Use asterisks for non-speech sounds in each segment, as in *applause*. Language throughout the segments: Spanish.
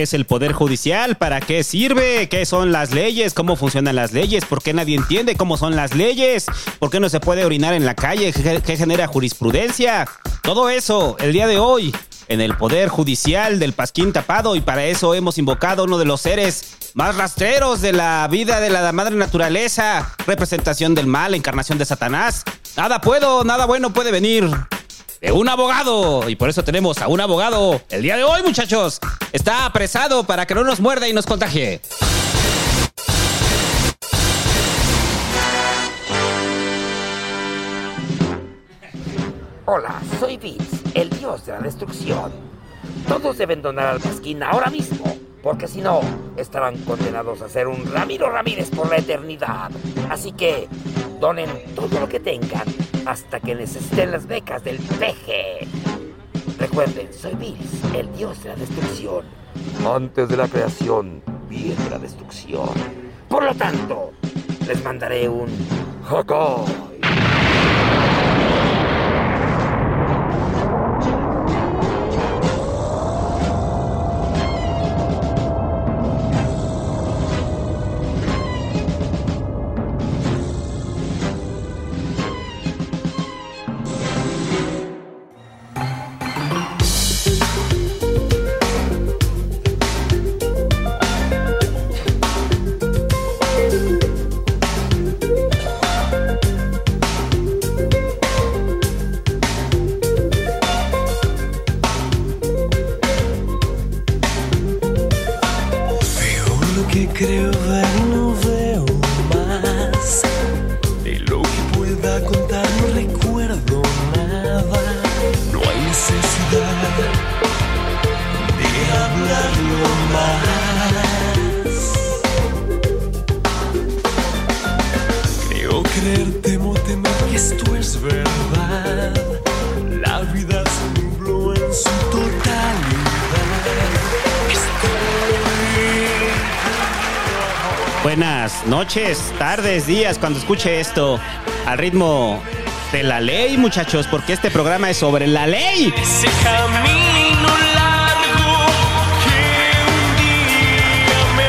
¿Qué es el Poder Judicial? ¿Para qué sirve? ¿Qué son las leyes? ¿Cómo funcionan las leyes? ¿Por qué nadie entiende cómo son las leyes? ¿Por qué no se puede orinar en la calle? ¿Qué, genera jurisprudencia? Todo eso el día de hoy en el Poder Judicial del Pasquín Tapado y para eso hemos invocado uno de los seres más rastreros de la vida de la madre naturaleza, representación del mal, encarnación de Satanás. Nada puedo, nada bueno puede venir de un abogado. Y por eso tenemos a un abogado el día de hoy, muchachos. Está apresado para que no nos muerda y nos contagie. Hola, soy Vince, el dios de la destrucción. Todos deben donar al Pasquín ahora mismo, porque si no, estarán condenados a ser un Ramiro Ramírez por la eternidad. Así que, donen todo lo que tengan hasta que necesiten las becas del peje. Recuerden, soy Vince, el dios de la destrucción. Antes de la creación, viene la destrucción. Por lo tanto, les mandaré un Hakai. Tardes, días, cuando escuche esto al ritmo de la ley, muchachos, porque este programa es sobre la ley. Ese camino largo que un día me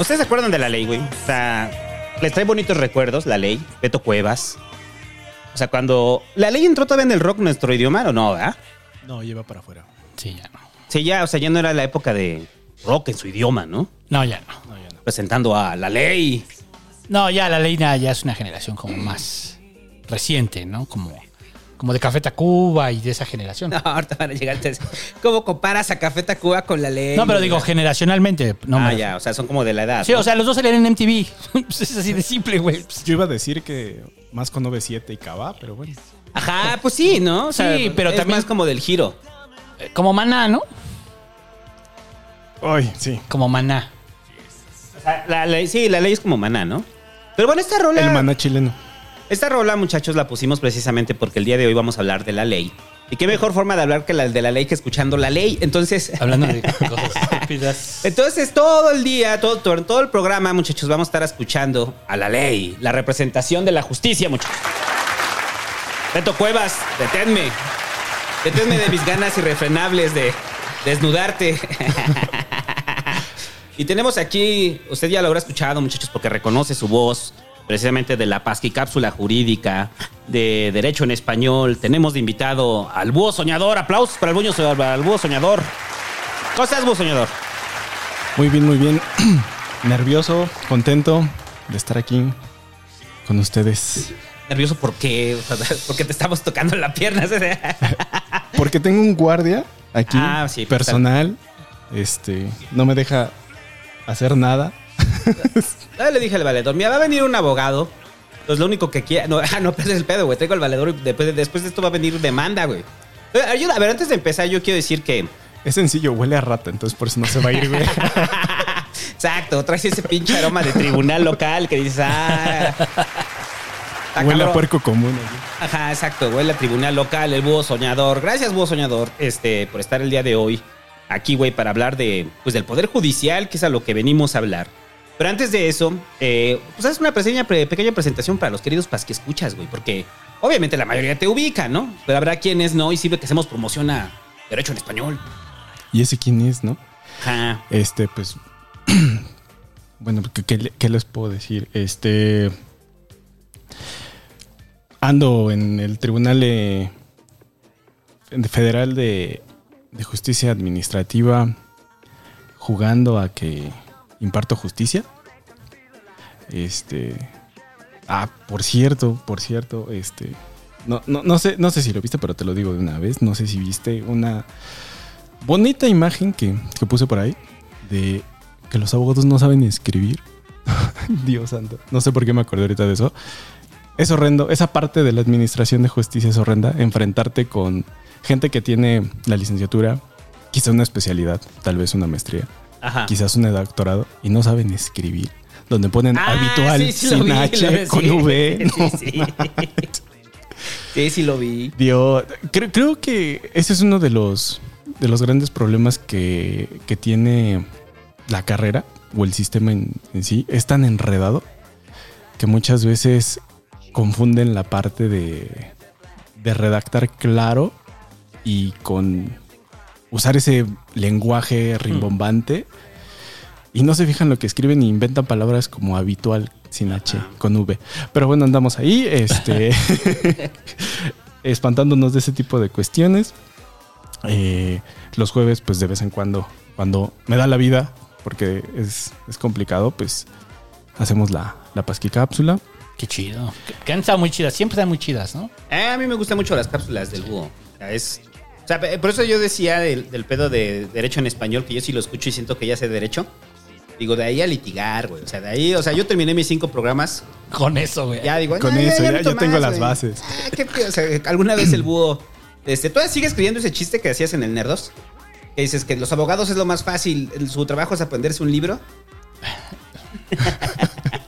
¿Ustedes se acuerdan de la ley, güey? O sea, les trae bonitos recuerdos la ley, Beto Cuevas. O sea, cuando la ley entró todavía en el rock nuestro idioma, ¿o no, verdad? No, lleva para afuera. Sí, ya no. Sí, ya, o sea, ya no era la época de rock en su idioma, ¿no? No, ya no. no, ya no. Presentando a la ley. No, ya la ley ya ya es una generación como más reciente, ¿no? Como, como de Café Tacuba y de esa generación. No, *laughs* ahorita van a llegar. ¿Cómo comparas a Café Tacuba con la ley? No, pero digo generacionalmente. No ah, me- ya, o sea, son como de la edad. Sí, ¿no? o sea, los dos salían en MTV. *laughs* Pues es así de simple, güey. Yo iba a decir que más con 9-7 y Cava, pero bueno. Ajá, pues sí, ¿no? O sea, Sí, pero es también- más como del giro. Eh, Como maná, ¿no? Ay, sí. Como maná. O sea, la ley, sí, la ley es como maná, ¿no? Pero bueno, esta rola. El maná chileno. Esta rola, muchachos, la pusimos precisamente porque el día de hoy vamos a hablar de la ley. Y qué mejor forma de hablar que la de la ley que escuchando la ley. Entonces. Hablando de *laughs* cosas estúpidas. Entonces, todo el día, todo, todo, todo el programa, muchachos, vamos a estar escuchando a la ley, la representación de la justicia, muchachos. Beto Cuevas, deténme. Deténme de mis ganas irrefrenables de desnudarte. *laughs* y tenemos aquí, usted ya lo habrá escuchado, muchachos, porque reconoce su voz, precisamente de la Pasqui Cápsula Jurídica de Derecho en Español. Tenemos de invitado al Búho Soñador. Aplausos para el Búho, para el búho Soñador. ¿Cómo estás, Búho Soñador? Muy bien, muy bien. *clears throat* Nervioso, contento de estar aquí con ustedes. Nervioso porque, *laughs* porque te estamos tocando la pierna. *laughs* Porque tengo un guardia aquí, Ah, sí, personal. Este, no me deja hacer nada. *laughs* Le dije al valedor, mira, va a venir un abogado. Pues lo único que quiere. No, *laughs* ah, no, pero es el pedo, güey. Traigo al valedor y después, después de esto va a venir demanda, güey. Eh, a ver, antes de empezar, yo quiero decir que. Es sencillo, huele a rata, entonces por eso no se va a ir, güey. *laughs* Exacto, traes ese pinche aroma de tribunal local que dices, ah. huele a puerco común. Ajá, exacto, güey, la tribunal local, el búho soñador. Gracias, búho soñador, este, por estar el día de hoy aquí, güey, para hablar de, pues, del poder judicial, que es a lo que venimos a hablar. Pero antes de eso, eh, pues haz una pequeña, pre- pequeña presentación para los queridos pas que escuchas, güey, porque obviamente la mayoría te ubica, ¿no? Pero habrá quienes no y sirve que hacemos promoción a Derecho en Español. ¿Y ese quién es, no? Ajá. Este, pues. *clears throat* bueno, ¿qué, qué le- qué les puedo decir? Este. Ando en el Tribunal de- Federal de, de Justicia Administrativa jugando a que imparto justicia. Este. Ah, por cierto, por cierto, este. No, no, no sé, no sé si lo viste, pero te lo digo de una vez. No sé si viste una bonita imagen que, que puse por ahí de que los abogados no saben escribir. *laughs* Dios santo. No sé por qué me acordé ahorita de eso. Es horrendo. Esa parte de la administración de justicia es horrenda. Enfrentarte con gente que tiene la licenciatura, quizá una especialidad, tal vez una maestría, Ajá. quizás un doctorado, y no saben escribir. Donde ponen Ah, habitual sí, sí lo sin vi, H, con. V. *laughs* Sí, No sí. manches. Sí, sí lo vi. Dios, creo, creo que ese es uno de los, de los grandes problemas que, que tiene la carrera o el sistema en, en sí. Es tan enredado que muchas veces confunden la parte de, de redactar claro y con usar ese lenguaje rimbombante. Y no se fijan lo que escriben y inventan palabras como habitual, sin H, con V. Pero bueno, andamos ahí, este, *laughs* *laughs* espantándonos de ese tipo de cuestiones. Eh, los jueves, pues de vez en cuando, cuando me da la vida, porque es, es complicado, pues hacemos la, la pasqui cápsula. Qué chido. Que, han estado muy chidas. Siempre están muy chidas, ¿no? Eh, a mí me gustan mucho las cápsulas del búho. O sea, es, o sea, por eso yo decía del, del pedo de derecho en español, que yo sí lo escucho y siento que ya sé derecho. Digo, de ahí a litigar, güey. O sea, de ahí, o sea, yo terminé mis cinco programas. Con eso, güey. Ya digo, Con "No, eso, ya, ya tengo más, las güey". bases. Ah, qué pedo. O sea, alguna vez el búho. Este, ¿Tú sigues creyendo ese chiste que hacías en el Nerdos? Que dices que los abogados es lo más fácil, su trabajo es aprenderse un libro. *laughs*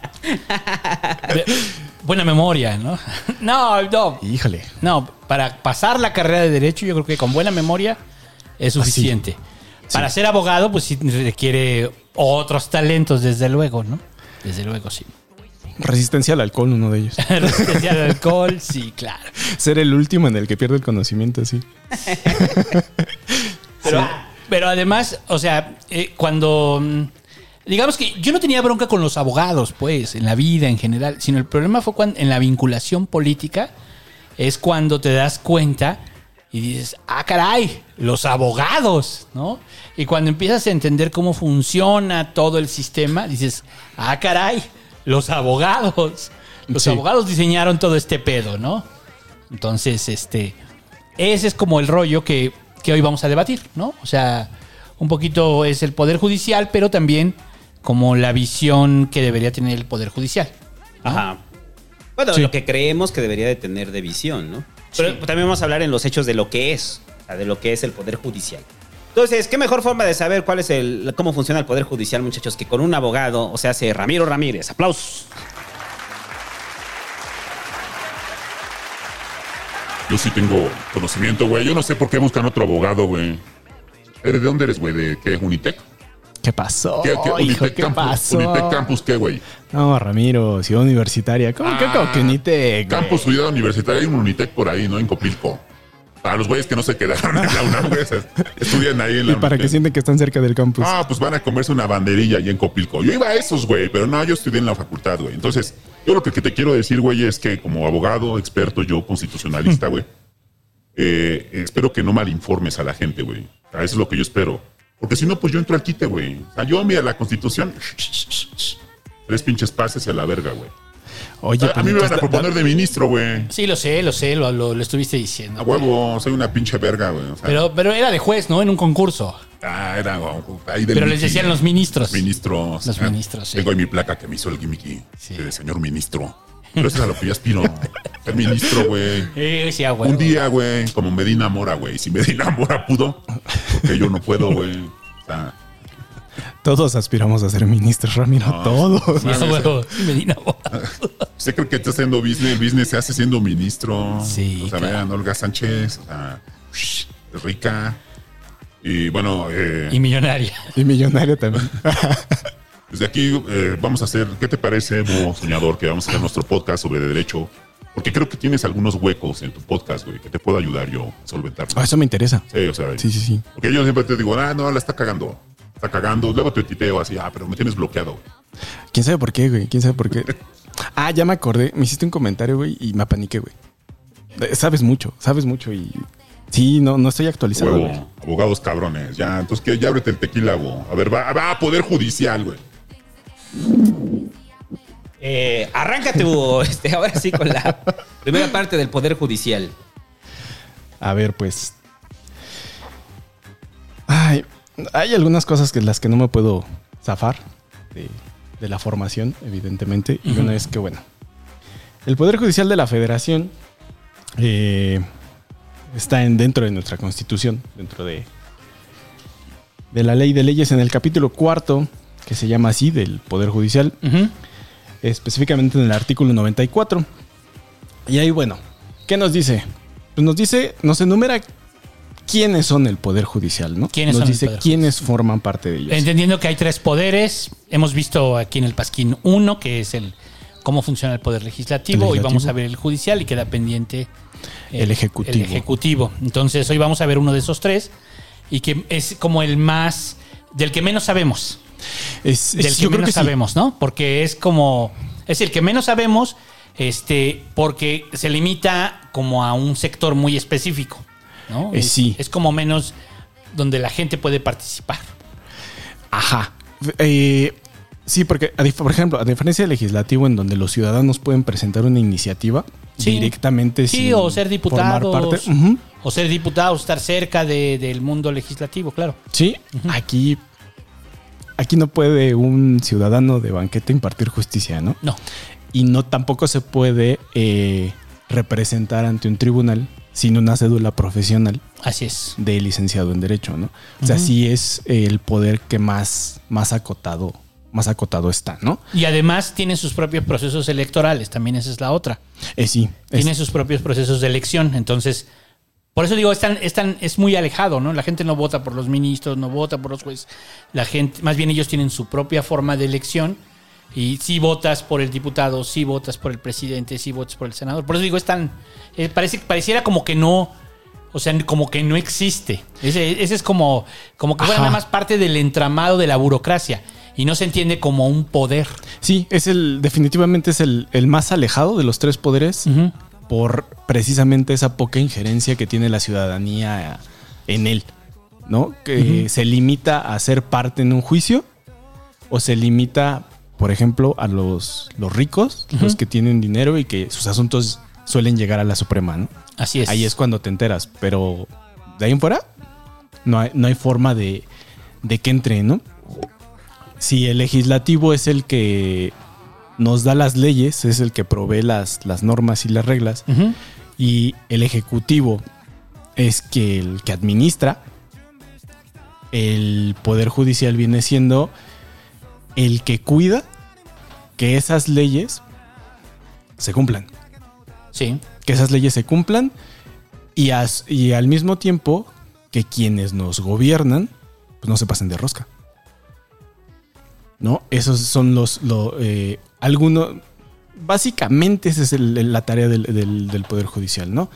De- *laughs* buena memoria, ¿no? *laughs* No, no. Híjole. No, para pasar la carrera de Derecho, yo creo que con buena memoria es suficiente. Para ser abogado, pues sí requiere otros talentos, desde luego, ¿no? Desde luego, sí. Resistencia al alcohol, uno de ellos. *laughs* Resistencia al alcohol, sí, claro. Ser el último en el que pierde el conocimiento, sí. Pero, pero además, o sea, eh, cuando. Digamos que yo no tenía bronca con los abogados, pues, en la vida en general, sino el problema fue cuando en la vinculación política es cuando te das cuenta y dices, ah, caray, los abogados, ¿no? Y cuando empiezas a entender cómo funciona todo el sistema, dices, ah, caray, los abogados. Los Sí. abogados diseñaron todo este pedo, ¿no? Entonces, este, ese es como el rollo que, que hoy vamos a debatir, ¿no? O sea, un poquito es el Poder Judicial, pero también como la visión que debería tener el Poder Judicial. ¿no? Ajá. Bueno, Sí. lo que creemos que debería de tener de visión, ¿no? Pero también vamos a hablar en los hechos de lo que es, o sea, de lo que es el Poder Judicial. Entonces, ¿qué mejor forma de saber cuál es el, cómo funciona el Poder Judicial, muchachos, que con un abogado, o sea, hace Ramiro Ramírez? ¡Aplausos! Yo sí tengo conocimiento, güey. Yo no sé por qué buscan otro abogado, güey. ¿Eres de dónde eres, güey? ¿De qué? ¿Unitec? ¿Qué pasó? ¿Qué, qué? hijo, Unitec ¿qué Campus. pasó? Unitec Campus, ¿qué, güey? No, Ramiro, ciudad universitaria. ¿Cómo que Ah, como que Unitec? güey? Campus Ciudad Universitaria. Hay un Unitec por ahí, ¿no? En Copilco. Para los güeyes que no se quedaron en la UNAM, Estudian ahí en la Y para que Unitec. sienten que están cerca del campus. Ah, pues van a comerse una banderilla ahí en Copilco. Yo iba a esos, güey, pero no, yo estudié en la facultad, güey. Entonces, yo lo que, que te quiero decir, güey, es que como abogado, experto, yo constitucionalista, güey, eh, espero que no malinformes a la gente, güey. Eso es lo que yo espero. Porque si no, pues yo entro al quite, güey. O sea, yo, mira, la constitución, *laughs* tres pinches pases y a la verga, güey. Oye, a, mí me van a proponer de ministro, güey. Sí, lo sé, lo sé, lo, lo- lo estuviste diciendo. A huevo, soy una pinche verga, güey. O sea, Pero, pero era de juez, ¿no? En un concurso. Ah, era ahí del Pero les decían los ministros. Ministros. Los Ah, ministros, sí. Tengo ahí mi placa que me hizo el gimmicky. De señor ministro. Pero eso es a lo que yo aspiro. Ser ministro, güey. Eh, sí, a huevo. Un día, güey, como Medina Mora, güey. Si Medina Mora pudo, porque yo no puedo, güey. O sea, Todos aspiramos a ser ministros, Ramiro. No, todos. Sí, a huevo. Medina ¿Usted cree que está haciendo business? Business se hace siendo ministro. Sí, O sea, vean, Olga Sánchez, o sea, rica. Y bueno, eh, Y millonaria. Y millonario también. *laughs* Desde aquí eh, vamos a hacer, ¿qué te parece, Bo Soñador, que vamos a hacer nuestro podcast sobre derecho? Porque creo que tienes algunos huecos en tu podcast, güey, que te puedo ayudar yo a solventar. Ah, eso me interesa. Sí, o sea, Sí, sí, sí. porque yo siempre te digo, ah, no, la está cagando. Está cagando. Luego te titeo así, ah, pero me tienes bloqueado. güey. ¿Quién sabe por qué, güey? ¿Quién sabe por qué? *laughs* Ah, ya me acordé. Me hiciste un comentario, güey, y me apaniqué, güey. Eh, Sabes mucho, sabes mucho y... Sí, no, no estoy actualizado. Huevo, abogados cabrones. Ya, entonces, ¿qué? Ya ábrete el tequila, güey. A ver, va, va a Poder Judicial, güey. Eh, arráncate, Hugo, *laughs* este, ahora sí con la primera parte del Poder Judicial. A ver, pues... Ay, hay algunas cosas que las que no me puedo zafar de, de la formación, evidentemente. Y una es que, bueno, el Poder Judicial de la Federación eh, está en, dentro de nuestra Constitución, dentro de, de la Ley de Leyes, en el capítulo cuarto, que se llama así, del Poder Judicial, específicamente en el artículo 94. Y ahí, bueno, ¿qué nos dice? Pues nos dice, nos enumera quiénes son el Poder Judicial, ¿no? ¿Quiénes nos son dice quiénes forman parte de ellos. Entendiendo que hay tres poderes, hemos visto aquí en el Pasquín uno, que es el cómo funciona el poder legislativo. Hoy vamos a ver el judicial y queda pendiente El ejecutivo. el ejecutivo. Entonces hoy vamos a ver uno de esos tres y que es como el más del que menos sabemos. Es- es- del que yo creo menos que sí. sabemos, ¿no? Porque es como es el que menos sabemos, este, porque se limita como a un sector muy específico, ¿no? Eh, Es- sí. Es como menos donde la gente puede participar. Ajá. Eh, sí, porque, por ejemplo, a diferencia del legislativo, en donde los ciudadanos pueden presentar una iniciativa Sí. directamente Sí, sin o ser formar diputados. parte. Ujú. O ser diputado, estar cerca de- del mundo legislativo, claro. Sí, aquí, aquí no puede un ciudadano de banqueta impartir justicia, ¿no? No. Y no tampoco se puede eh, representar ante un tribunal sin una cédula profesional Así es. de licenciado en derecho, ¿no? O sea, sí es el poder que más, más acotado, más acotado está, ¿no? Y además tiene sus propios procesos electorales, también esa es la otra. Eh, sí. es- Tiene sus propios procesos de elección, entonces, por eso digo, es, tan- es, tan- es muy alejado, ¿no? La gente no vota por los ministros, no vota por los jueces. La gente, más bien ellos tienen su propia forma de elección y si votas por el diputado, si votas por el presidente, si votas por el senador. Por eso digo, es tan, eh, parece, pareciera como que no, o sea, como que no existe. Ese, ese es como, como que fuera nada más parte del entramado de la burocracia y no se entiende como un poder. Sí, es el, definitivamente es el, el más alejado de los tres poderes Ujú. Por precisamente esa poca injerencia que tiene la ciudadanía en él, ¿no? Que se limita a ser parte en un juicio o se limita, por ejemplo, a los, los ricos, los que tienen dinero y que sus asuntos suelen llegar a la Suprema, ¿no? Así es. Ahí es cuando te enteras, pero de ahí en fuera no hay, no hay forma de, de que entre, ¿no? Si el legislativo es el que nos da las leyes, es el que provee las, las normas y las reglas, y el ejecutivo es que el que administra, el poder judicial viene siendo el que cuida que esas leyes se cumplan Sí. que esas leyes se cumplan y, as- y al mismo tiempo que quienes nos gobiernan pues no se pasen de rosca. ¿No? Esos son los... Lo, eh, algunos... Básicamente esa es el- la tarea del, del- del Poder Judicial, ¿no?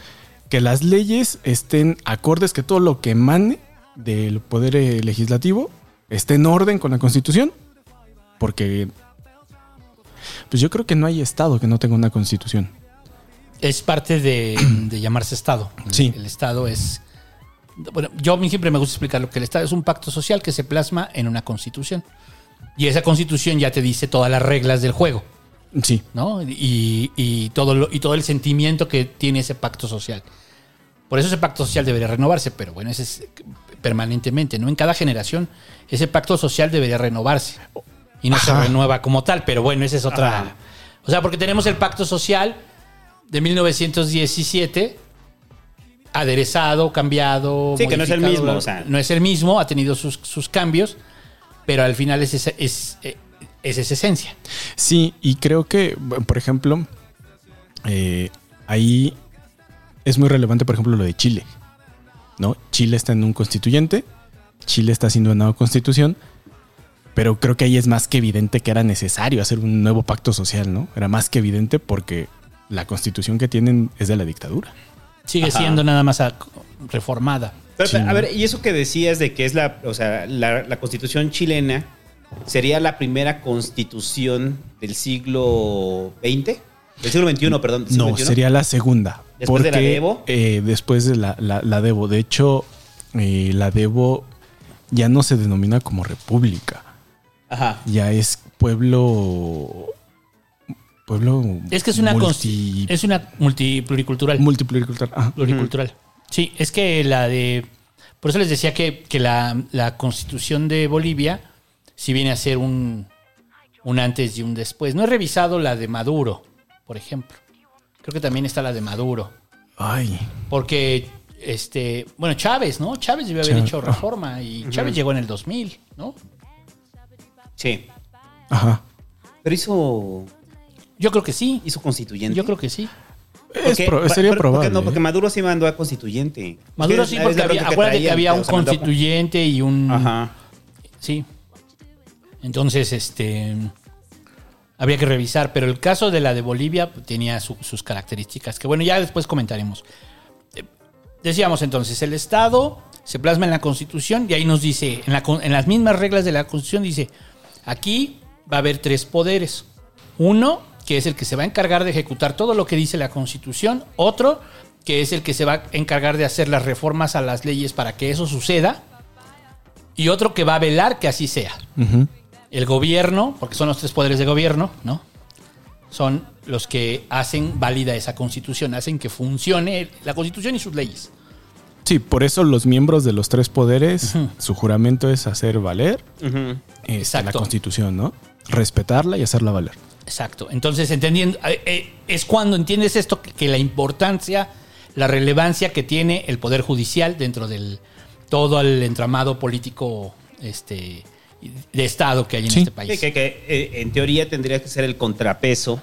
Que las leyes estén acordes, que todo lo que emane del Poder eh, Legislativo esté en orden con la Constitución, porque pues yo creo que no hay Estado que no tenga una Constitución. Es parte de, de llamarse Estado. Sí. El Estado es. Bueno, yo a mí siempre me gusta explicar lo que el Estado es un pacto social que se plasma en una constitución. Y esa constitución ya te dice todas las reglas del juego. Sí. ¿No? Y, y todo, lo- y todo el sentimiento que tiene ese pacto social. Por eso ese pacto social debería renovarse, pero bueno, ese es permanentemente, ¿no? En cada generación, ese pacto social debería renovarse. Y no se Ajá. renueva como tal, pero bueno, esa es otra. Ajá. O sea, porque tenemos el pacto social de 1917 aderezado, cambiado. Sí, que no es el mismo, o sea. no es el mismo, ha tenido sus, sus cambios, pero al final es esa, es, eh, es esa esencia. Sí, y creo que, por ejemplo, eh, ahí es muy relevante, por ejemplo, lo de Chile. ¿No? Chile está en un constituyente, Chile está haciendo una nueva constitución, pero creo que ahí es más que evidente que era necesario hacer un nuevo pacto social, ¿no? Era más que evidente porque la constitución que tienen es de la dictadura. Sigue Ajá. siendo nada más reformada. Pero, Sí, a ver, y eso que decías de que es la, o sea, la, la constitución chilena sería la primera constitución del siglo XX, del siglo XXI, perdón. siglo No, XXI? sería la segunda. ¿Después de la porque, de Evo? eh, después de la, la, la de hecho, eh, la de Evo ya no se denomina como república. Ajá. Ya es pueblo. Pueblo. Es que es una, multi- es una multi pluricultural. multipluricultural. Ajá. pluricultural. Sí, es que la de. Por eso les decía que, que la, la constitución de Bolivia, si viene a ser un, un antes y un después. No he revisado la de Maduro, por ejemplo. Creo que también está la de Maduro. Ay. Porque, este, bueno, Chávez, ¿no? Chávez debió haber Chávez, hecho ah. reforma y Chávez llegó en el 2000, ¿no? Sí. Ajá. Pero hizo, Yo creo que sí. hizo constituyente. Yo creo que sí. Es Porque- pro- sería pero- porque probable. no, porque ¿eh? Maduro sí mandó a constituyente. Maduro que sí, porque había, bronca acuérdate que había un constituyente y un... Ajá. Sí. Entonces, este. Habría que revisar, pero el caso de la de Bolivia tenía su- sus características, que bueno, ya después comentaremos. Eh, Decíamos entonces, el Estado se plasma en la Constitución y ahí nos dice, en, la con- en las mismas reglas de la Constitución dice, aquí va a haber tres poderes. Uno, que es el que se va a encargar de ejecutar todo lo que dice la Constitución. Otro, que es el que se va a encargar de hacer las reformas a las leyes para que eso suceda. Y otro que va a velar que así sea. El gobierno, porque son los tres poderes de gobierno, ¿no? Son los que hacen válida esa constitución, hacen que funcione la constitución y sus leyes. Sí, por eso los miembros de los tres poderes, su juramento es hacer valer este, la constitución, ¿no? Respetarla y hacerla valer. Exacto. Entonces, entendiendo, eh, eh, es cuando entiendes esto, que, que la importancia, la relevancia que tiene el Poder Judicial dentro del todo el entramado político este, de Estado que hay en Sí. este Sí, país. que, que, eh, en teoría tendría que ser el contrapeso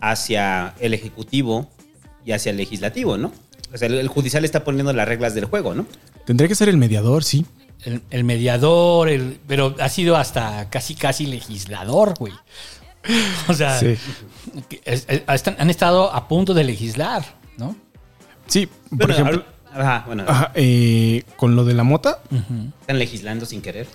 hacia el ejecutivo y hacia el legislativo, ¿no? O sea, el, el judicial está poniendo las reglas del juego, ¿no? Tendría que ser el mediador, sí. El, el mediador, el, pero ha sido hasta casi, casi legislador, güey. *laughs* O sea, Sí. que es- es- están- han estado a punto de legislar, ¿no? Sí, por Bueno, ejemplo, ajá, bueno, ajá, eh, con lo de la mota, están legislando sin querer.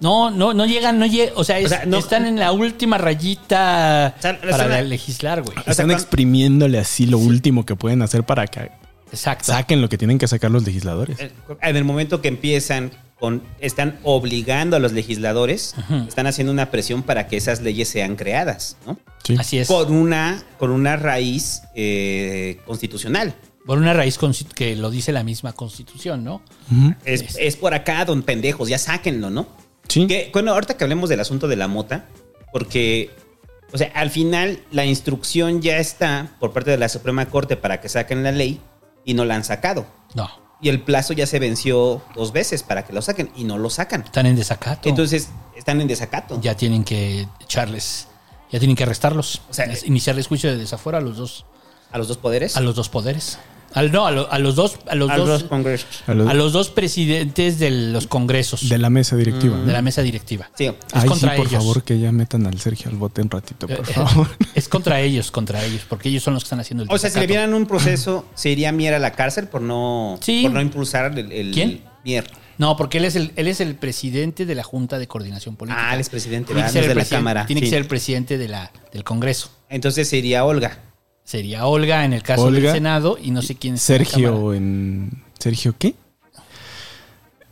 No, no, no llegan, no llegan, o sea, es- O sea, no- están en la última rayita O sea, para legislar, güey. están exprimiéndole así lo último que pueden hacer para que Exacto. saquen lo que tienen que sacar los legisladores. Eh, En el momento que empiezan con, están obligando a los legisladores, están haciendo una presión para que esas leyes sean creadas, ¿no? Sí. Así es. Con una, con una raíz eh, constitucional. Por una raíz que lo dice la misma constitución, ¿no? Es, es por acá, don pendejos, ya sáquenlo, ¿no? Sí. Que, bueno, ahorita que hablemos del asunto de la mota, porque, o sea, al final la instrucción ya está por parte de la Suprema Corte para que saquen la ley y no la han sacado. No. Y el plazo ya se venció dos veces para que lo saquen y no lo sacan. Están en desacato. Entonces, están en desacato. ya tienen que echarles, ya tienen que arrestarlos. O sea, Es- iniciarles juicio de desafuero a los dos, A los dos poderes. a los dos poderes. Al, no, a, lo- a los dos, a los A dos, los congresos. A a los- dos presidentes de los congresos De la mesa directiva. de la mesa directiva. Sí. Es Ay, sí, contra por ellos. favor, que ya metan al Sergio al bote un ratito, por Eh, favor. *laughs* Es contra ellos, contra ellos, porque ellos son los que están haciendo el O sea, si le vieran un proceso, *clears throat* ¿se iría Mier a la cárcel por no, Sí. por no impulsar el, el- ¿Quién? Mier. No, porque él es el, él es el presidente de la Junta de Coordinación Política. Ah, él es presidente, Tiene de la Cámara. Tiene que ser el presidente de la, del Congreso. Entonces sería Olga. Sería Olga en el caso Olga, del Senado y no sé quién es en. Sergio en. ¿Sergio qué?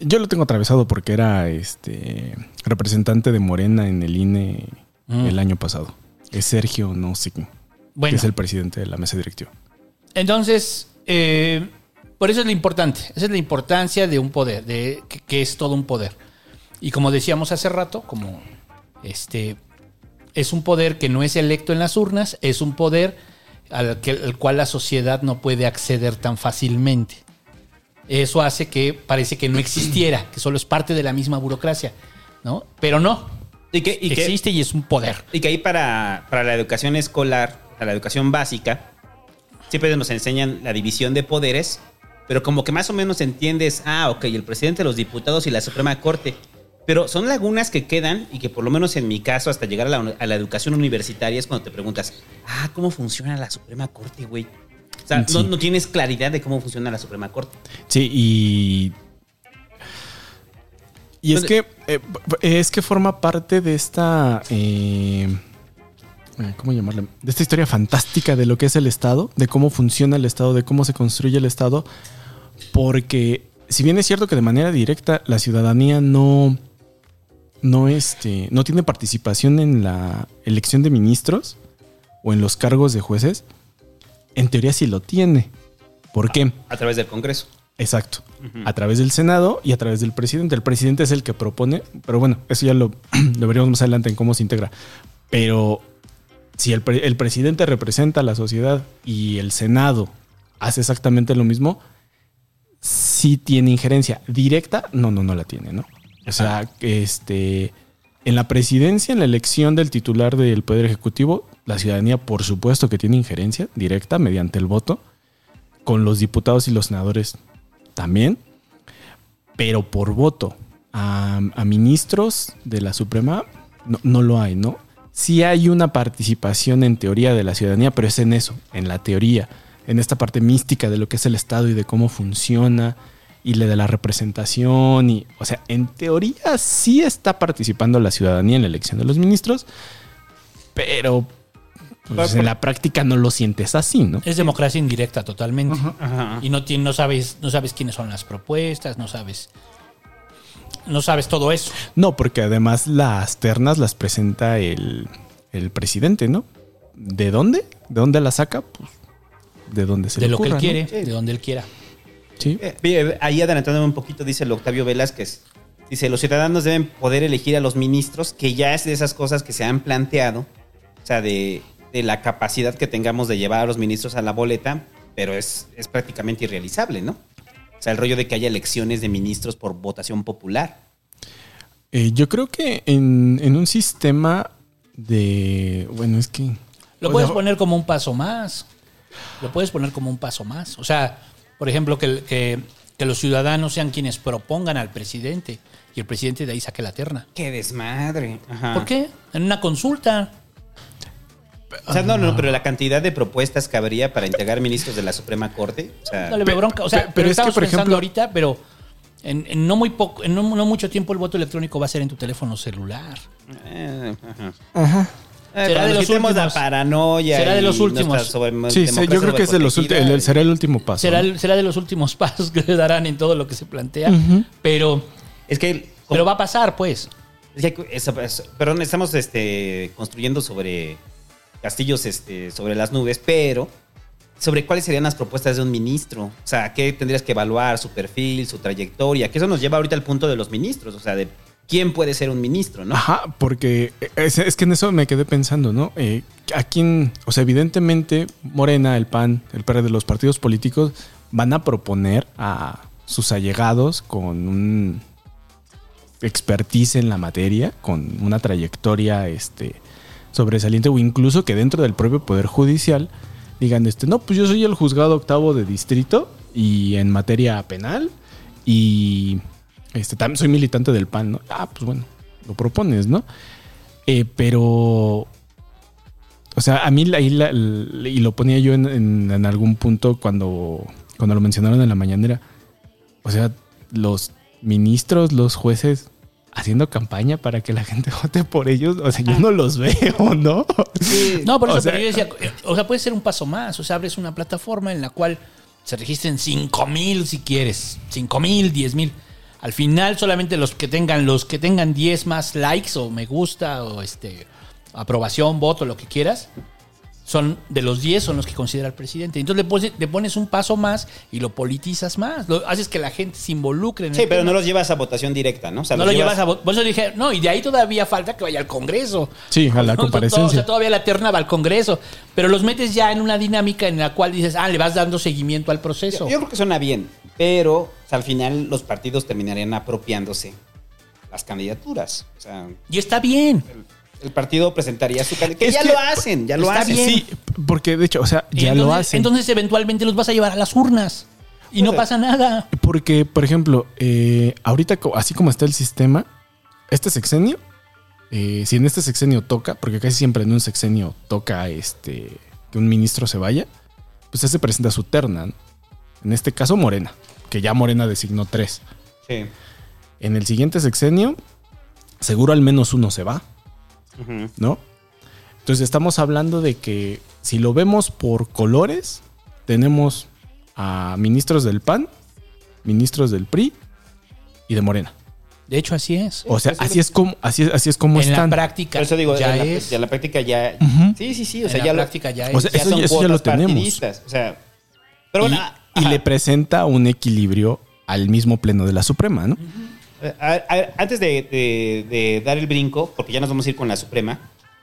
Yo lo tengo atravesado porque era este representante de Morena en el INE Mm. el año pasado. Es Sergio no sé quién. Bueno. Que es el presidente de la mesa directiva. Entonces, eh, por eso es lo importante. Esa es la importancia de un poder, de que, que es todo un poder. Y como decíamos hace rato, como este es un poder que no es electo en las urnas, es un poder al, que, al cual la sociedad no puede acceder tan fácilmente. Eso hace que parece que no existiera, que solo es parte de la misma burocracia, ¿no? Pero no. Y que, y que- Existe y es un poder. Y que ahí para, para la educación escolar, para la educación básica, siempre nos enseñan la división de poderes, pero como que más o menos entiendes, ah, ok, el presidente de los diputados y la Suprema Corte. Pero son lagunas que quedan y que por lo menos en mi caso, hasta llegar a la, a la educación universitaria, es cuando te preguntas, ah, ¿cómo funciona la Suprema Corte, güey? O sea, no, Sí. no tienes claridad de cómo funciona la Suprema Corte. Sí, y. Y es ¿Dónde- que. eh, es que forma parte de esta. eh, eh, ¿Cómo llamarle? De esta historia fantástica de lo que es el Estado, de cómo funciona el Estado, de cómo se construye el Estado. Porque, si bien es cierto que de manera directa la ciudadanía no. No, este, no tiene participación en la elección de ministros o en los cargos de jueces, en teoría sí lo tiene. ¿Por qué? A través del Congreso. Exacto. A través del Senado y a través del presidente. El presidente es el que propone, pero bueno, eso ya lo, *clears throat* lo veremos más adelante en cómo se integra. Pero si el, pre- el presidente representa a la sociedad y el Senado hace exactamente lo mismo, sí tiene injerencia directa. No, no, no la tiene, ¿no? O sea, este, en la presidencia, en la elección del titular del Poder Ejecutivo, la ciudadanía, por supuesto que tiene injerencia directa mediante el voto con los diputados y los senadores también, pero por voto a, a ministros de la Suprema no, no lo hay, ¿no? Sí hay una participación en teoría de la ciudadanía, pero es en eso, en la teoría, en esta parte mística de lo que es el Estado y de cómo funciona y le de la representación y, o sea, en teoría sí está participando la ciudadanía en la elección de los ministros, pero pues, en la práctica no lo sientes así, ¿no? Es democracia indirecta totalmente. Ajá. Y no, no, sabes, no sabes quiénes son las propuestas, no sabes. No sabes todo eso. No, porque además las ternas las presenta el, el presidente, ¿no? ¿De dónde? ¿De dónde las saca? Pues de donde se de le lo que él quiere, de donde él quiera. Sí. Eh, ahí adelantándome un poquito, dice el Octavio Velázquez. Dice, los ciudadanos deben poder elegir a los ministros, que ya es de esas cosas que se han planteado, o sea, de, de la capacidad que tengamos de llevar a los ministros a la boleta, pero es, es prácticamente irrealizable, ¿no? O sea, el rollo de que haya elecciones de ministros por votación popular. Eh, yo creo que en, en un sistema de. Bueno, es que. Lo puedes sea, poner como un paso más. Lo puedes poner como un paso más. O sea, por ejemplo, que, que, que los ciudadanos sean quienes propongan al presidente y el presidente de ahí saque la terna. ¡Qué desmadre! Ajá. ¿Por qué? En una consulta. O sea, no, no, pero la cantidad de propuestas que habría para integrar ministros de la Suprema Corte. O sea, No le veo bronca. O sea, pe- pero, pero es que, estamos por pensando ejemplo- ahorita, pero en, en no muy poco, en no, no mucho tiempo el voto electrónico va a ser en tu teléfono celular. eh, ajá. Ajá. Eh, Será de los últimos. la paranoia. Será de los últimos. Sí, sí, yo creo que es de los últimos. será el último paso. Será, será de los últimos *laughs* pasos que le darán en todo lo que se plantea. Pero, Es que. pero va a pasar, pues. es que perdón, estamos este, construyendo sobre castillos este, sobre las nubes, pero sobre cuáles serían las propuestas de un ministro. O sea, ¿qué tendrías que evaluar? Su perfil, su trayectoria. Que eso nos lleva ahorita al punto de los ministros. O sea, de quién puede ser un ministro, ¿no? Ajá, porque es, es que en eso me quedé pensando, ¿no? Eh, a quién, o sea, evidentemente Morena, el PAN, el PRD, los partidos políticos van a proponer a sus allegados con un expertise en la materia, con una trayectoria este, sobresaliente o incluso que dentro del propio Poder Judicial digan, este, no, pues yo soy el juzgado octavo de distrito y en materia penal y este, también soy militante del PAN, ¿no? Ah, pues bueno, lo propones, ¿no? Eh, pero o sea, a mí ahí la- y lo ponía yo en, en- en algún punto cuando, cuando lo mencionaron en la mañanera. O sea, los ministros, los jueces haciendo campaña para que la gente *laughs* vote por ellos. O sea, yo no los veo, ¿no? No, por eso O sea, pero yo decía, o sea, puede ser un paso más. O sea, abres una plataforma en la cual se registren 5 mil si quieres. 5 mil, 10 mil. Al final, solamente los que tengan, los que tengan 10 más likes o me gusta o este aprobación, voto, lo que quieras, son de los 10 son los que considera el presidente. Entonces le pones, le pones un paso más y lo politizas más. Lo, haces que la gente se involucre en Sí, el pero tema. no los llevas a votación directa, ¿no? O sea, no los lo llevas a. Por eso dije, no, y de ahí todavía falta que vaya al Congreso. Sí, a la *laughs* No, comparecencia. O sea, todavía la terna va al Congreso. Pero los metes ya en una dinámica en la cual dices, ah, le vas dando seguimiento al proceso. Yo, yo creo que suena bien, pero o sea, al final los partidos terminarían apropiándose las candidaturas. O sea, y está bien. El, el partido presentaría su candidatura. Que Es ya que- lo hacen, ya lo está hacen. bien. Sí, porque de hecho, o sea, ya entonces, lo hacen. Entonces, eventualmente los vas a llevar a las urnas. Y no Pues, pasa nada. Porque, por ejemplo, eh, ahorita, así como está el sistema, este sexenio, eh, si en este sexenio toca, porque casi siempre en un sexenio toca este que un ministro se vaya, pues se presenta su terna. ¿no? En este caso, Morena, que ya Morena designó tres. Sí. En el siguiente sexenio, seguro al menos uno se va. ¿no? Entonces estamos hablando de que si lo vemos por colores, tenemos a ministros del PAN, ministros del PRI y de Morena. De hecho, así es. O sea, así es como, así es, así es como en están. la práctica Por eso digo, ya en la, es. ya en la práctica ya. Sí, sí, sí. O En sea, la ya lo- práctica ya es. O sea, ya eso son ya- eso ya lo tenemos. O sea, pero bueno, y, le presenta un equilibrio al mismo pleno de la Suprema, ¿no? A- a- antes de, de- de dar el brinco, porque ya nos vamos a ir con la Suprema,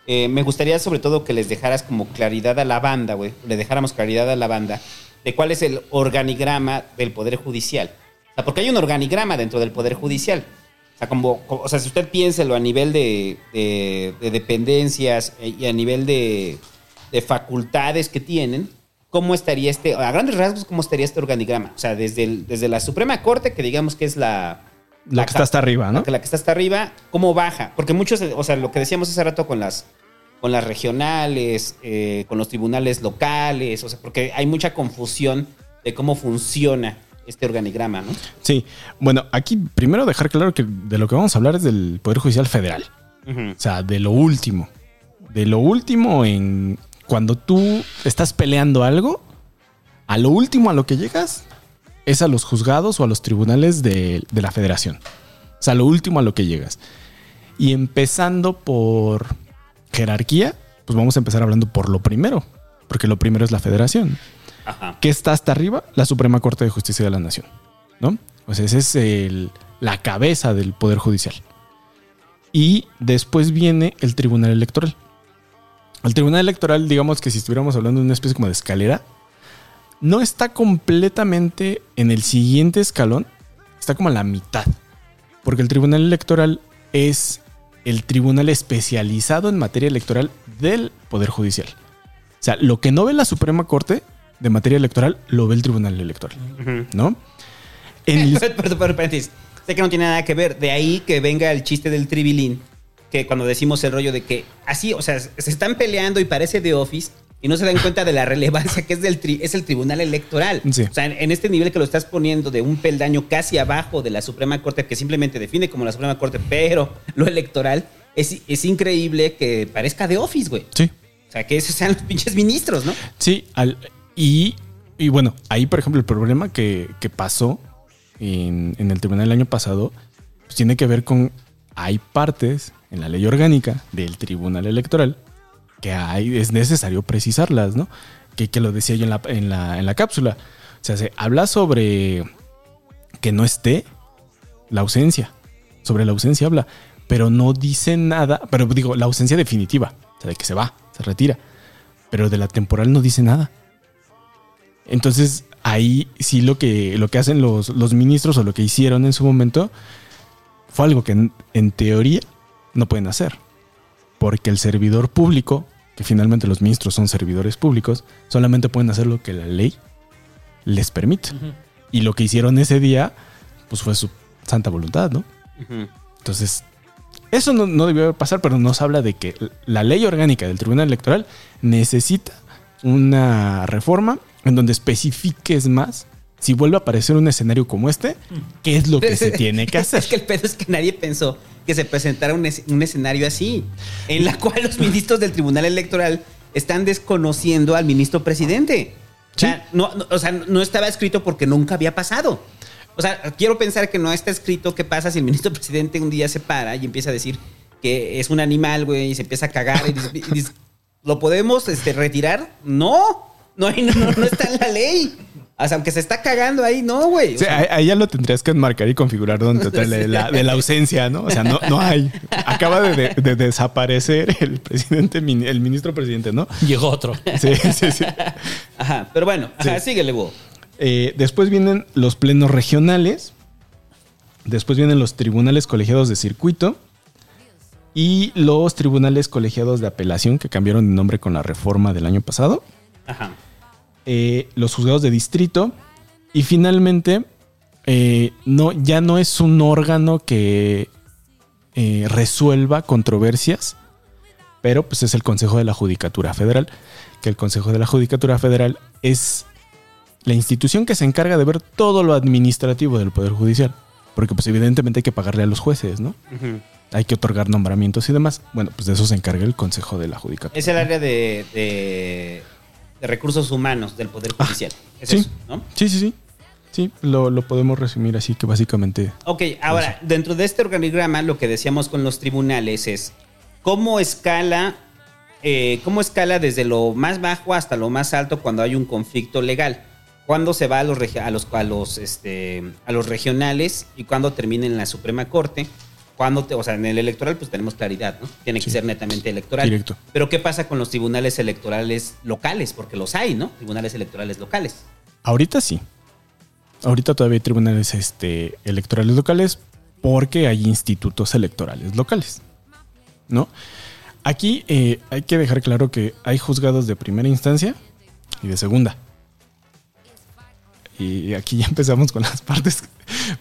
eh, me gustaría sobre todo que les dejaras como claridad a la banda, güey. Le dejáramos claridad a la banda de cuál es el organigrama del Poder Judicial. O sea, porque hay un organigrama dentro del Poder Judicial. O sea, como, como- o sea si usted piénselo a nivel de, de- de dependencias eh, y a nivel de, de facultades que tienen, ¿cómo estaría este, a grandes rasgos, cómo estaría este organigrama? O sea, desde, el- desde la Suprema Corte, que digamos que es la... La que está hasta arriba, ¿no? La que, la que está hasta arriba, ¿cómo baja? Porque muchos, o sea, lo que decíamos hace rato con las, con las regionales, eh, con los tribunales locales, o sea, porque hay mucha confusión de cómo funciona este organigrama, ¿no? Sí. Bueno, aquí primero dejar claro que de lo que vamos a hablar es del Poder Judicial Federal. O sea, de lo último. De lo último en cuando tú estás peleando algo, a lo último a lo que llegas es a los juzgados o a los tribunales de, de la federación. O sea, lo último a lo que llegas. Y empezando por jerarquía, pues vamos a empezar hablando por lo primero, porque lo primero es la federación. Ajá. ¿Qué está hasta arriba? La Suprema Corte de Justicia de la Nación. ¿No? O sea, esa es el- la cabeza del Poder Judicial. Y después viene el Tribunal Electoral. El Tribunal Electoral, digamos que si estuviéramos hablando de una especie como de escalera, no está completamente en el siguiente escalón, está como a la mitad. Porque el Tribunal Electoral es el tribunal especializado en materia electoral del Poder Judicial. O sea, lo que no ve la Suprema Corte de materia electoral, lo ve el Tribunal Electoral. ¿No? En *laughs* el-. Sé que no tiene nada que ver. De ahí que venga el chiste del tribilín. Que cuando decimos el rollo de que así, o sea, se están peleando y parece de Office y no se dan cuenta de la relevancia que es, del tri- es el Tribunal Electoral. Sí. O sea, en, en este nivel que lo estás poniendo de un peldaño casi abajo de la Suprema Corte, que simplemente define como la Suprema Corte, pero lo electoral, es, es increíble que parezca de Office, güey. Sí. O sea, que esos sean los pinches ministros, ¿no? Sí, al- y, y bueno, ahí por ejemplo el problema que, que pasó en, en el tribunal el año pasado pues tiene que ver con, hay partes en la ley orgánica del tribunal electoral que hay, es necesario precisarlas, ¿no? Que, que lo decía yo en la, en, la, en la cápsula. O sea, se habla sobre que no esté la ausencia. Sobre la ausencia habla, pero no dice nada, pero digo, la ausencia definitiva, o sea, de que se va, se retira pero de la temporal no dice nada. Entonces, ahí sí lo que, lo que hacen los, los ministros o lo que hicieron en su momento fue algo que en, en teoría no pueden hacer. Porque el servidor público que finalmente los ministros son servidores públicos, solamente pueden hacer lo que la ley les permite. Y lo que hicieron ese día, pues fue su santa voluntad, ¿no? Entonces, eso no, no debió pasar, pero nos habla de que la ley orgánica del Tribunal Electoral necesita una reforma en donde especifiques más si vuelve a aparecer un escenario como este, qué es lo que se *laughs* tiene que hacer. Es que el pedo es que nadie pensó que se presentara un, es- un escenario así, en la cual los ministros del Tribunal Electoral están desconociendo al ministro presidente. O, sea, no, no- o sea, no estaba escrito porque nunca había pasado. O sea, quiero pensar que no está escrito qué pasa si el ministro *laughs* presidente un día se para y empieza a decir que es un animal, güey, y se empieza a cagar y dice, y dice, ¿lo podemos este, retirar? No, no, no, no está en la ley. O sea, aunque se está cagando ahí, no, güey. O Sí, sea, ahí, ahí ya lo tendrías que enmarcar y configurar donde te- de, la, de la ausencia, ¿no? O sea, no, no hay. Acaba de, de- de desaparecer el presidente, el ministro presidente, ¿no? Llegó otro. Sí, sí, sí. Ajá, pero bueno, ajá, síguele, Hugo. Eh, después vienen los plenos regionales. Después vienen los tribunales colegiados de circuito. Y los tribunales colegiados de apelación que cambiaron de nombre con la reforma del año pasado. Ajá. Eh, los juzgados de distrito y finalmente eh, no, ya no es un órgano que eh, resuelva controversias, pero pues es el Consejo de la Judicatura Federal, que el Consejo de la Judicatura Federal es la institución que se encarga de ver todo lo administrativo del Poder Judicial, porque pues evidentemente hay que pagarle a los jueces, ¿no? Hay que otorgar nombramientos y demás. Bueno, pues de eso se encarga el Consejo de la Judicatura. Es el área de, de, de recursos humanos del Poder Judicial. Es sí. eso, ¿no? Sí, sí, sí. Sí, lo, lo podemos resumir así que básicamente. Ok, ahora, dentro de este organigrama, lo que decíamos con los tribunales es cómo escala, eh, cómo escala desde lo más bajo hasta lo más alto cuando hay un conflicto legal. Cuándo se va a los, a los, a los, este, a los regionales y cuándo termina en la Suprema Corte. Cuando te, o sea, en el electoral pues tenemos claridad, ¿no? Tiene que ser netamente electoral. Directo. Pero ¿qué pasa con los tribunales electorales locales? Porque los hay, ¿no? Tribunales electorales locales. Ahorita sí. Ahorita todavía hay tribunales este, electorales locales porque hay institutos electorales locales. ¿No? Aquí eh, hay que dejar claro que hay juzgados de primera instancia y de segunda. Y aquí ya empezamos con las *laughs* partes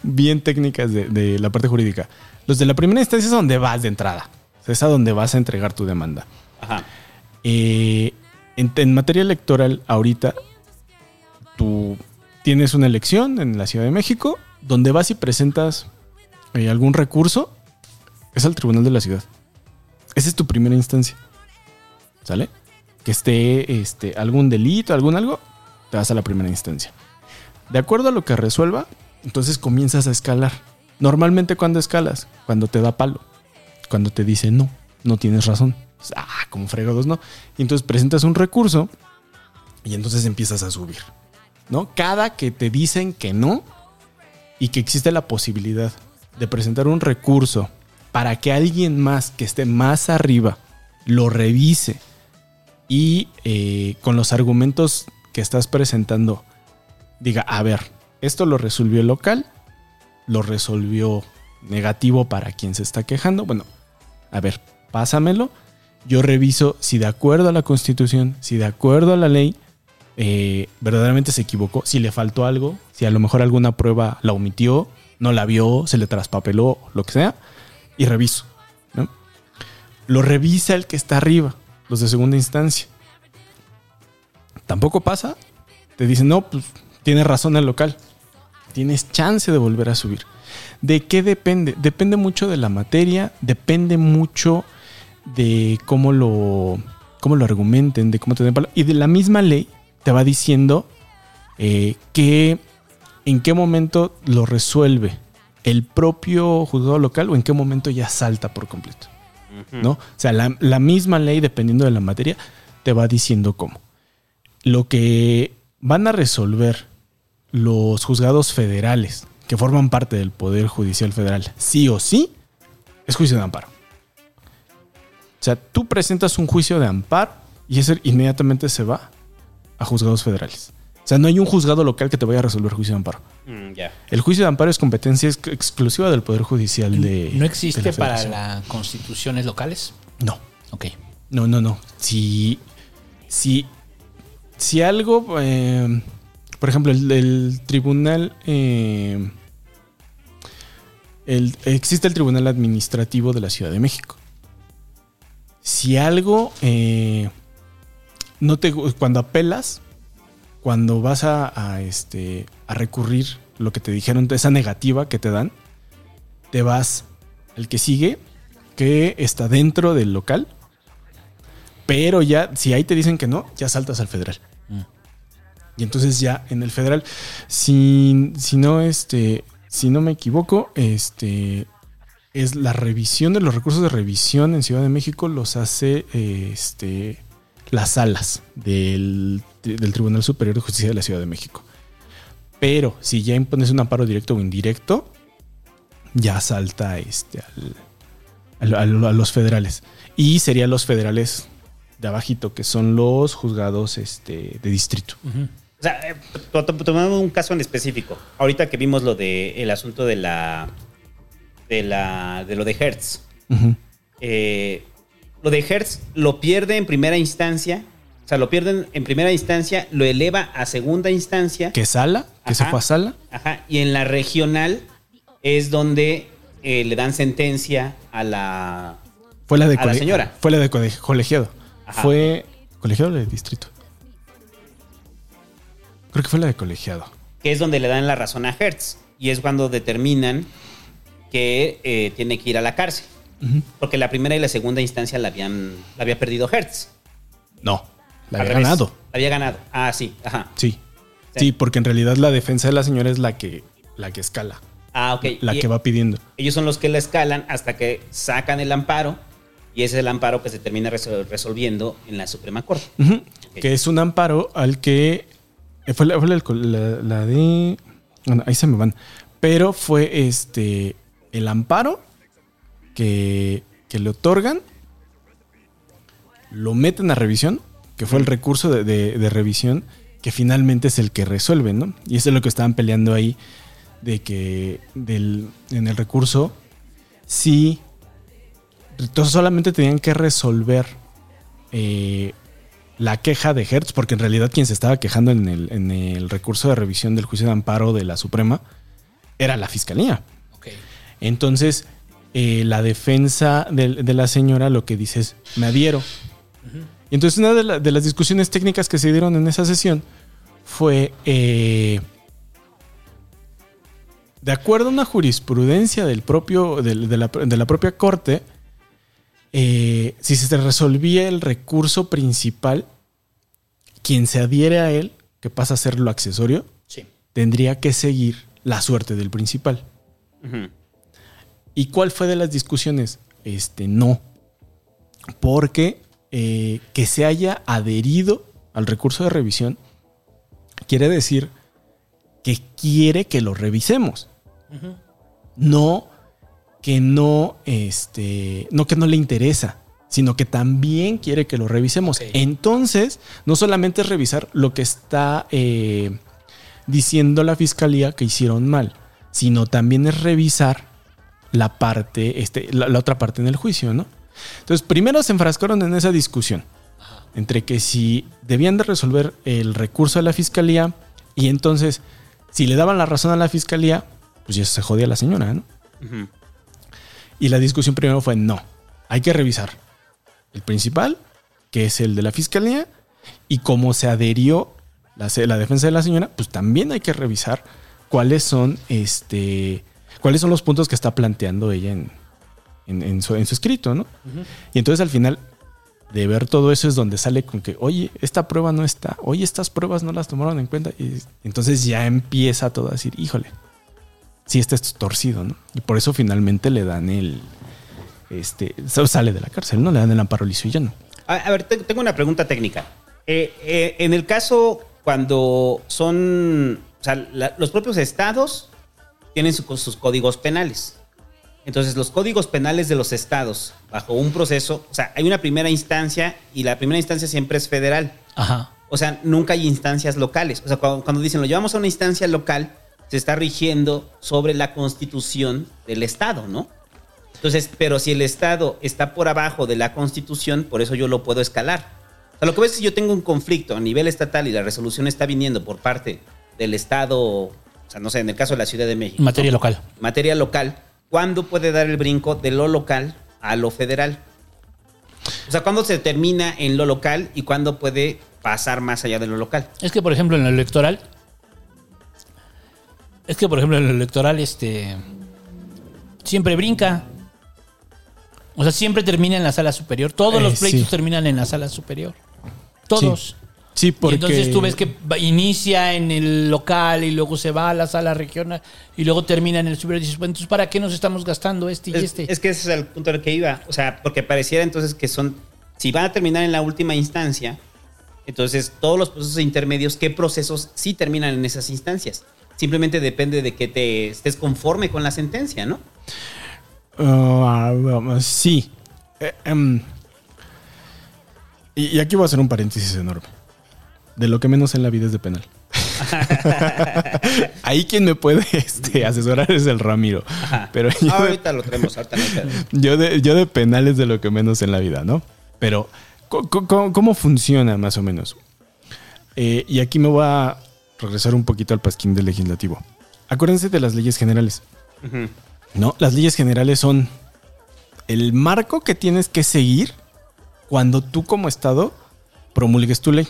bien técnicas de, de la parte jurídica. Los de la primera instancia es donde vas de entrada. Es a donde vas a entregar tu demanda. Ajá. Eh, en, en materia electoral, ahorita tú tienes una elección en la Ciudad de México donde vas y presentas eh, algún recurso, es al Tribunal de la Ciudad. Esa es tu primera instancia. ¿Sale? Que esté este, algún delito, algún algo, te vas a la primera instancia. De acuerdo a lo que resuelva, entonces comienzas a escalar. Normalmente cuando escalas, cuando te da palo, cuando te dice no, no tienes razón. Ah, como fregados, ¿no? Y entonces presentas un recurso y entonces empiezas a subir, ¿no? Cada que te dicen que no y que existe la posibilidad de presentar un recurso para que alguien más que esté más arriba lo revise y eh, con los argumentos que estás presentando diga, a ver, esto lo resolvió el local, lo resolvió negativo para quien se está quejando. Bueno, a ver, pásamelo. Yo reviso si de acuerdo a la constitución, si de acuerdo a la ley, eh, verdaderamente se equivocó, si le faltó algo, si a lo mejor alguna prueba la omitió, no la vio, se le traspapeló, lo que sea, y reviso. ¿no? Lo revisa el que está arriba, los de segunda instancia. Tampoco pasa, te dicen, no, pues tienes razón el local, tienes chance de volver a subir. ¿De qué depende? Depende mucho de la materia, depende mucho de cómo lo, cómo lo argumenten, de cómo te den palo. Y de la misma ley te va diciendo eh, que en qué momento lo resuelve el propio juzgado local o en qué momento ya salta por completo. ¿No? O sea, la, la misma ley, dependiendo de la materia, te va diciendo cómo. Lo que van a resolver los juzgados federales que forman parte del Poder Judicial Federal, sí o sí, es juicio de amparo. O sea, tú presentas un juicio de amparo y ese inmediatamente se va a juzgados federales. O sea, no hay un juzgado local que te vaya a resolver juicio de amparo. Mm. El juicio de amparo es competencia ex- exclusiva del Poder Judicial de. ¿No existe de la para las constituciones locales? No. Ok. No, no, no. Si, si, si algo, eh, por ejemplo, el, tribunal, eh, existe el tribunal administrativo de la Ciudad de México. Si algo, eh, no te, cuando apelas, cuando vas a, este, a recurrir lo que te dijeron, esa negativa que te dan, te vas al que sigue, que está dentro del local, pero ya, si ahí te dicen que no, ya saltas al federal. Y entonces ya en el federal, si, si no, este, si no me equivoco, este, es la revisión de los recursos de revisión en Ciudad de México los hace, este, las salas del, del Tribunal Superior de Justicia de la Ciudad de México. Pero si ya impones un amparo directo o indirecto, ya salta este al, a los federales. Y serían los federales de abajito, que son los juzgados este, de distrito. O sea, eh, to- to- tomando un caso en específico. Ahorita que vimos lo de el asunto de la de la de lo de Hertz. Ujú. Eh, lo de Hertz lo pierde en primera instancia. O sea, lo pierden en primera instancia, lo eleva a segunda instancia. Que sala, que se fue a sala. Ajá. Y en la regional es donde eh, le dan sentencia a la. Fue la de, A la señora. Fue la de cole- colegiado. Ajá. Fue colegiado o de distrito. Creo que fue la de colegiado. que es donde le dan la razón a Hertz. Y es cuando determinan que eh, tiene que ir a la cárcel. Porque la primera y la segunda instancia la habían la había perdido Hertz. No, la Al había revés. ganado. La había ganado. Ah, sí. Ajá. Sí. Sí, porque en realidad la defensa de la señora es la que, la que escala, Ah, ok. la Y que va pidiendo. Ellos son los que la escalan hasta que sacan el amparo. Y ese es el amparo que se termina resol- resolviendo en la Suprema Corte. Que es un amparo al que fue, la, fue la- la- la de. Bueno, ahí se me van. Pero fue este. El amparo que, que le otorgan. Lo meten a revisión. Que fue el recurso de, de- de revisión. Que finalmente es el que resuelve, ¿no? Y eso es lo que estaban peleando ahí. De que del, en el recurso. Sí. Entonces solamente tenían que resolver eh, la queja de Hertz, porque en realidad quien se estaba quejando en el, en el recurso de revisión del juicio de amparo de la Suprema era la fiscalía. Entonces, eh, la defensa del- de, la señora lo que dice es, me adhiero. Y entonces una de, la- de las discusiones técnicas que se dieron en esa sesión fue, eh, de acuerdo a una jurisprudencia del propio, de, la, de la propia corte, eh, si se resolvía el recurso principal, quien se adhiere a él, que pasa a ser lo accesorio, Sí. tendría que seguir la suerte del principal. ¿Y cuál fue de las discusiones? Este, no. Porque eh, que se haya adherido al recurso de revisión quiere decir que quiere que lo revisemos. No que no, este, no que no le interesa, sino que también quiere que lo revisemos. Entonces, no solamente es revisar lo que está eh, diciendo la fiscalía que hicieron mal, sino también es revisar la parte, este, la, la otra parte en el juicio, ¿no? Entonces, primero se enfrascaron en esa discusión entre que si debían de resolver el recurso de la fiscalía y entonces, si le daban la razón a la fiscalía, pues ya se jodía la señora, ¿no? Ujú. Y la discusión primero fue no, hay que revisar el principal, que es el de la fiscalía, y cómo se adherió la, la defensa de la señora, pues también hay que revisar cuáles son este cuáles son los puntos que está planteando ella en, en- en su, en su escrito, ¿no? Y entonces al final de ver todo eso es donde sale con que, oye, esta prueba no está, oye, estas pruebas no las tomaron en cuenta. Y entonces ya empieza todo a decir, híjole, sí, este es torcido, ¿no? Y por eso finalmente le dan el, este, sale de la cárcel, ¿no? Le dan el amparo liso y llano. A, a ver, te- tengo una pregunta técnica. Eh, eh, en el caso cuando son, o sea, la- los propios estados tienen su- sus códigos penales. Entonces, los códigos penales de los estados, bajo un proceso, o sea, hay una primera instancia y la primera instancia siempre es federal. Ajá. O sea, nunca hay instancias locales. O sea, cuando, cuando dicen lo llevamos a una instancia local, se está rigiendo sobre la constitución del estado, ¿no? Entonces, pero si el Estado está por abajo de la Constitución, por eso yo lo puedo escalar. O sea, lo que ves es que yo tengo un conflicto a nivel estatal y la resolución está viniendo por parte del Estado, o sea, no sé, en el caso de la Ciudad de México. Materia local. Materia local. ¿Cuándo puede dar el brinco de lo local a lo federal? O sea, ¿cuándo se termina en lo local y cuándo puede pasar más allá de lo local? Es que, por ejemplo, en lo electoral. Es que, por ejemplo, en lo electoral, este. Siempre brinca. O sea, siempre termina en la sala superior. Todos Eh, los pleitos sí. terminan en la sala superior. Todos. Sí, Y porque. entonces tú ves que inicia en el local y luego se va a la sala regional y luego termina en el superior y dices, bueno, entonces ¿para qué nos estamos gastando este y Es, este? es que ese es el punto al que iba. O sea, porque pareciera entonces que son. Si van a terminar en la última instancia, entonces todos los procesos intermedios, ¿qué procesos sí terminan en esas instancias? Simplemente depende de que te estés conforme con la sentencia, ¿no? Ah, vamos, sí. Eh, em, y, aquí voy a hacer un paréntesis enorme. De lo que menos en la vida es de penal. *laughs* Ahí quien me puede este, asesorar es el Ramiro. Pero yo, Ah, de, ahorita lo traemos, ahorita no *laughs* yo, de, yo de penal es de lo que menos en la vida, ¿no? Pero, ¿cómo, funciona más o menos? Eh, y aquí me voy a regresar un poquito al pasquín del legislativo. Acuérdense de las leyes generales. ¿no? Las leyes generales son el marco que tienes que seguir cuando tú como Estado promulgues tu ley.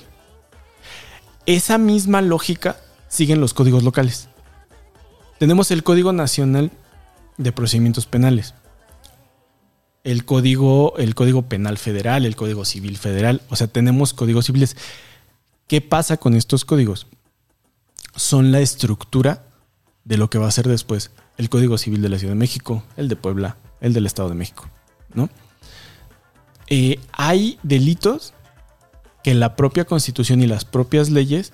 Esa misma lógica siguen los códigos locales. Tenemos el Código Nacional de Procedimientos Penales, el código, el código Penal Federal, el Código Civil Federal, o sea, tenemos códigos civiles. ¿Qué pasa con estos códigos? Son la estructura de lo que va a ser después el Código Civil de la Ciudad de México, el de Puebla, el del Estado de México, ¿no? Eh, hay delitos que la propia Constitución y las propias leyes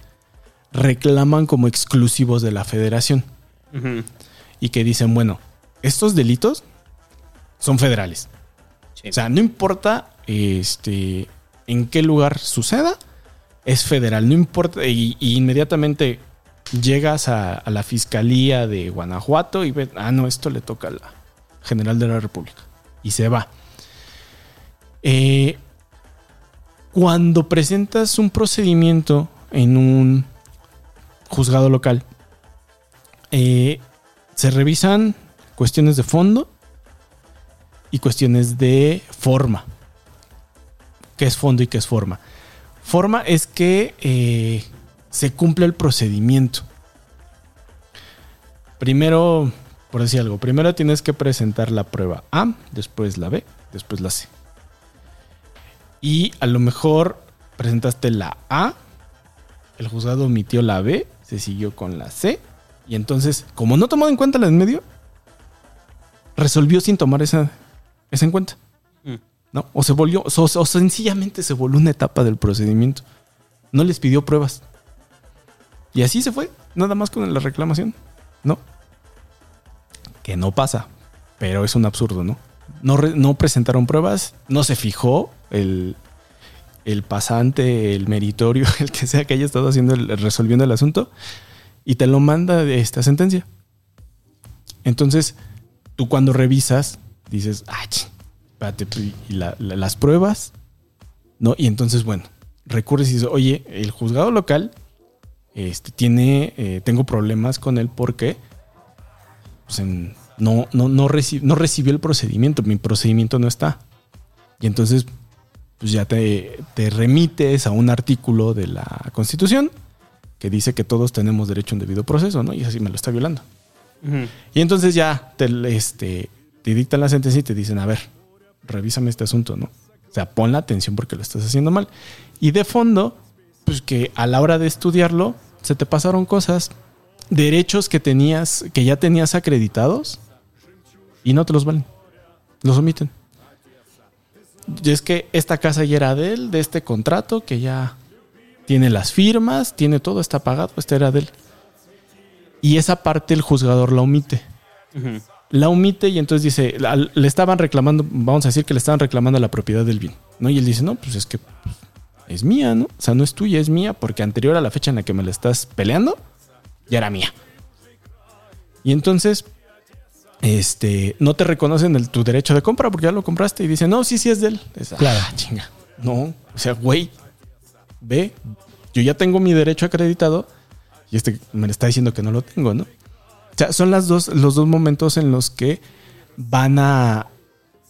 reclaman como exclusivos de la Federación y que dicen, bueno, estos delitos son federales. Sí. O sea, no importa este, en qué lugar suceda, es federal. No importa. Y, y inmediatamente llegas a, la fiscalía de Guanajuato y ves, ah, no, esto le toca a la General de la República. Y se va. Eh, cuando presentas un procedimiento en un juzgado local, eh, se revisan cuestiones de fondo y cuestiones de forma. ¿Qué es fondo y qué es forma? Forma es que eh, se cumple el procedimiento. Primero, por decir algo, primero tienes que presentar la prueba A, después la B, después la C. Y a lo mejor presentaste la A, el juzgado omitió la B, se siguió con la C, y entonces, como no tomó en cuenta la en medio, resolvió sin tomar esa, esa en cuenta. Mm. ¿no? O se volvió, o, o sencillamente se volvió una etapa del procedimiento. No les pidió pruebas. Y así se fue, nada más con la reclamación, ¿no? Que no pasa, pero es un absurdo, ¿no? No, no presentaron pruebas, no se fijó el, el pasante, el meritorio, *laughs* el que sea que haya estado haciendo el- resolviendo el asunto, y te lo manda de esta sentencia. Entonces, tú cuando revisas, dices, ay, ch, espérate, y la- la- las pruebas, ¿no? Y entonces, bueno, recurres y dices, oye, el juzgado local este, tiene, eh, tengo problemas con él porque pues, en- no, no, no, reci- no recibió el procedimiento, mi procedimiento no está. Y entonces, pues ya te, te remites a un artículo de la Constitución que dice que todos tenemos derecho a un debido proceso, ¿no? Y así me lo está violando. Y entonces ya te, este, te dictan la sentencia y te dicen, a ver, revísame este asunto, ¿no? O sea, pon la atención porque lo estás haciendo mal. Y de fondo, pues que a la hora de estudiarlo, se te pasaron cosas, derechos que tenías, que ya tenías acreditados, y no te los valen. Los omiten. Y es que esta casa ya era de él, de este contrato, que ya tiene las firmas, tiene todo, está pagado, este era de él. Y esa parte el juzgador la omite. La omite y entonces dice, le estaban reclamando, vamos a decir que le estaban reclamando la propiedad del bien, ¿no? Y él dice, no, pues es que pues, es mía, ¿no? O sea, no es tuya, es mía, porque anterior a la fecha en la que me la estás peleando, ya era mía. Y entonces, este, no te reconocen el- tu derecho de compra porque ya lo compraste y dicen, no, sí, sí es de él. Es, Claro. "Ah, chinga. No, o sea, güey, ve, yo ya tengo mi derecho acreditado y este me está diciendo que no lo tengo, ¿no? O sea, son las dos, los dos momentos en los que van a,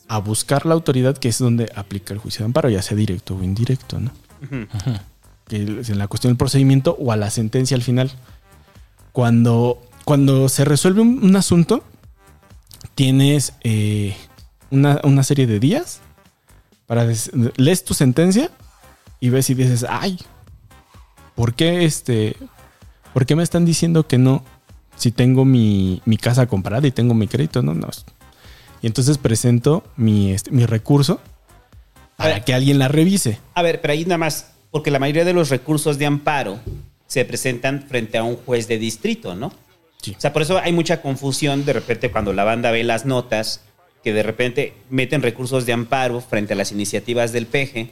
a buscar la autoridad, que es donde aplica el juicio de amparo, ya sea directo o indirecto, ¿no? En la cuestión del procedimiento o a la sentencia al final. Cuando, cuando se resuelve un, un asunto, tienes eh, una, una serie de días para lees tu sentencia y ves y dices, ay, ¿por qué este, por qué me están diciendo que no? Si tengo mi, mi casa comprada y tengo mi crédito, no, no. Y entonces presento mi, este, mi recurso para que alguien la revise. A ver, pero ahí nada más, porque la mayoría de los recursos de amparo se presentan frente a un juez de distrito, ¿no? O sea, por eso hay mucha confusión de repente cuando la banda ve las notas, que de repente meten recursos de amparo frente a las iniciativas del PG,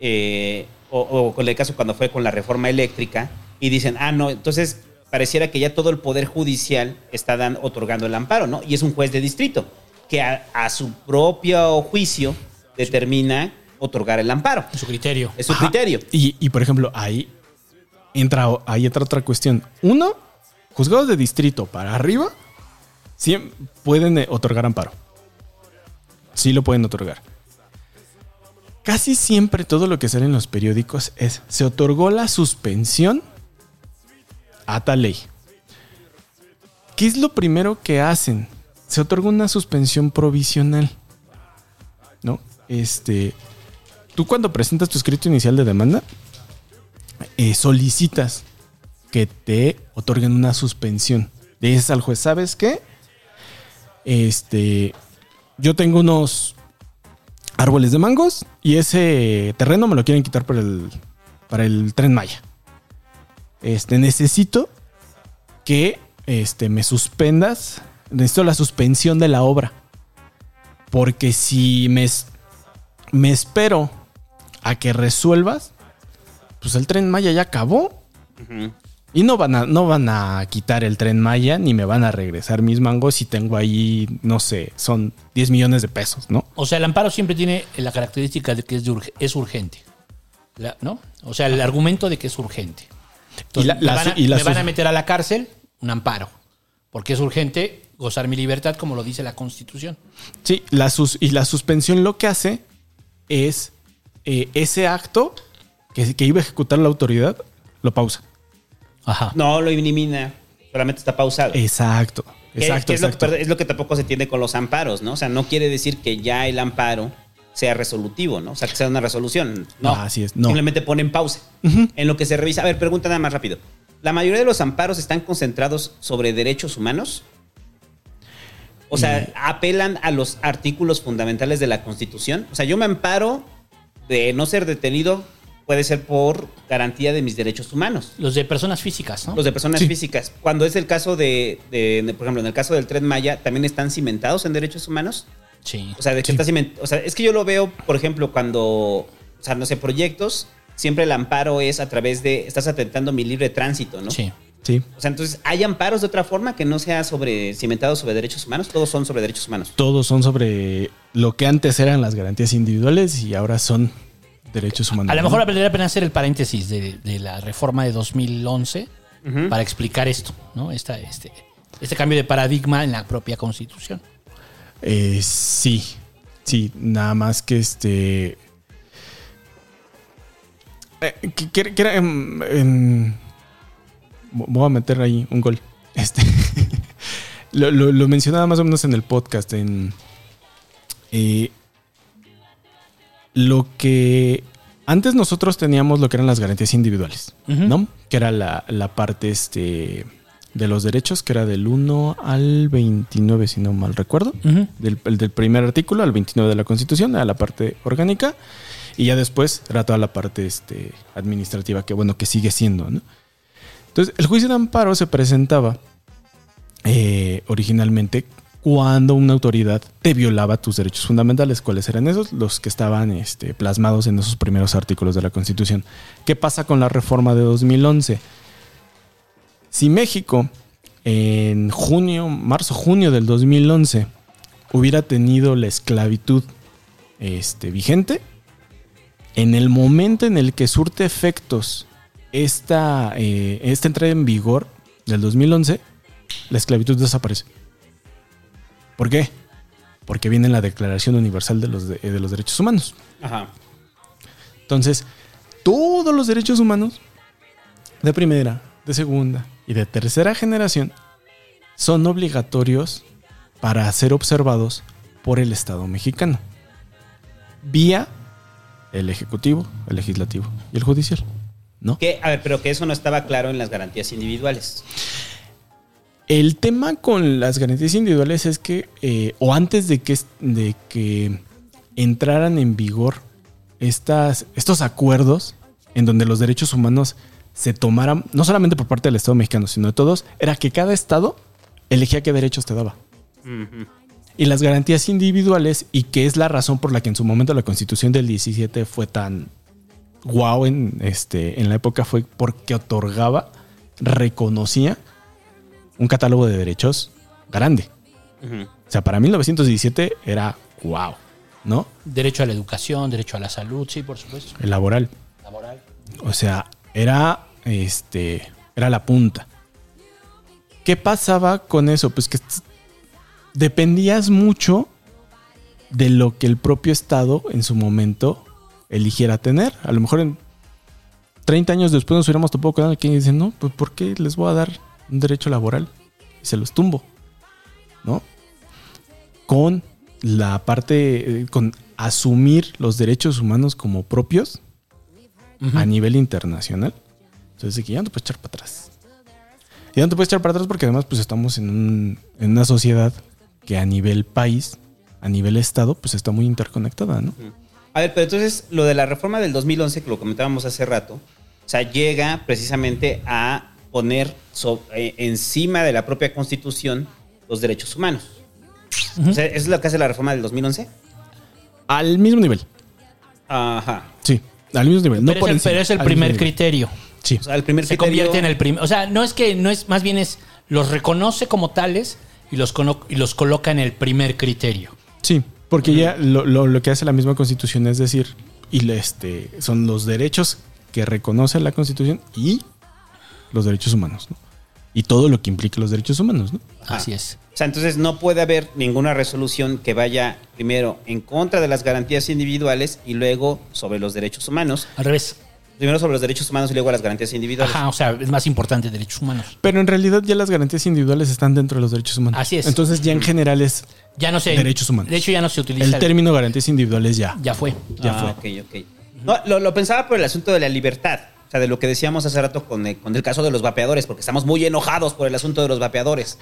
eh, o, o con el caso cuando fue con la reforma eléctrica, y dicen, ah, no, entonces pareciera que ya todo el Poder Judicial está dan, otorgando el amparo, ¿no? Y es un juez de distrito, que a, a su propio juicio determina otorgar el amparo. Su criterio. Es su Ajá. criterio. Y, y, por ejemplo, ahí entra, ahí entra otra cuestión. Uno, juzgados de distrito para arriba sí pueden eh, otorgar amparo. Sí lo pueden otorgar. Casi siempre todo lo que sale en los periódicos es se otorgó la suspensión a tal ley. ¿Qué es lo primero que hacen? Se otorga una suspensión provisional. Este. Tú cuando presentas tu escrito inicial de demanda, eh, solicitas que te otorguen una suspensión. Le dices al juez, ¿sabes qué? Este. Yo tengo unos árboles de mangos y ese terreno me lo quieren quitar para el, para el tren Maya. Este, necesito que este, me suspendas. Necesito la suspensión de la obra. Porque si me, me espero a que resuelvas, pues el tren Maya ya acabó. Y no van, a, no van a quitar el tren Maya ni me van a regresar mis mangos si tengo ahí, no sé, son 10 millones de pesos, ¿no? O sea, el amparo siempre tiene la característica de que es, de urge- es urgente. La- ¿No? O sea, el argumento de que es urgente. Entonces, Y la- me, la van a, y la me van a meter a la cárcel, un amparo. Porque es urgente gozar mi libertad, como lo dice la Constitución. Sí, la sus- y la suspensión lo que hace es eh, ese acto que, que iba a ejecutar la autoridad, lo pausa. Ajá. No lo elimina, solamente está pausado. Exacto. Exacto, que es, lo, exacto. que- es lo que tampoco se entiende con los amparos, ¿no? O sea, no quiere decir que ya el amparo sea resolutivo, ¿no? O sea, que sea una resolución. No, Ah, así es, no. Simplemente ponen pausa. En lo que se revisa. A ver, pregunta nada más rápido. ¿La mayoría de los amparos están concentrados sobre derechos humanos? O sea, Mm. apelan a los artículos fundamentales de la Constitución. O sea, yo me amparo de no ser detenido, puede ser por garantía de mis derechos humanos. Los de personas físicas, ¿no? Los de personas Sí. físicas. Cuando es el caso de, de- de, por ejemplo, en el caso del Tren Maya, ¿también están cimentados en derechos humanos? Sí. O sea, de que está ciment- O sea, es que yo lo veo, por ejemplo, cuando, o sea, no sé, proyectos, siempre el amparo es a través de, estás atentando mi libre tránsito, ¿no? Sí. Sí. O sea, entonces, ¿hay amparos de otra forma que no sea sobre, cimentados sobre derechos humanos? Todos son sobre derechos humanos. Todos son sobre lo que antes eran las garantías individuales y ahora son derechos humanos. A lo mejor valdría la pena hacer el paréntesis de, de la reforma de 2011 Ujú. para explicar esto, ¿no? Esta, este, este cambio de paradigma en la propia Constitución. Eh, sí, sí, nada más que este. eh, que, que- que era, em, em, voy a meter ahí un gol. *laughs* Este. lo, lo- lo mencionaba más o menos en el podcast. En. eh, lo que. Antes nosotros teníamos lo que eran las garantías individuales. ¿no? Que era la, la parte este, de los derechos, que era del 1 al 29, si no mal recuerdo del, el del primer artículo al 29 de la Constitución, a la parte orgánica, y ya después era toda la parte este, administrativa, que bueno, que sigue siendo, ¿no? Entonces, el juicio de amparo se presentaba eh, originalmente cuando una autoridad te violaba tus derechos fundamentales. ¿Cuáles eran esos? Los que estaban este, plasmados en esos primeros artículos de la Constitución. ¿Qué pasa con la reforma de 2011? Si México en junio, marzo, junio del 2011 hubiera tenido la esclavitud este, vigente, en el momento en el que surte efectos esta, eh, esta entrada en vigor del 2011, la esclavitud desaparece. ¿Por qué? Porque viene la Declaración Universal de los, de- de los Derechos Humanos. Ajá. Entonces, todos los derechos humanos de primera, de segunda y de tercera generación son obligatorios para ser observados por el Estado mexicano, vía el Ejecutivo, el Legislativo y el Judicial. ¿No? Que, a ver, pero que eso no estaba claro en las garantías individuales. El tema con las garantías individuales es que, eh, o antes de que, de que entraran en vigor estas, estos acuerdos en donde los derechos humanos se tomaran, no solamente por parte del Estado mexicano, sino de todos, era que cada Estado elegía qué derechos te daba. Y las garantías individuales, y que es la razón por la que en su momento la constitución del 17 fue tan guau en, este, en la época, fue porque otorgaba, reconocía un catálogo de derechos grande. O sea, para 1917 era wow, ¿no? Derecho a la educación, derecho a la salud, sí, por supuesto. El laboral. Laboral. O sea, era este era la punta. ¿Qué pasaba con eso? Pues que dependías mucho de lo que el propio Estado en su momento eligiera tener. A lo mejor en 30 años después nos hubiéramos topado con alguien que dice, no, pues ¿por qué les voy a dar un derecho laboral? Y se los tumbo. ¿No? Con la parte, eh, con asumir los derechos humanos como propios a nivel internacional. Entonces, que ya no te puedes echar para atrás. Ya no te puedes echar para atrás porque además pues estamos en, un- en una sociedad que a nivel país, a nivel estado, pues está muy interconectada, ¿no? A ver, pero entonces lo de la reforma del 2011, que lo comentábamos hace rato, o sea, llega precisamente a poner so- eh, encima de la propia constitución los derechos humanos. O sea, ¿eso es lo que hace la reforma del 2011? Al mismo nivel. Ajá. Sí, al mismo nivel. no pero, por es el, encima, pero es el al primer criterio. Sí. O sea, el primer Se criterio- convierte en el primer. O sea, no es que no es, más bien es los reconoce como tales y los, y los coloca en el primer criterio. Sí, porque ya lo, lo- lo que hace la misma constitución es decir, y le- este, son los derechos que reconoce la constitución y los derechos humanos, ¿no? Y todo lo que implica los derechos humanos, ¿no? Así es. O sea, entonces no puede haber ninguna resolución que vaya primero en contra de las garantías individuales y luego sobre los derechos humanos. Al revés. Primero sobre los derechos humanos y luego las garantías individuales. Ajá, o sea, es más importante derechos humanos. Pero en realidad ya las garantías individuales están dentro de los derechos humanos. Así es. Entonces ya en general es Ya no sé. derechos humanos. De hecho, ya no se utiliza. el término garantías individuales ya. Ya fue. Ya Ah, fue. ok, ok. No, lo, lo pensaba por el asunto de la libertad. O sea, de lo que decíamos hace rato con el, con el caso de los vapeadores, porque estamos muy enojados por el asunto de los vapeadores.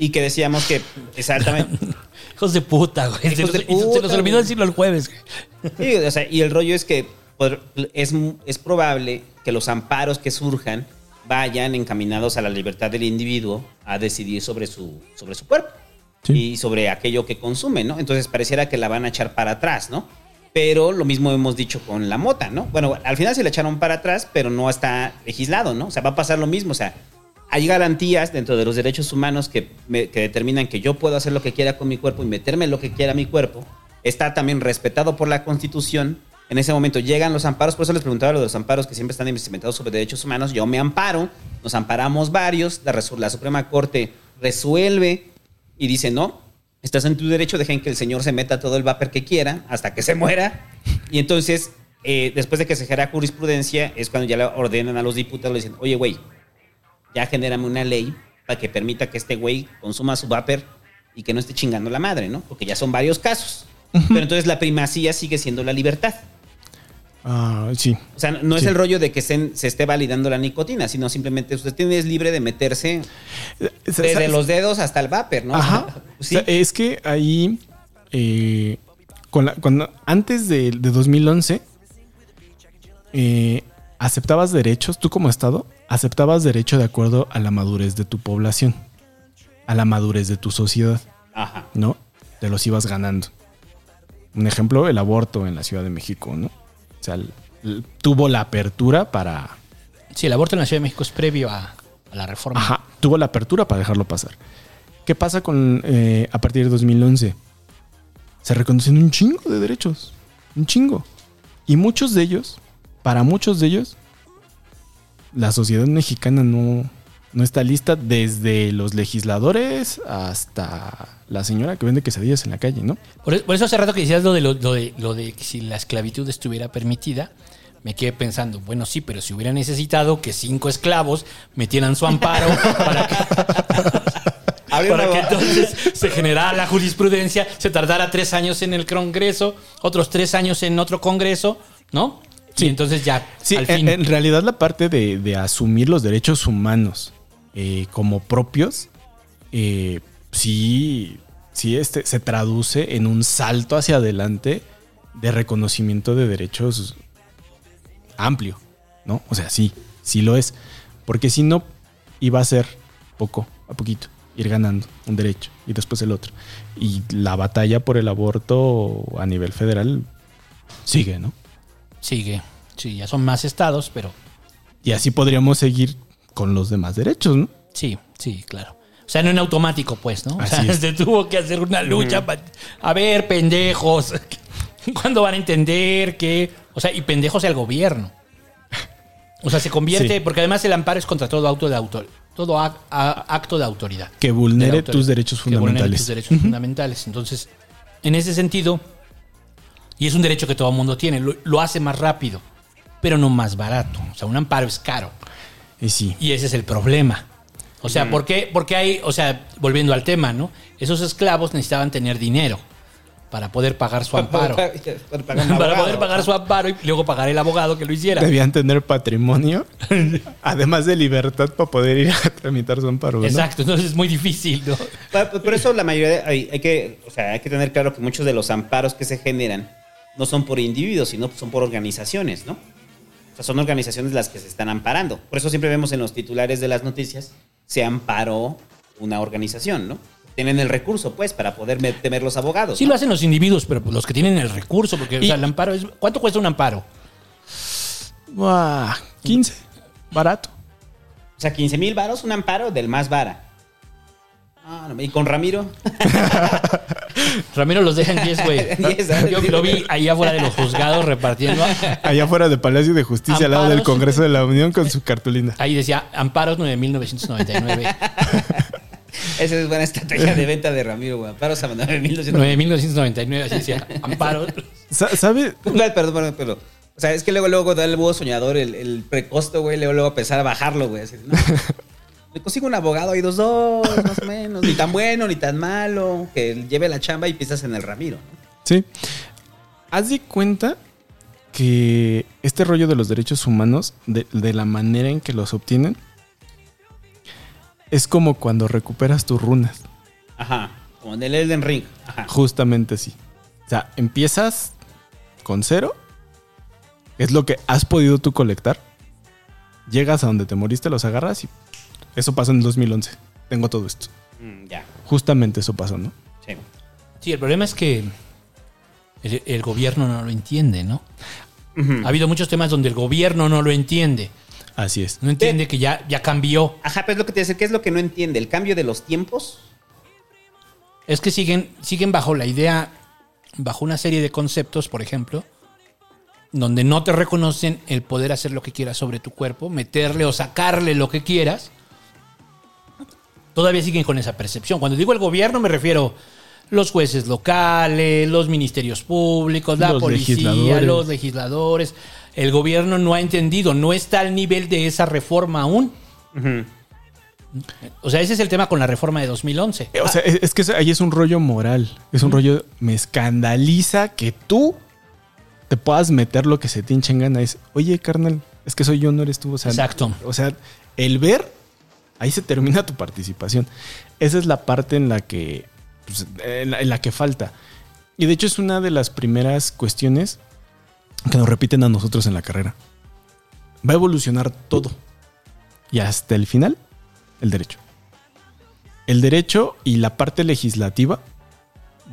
Y que decíamos que, exactamente. *laughs* Hijos de puta, güey. Se nos, de se nos puta, olvidó decirlo el jueves. Sí, o sea, y el rollo es que es, es probable que los amparos que surjan vayan encaminados a la libertad del individuo a decidir sobre su, sobre su cuerpo y sobre aquello que consume, ¿no? Entonces pareciera que la van a echar para atrás, ¿no? Pero lo mismo hemos dicho con la mota, ¿no? Bueno, al final se la echaron para atrás, pero no está legislado, ¿no? O sea, va a pasar lo mismo, o sea, hay garantías dentro de los derechos humanos que, me- que determinan que yo puedo hacer lo que quiera con mi cuerpo y meterme lo que quiera a mi cuerpo. Está también respetado por la Constitución. En ese momento llegan los amparos, por eso les preguntaba lo de los amparos que siempre están inventados sobre derechos humanos. Yo me amparo, nos amparamos varios, la Suprema Corte resuelve y dice, no, estás en tu derecho, dejen que el señor se meta todo el vapor que quiera hasta que se muera. Y entonces, eh, después de que se genera jurisprudencia, es cuando ya le ordenan a los diputados, le dicen, oye, güey, ya genérame una ley para que permita que este güey consuma su vapor y que no esté chingando la madre, ¿no? Porque ya son varios casos. Pero entonces la primacía sigue siendo la libertad. Ah, sí. O sea, no es el rollo de que se, se esté validando la nicotina, sino simplemente usted tiene es libre de meterse desde ¿sabes? los dedos hasta el vapor, ¿no? Ajá. *laughs* Sí. O sea, es que ahí, eh, con la- cuando, antes de, de 2011, eh, aceptabas derechos, tú como Estado, aceptabas derecho de acuerdo a la madurez de tu población, a la madurez de tu sociedad, Ajá. ¿no? Te los ibas ganando. Un ejemplo, el aborto en la Ciudad de México, ¿no? O sea, tuvo la apertura para... Sí, el aborto en la Ciudad de México es previo a, a la reforma. Ajá. tuvo la apertura para dejarlo pasar. ¿Qué pasa con eh, a partir de 2011? Se reconocen un chingo de derechos, un chingo. Y muchos de ellos, para muchos de ellos, la sociedad mexicana no, no está lista desde los legisladores hasta la señora que vende quesadillas en la calle, ¿no? Por, e- por eso hace rato que decías lo de, lo, lo de, lo de que si la esclavitud estuviera permitida, me quedé pensando, bueno, sí, pero si hubiera necesitado que cinco esclavos metieran su amparo *laughs* para que, para entonces se generara la jurisprudencia, se tardara tres años en el Congreso, otros tres años en otro Congreso, ¿no? Sí, entonces ya, Sí, al en, fin. en realidad la parte de, de asumir los derechos humanos eh, como propios, eh, sí, sí este, se traduce en un salto hacia adelante de reconocimiento de derechos amplio, ¿no? O sea, sí, sí lo es. Porque si no, iba a ser poco a poquito, ir ganando un derecho y después el otro. Y la batalla por el aborto a nivel federal sigue, ¿no? Sigue. Sí, ya son más estados, pero Y así podríamos seguir con los demás derechos, ¿no? sí, sí, claro. O sea, no en automático, pues, ¿no? O sea, es. *laughs* se tuvo que hacer una lucha. pa- a ver, pendejos. *laughs* ¿Cuándo van a entender que.? O sea, y pendejos el gobierno. O sea, se convierte. Sí. Porque además el amparo es contra todo auto de autor. Todo a- acto de autoridad. Que vulnere autoridad. tus derechos Que vulnere fundamentales. tus derechos fundamentales. Entonces, en ese sentido. Y es un derecho que todo el mundo tiene. Lo, lo hace más rápido, pero no más barato. O sea, un amparo es caro. Y sí. Y ese es el problema. O sea, ¿por qué? Porque hay, o sea, volviendo al tema, ¿no? Esos esclavos necesitaban tener dinero para poder pagar su amparo. *laughs* Para poder pagar su amparo y luego pagar el abogado que lo hiciera. Debían tener patrimonio, *laughs* además de libertad para poder ir a tramitar su amparo. ¿no? Exacto, entonces es muy difícil, ¿no? Por eso la mayoría, de- hay, hay que, o sea, hay que tener claro que muchos de los amparos que se generan no son por individuos, sino son por organizaciones, ¿no? O sea, son organizaciones las que se están amparando. Por eso siempre vemos en los titulares de las noticias, se amparó una organización, ¿no? Tienen el recurso, pues, para poder temer los abogados. Sí ¿no? lo hacen los individuos, pero los que tienen el recurso, porque o sea, el amparo es... ¿Cuánto cuesta un amparo? Buah, 15. Barato. O sea, 15 mil varos, un amparo del más vara. Ah, no, y con Ramiro. *laughs* Ramiro los deja en 10, güey. *laughs* 10. Yo lo vi ahí afuera de los juzgados repartiendo. *laughs* Allá afuera del Palacio de Justicia, al lado del. Congreso de la Unión, con su cartulina. Ahí decía amparos 9999. Esa es buena estrategia de venta de Ramiro, güey. Amparos a 9,200. 9999, así decía. Amparos. Sa- ¿Sabe? Perdón, perdón, perdón. O sea, es que luego, luego da el búho soñador el, el precosto, güey. Luego, luego empezar a bajarlo, güey. Así, no, me consigo un abogado ahí dos, dos, más o menos. Ni tan bueno, ni tan malo. Que lleve la chamba y piensas en el Ramiro. ¿no? Sí. Haz de cuenta que este rollo de los derechos humanos, de, de la manera en que los obtienen, es como cuando recuperas tus runas. Ajá. Como en el Elden Ring. Ajá. Justamente así. O sea, empiezas con cero. Es lo que has podido tú colectar. Llegas a donde te moriste, los agarras y eso pasó en el 2011. Tengo todo esto. Mm, ya. Justamente eso pasó, ¿no? Sí. Sí, el problema es que el, el gobierno no lo entiende, ¿no? Ha habido muchos temas donde el gobierno no lo entiende. Así es. No entiende que ya, ya cambió. Ajá, pero es lo que te dice, ¿qué es lo que no entiende? ¿El cambio de los tiempos? Es que siguen, siguen bajo la idea, bajo una serie de conceptos, por ejemplo, donde no te reconocen el poder hacer lo que quieras sobre tu cuerpo, meterle o sacarle lo que quieras. Todavía siguen con esa percepción. Cuando digo el gobierno me refiero los jueces locales, los ministerios públicos, la Los policía, legisladores. los legisladores. El gobierno no ha entendido, no está al nivel de esa reforma aún. O sea, ese es el tema con la reforma de 2011. O sea, es, que ahí es un rollo moral. Es un rollo. Me escandaliza que tú te puedas meter lo que se te hinche en gana. Es, oye, carnal, es que soy yo, no eres tú. O sea, Exacto. O sea, el ver, ahí se termina tu participación. Esa es la parte en la que. pues, en, la, en la que falta. Y de hecho, es una de las primeras cuestiones que nos repiten a nosotros en la carrera. Va a evolucionar todo. Y hasta el final, el derecho. El derecho y la parte legislativa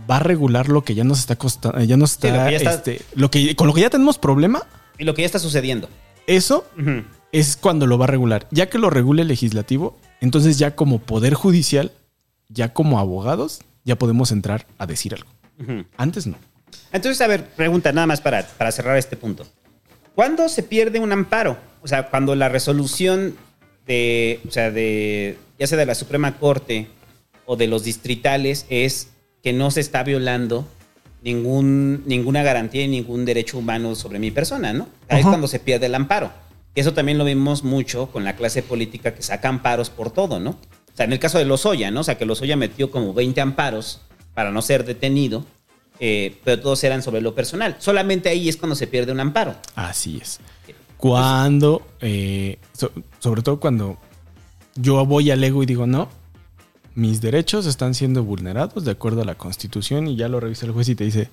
va a regular lo que ya nos está costando, ya nos Sí, está, lo que ya está- este, lo que con lo que ya tenemos problema, Y lo que ya está sucediendo. eso es cuando lo va a regular. Ya que lo regule el legislativo, Entonces ya como poder judicial, ya como abogados, ya podemos entrar a decir algo. Antes no. Entonces, a ver, pregunta nada más para, para cerrar este punto. ¿Cuándo se pierde un amparo? O sea, cuando la resolución de, o sea, de, ya sea de la Suprema Corte o de los distritales es que no se está violando ningún, ninguna garantía y ningún derecho humano sobre mi persona, ¿no? Ahí es cuando se pierde el amparo. Eso también lo vimos mucho con la clase política que saca amparos por todo, ¿no? O sea, en el caso de Lozoya, ¿no? O sea, que Lozoya metió como 20 amparos para no ser detenido, eh, pero todos eran sobre lo personal. Solamente ahí es cuando se pierde un amparo. Así es. Cuando, eh, so- sobre todo cuando yo voy al ego y digo, no, mis derechos están siendo vulnerados de acuerdo a la constitución y ya lo revisa el juez y te dice,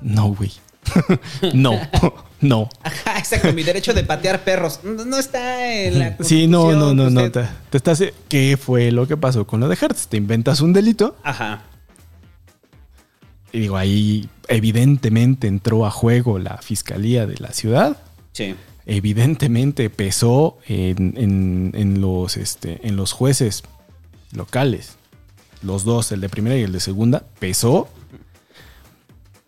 no, güey. *laughs* no, *laughs* no. Ajá, exacto. Mi derecho de patear perros no, no está en la Sí, no, no, no, no. Te, te estás. ¿Qué fue lo que pasó con lo de Hertz? Te inventas un delito Ajá. y digo, ahí evidentemente entró a juego la fiscalía de la ciudad. Sí. Evidentemente pesó en, en- en los, este, en los jueces locales. Los dos, el de primera y el de segunda, pesó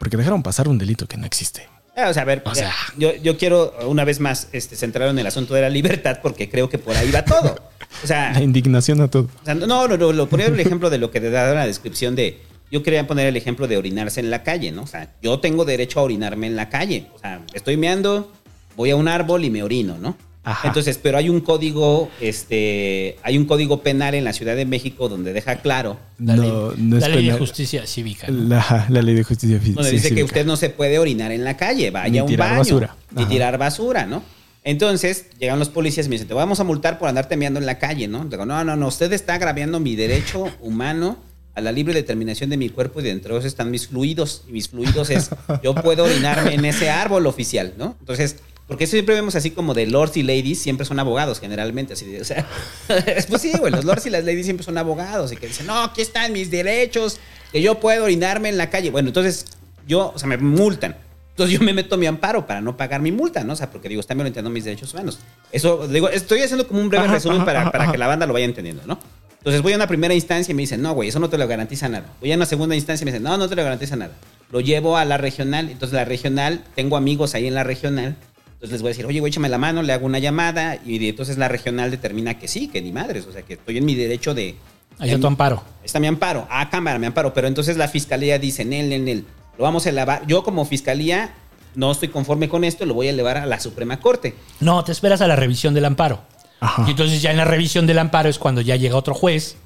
porque dejaron pasar un delito que no existe. Ah, O sea, a ver, O sea- yo, yo quiero una vez más este, centrar en el asunto de la libertad porque creo que por ahí va todo. O sea, *laughs* La indignación a todo. O sea, no, no, no, lo ponía el ejemplo de lo que te daba la descripción de. Yo quería poner el ejemplo de orinarse en la calle, ¿no? O sea, yo tengo derecho a orinarme en la calle. O sea, estoy meando, voy a un árbol y me orino, ¿no? Ajá. Entonces, pero hay un código, este, hay un código penal en la Ciudad de México donde deja claro, La, No, ley, no es la ley de justicia cívica. ¿no? La, la ley de justicia fi- donde sí, dice que cívica. usted no se puede orinar en la calle, vaya Ni a un tirar baño, basura. ni Ajá. tirar basura, ¿no? Entonces llegan los policías y me dicen, te vamos a multar por andarte meando en la calle, ¿no? Digo, no, no, no, usted está agraviando mi derecho humano a la libre determinación de mi cuerpo y dentro de eso están mis fluidos. Y mis fluidos es, yo puedo orinarme en ese árbol oficial, ¿no? Entonces, porque siempre vemos así como de lords y ladies, siempre son abogados generalmente, así de, o sea, *laughs* pues sí, güey, los lords y las ladies siempre son abogados y que dicen, no, aquí están mis derechos, que yo puedo orinarme en la calle. Bueno, entonces yo, o sea, me multan. Entonces yo me meto mi amparo para no pagar mi multa, ¿no? O sea, porque digo, están violentando mis derechos humanos. Eso, digo, estoy haciendo como un breve Ajá, resumen ajá, para, ajá, para que la banda lo vaya entendiendo, ¿no? Entonces voy a una primera instancia y me dicen, no, güey, eso no te lo garantiza nada. Voy a una segunda instancia y me dicen, no, no te lo garantiza nada. Lo llevo a la regional, entonces la regional, tengo amigos ahí en la regional, entonces les voy a decir, oye, güey, échame la mano, le hago una llamada y entonces la regional determina que sí, que ni madres, o sea, que estoy en mi derecho de... Ahí está tu amparo. Ahí está mi amparo. Ah, cámara, mi amparo. Pero entonces la fiscalía dice, Nel, Nel, Nel, lo vamos a elevar. Yo como fiscalía no estoy conforme con esto, lo voy a elevar a la Suprema Corte. No, te esperas a la revisión del amparo. Ajá. Y entonces ya en la revisión del amparo es cuando ya llega otro juez,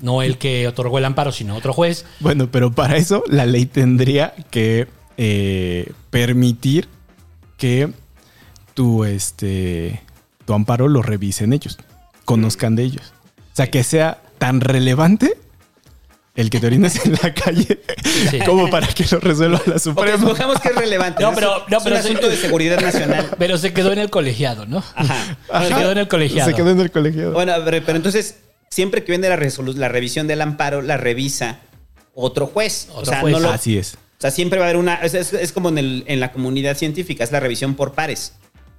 no el que otorgó el amparo, sino otro juez. Bueno, pero para eso la ley tendría que eh, permitir que tu, este, tu amparo lo revisen ellos, conozcan de ellos. O sea, que sea tan relevante el que te orines en la calle Sí. como para que lo resuelva la Suprema. supongamos que es relevante. No, pero- no, es pero un asunto de seguridad nacional. *laughs* Pero se quedó en el colegiado, ¿no? Ajá. Se quedó en el colegiado. Se quedó en el colegiado. Bueno, pero, pero entonces, siempre que viene la, la revisión del amparo, la revisa otro juez. o Otro sea, juez. no lo- Así es. O sea, siempre va a haber una. Es, es- es como en, el- en la comunidad científica, es la revisión por pares.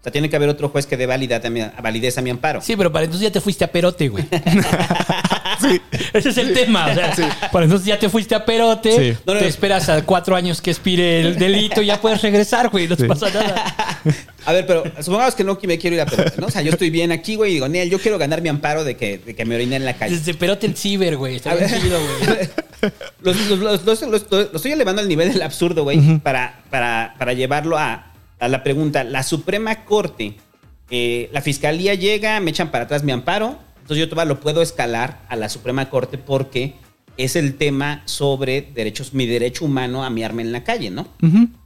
O sea, tiene que haber otro juez que dé validad a mi- a validez a mi amparo. Sí, pero para entonces ya te fuiste a Perote, güey. *laughs* Ese es el tema. O sea, para entonces ya te fuiste a Perote, Sí. No, no, te no. esperas a cuatro años que expire el *laughs* delito y ya puedes regresar, güey. No te Sí. pasa nada. A ver, pero supongamos que no me quiero ir a Perote, ¿no? O sea, yo estoy bien aquí, güey, y digo, Nel, yo quiero ganar mi amparo de que, de que me oriné en la calle. Desde Perote el ciber, güey. Está bien chido, güey. *laughs* Lo estoy elevando al nivel del absurdo, güey, para, para, para llevarlo a, a la pregunta. La Suprema Corte, eh, la Fiscalía llega, me echan para atrás mi amparo, entonces yo todavía lo puedo escalar a la Suprema Corte porque es el tema sobre derechos, mi derecho humano a miarme en la calle, ¿no?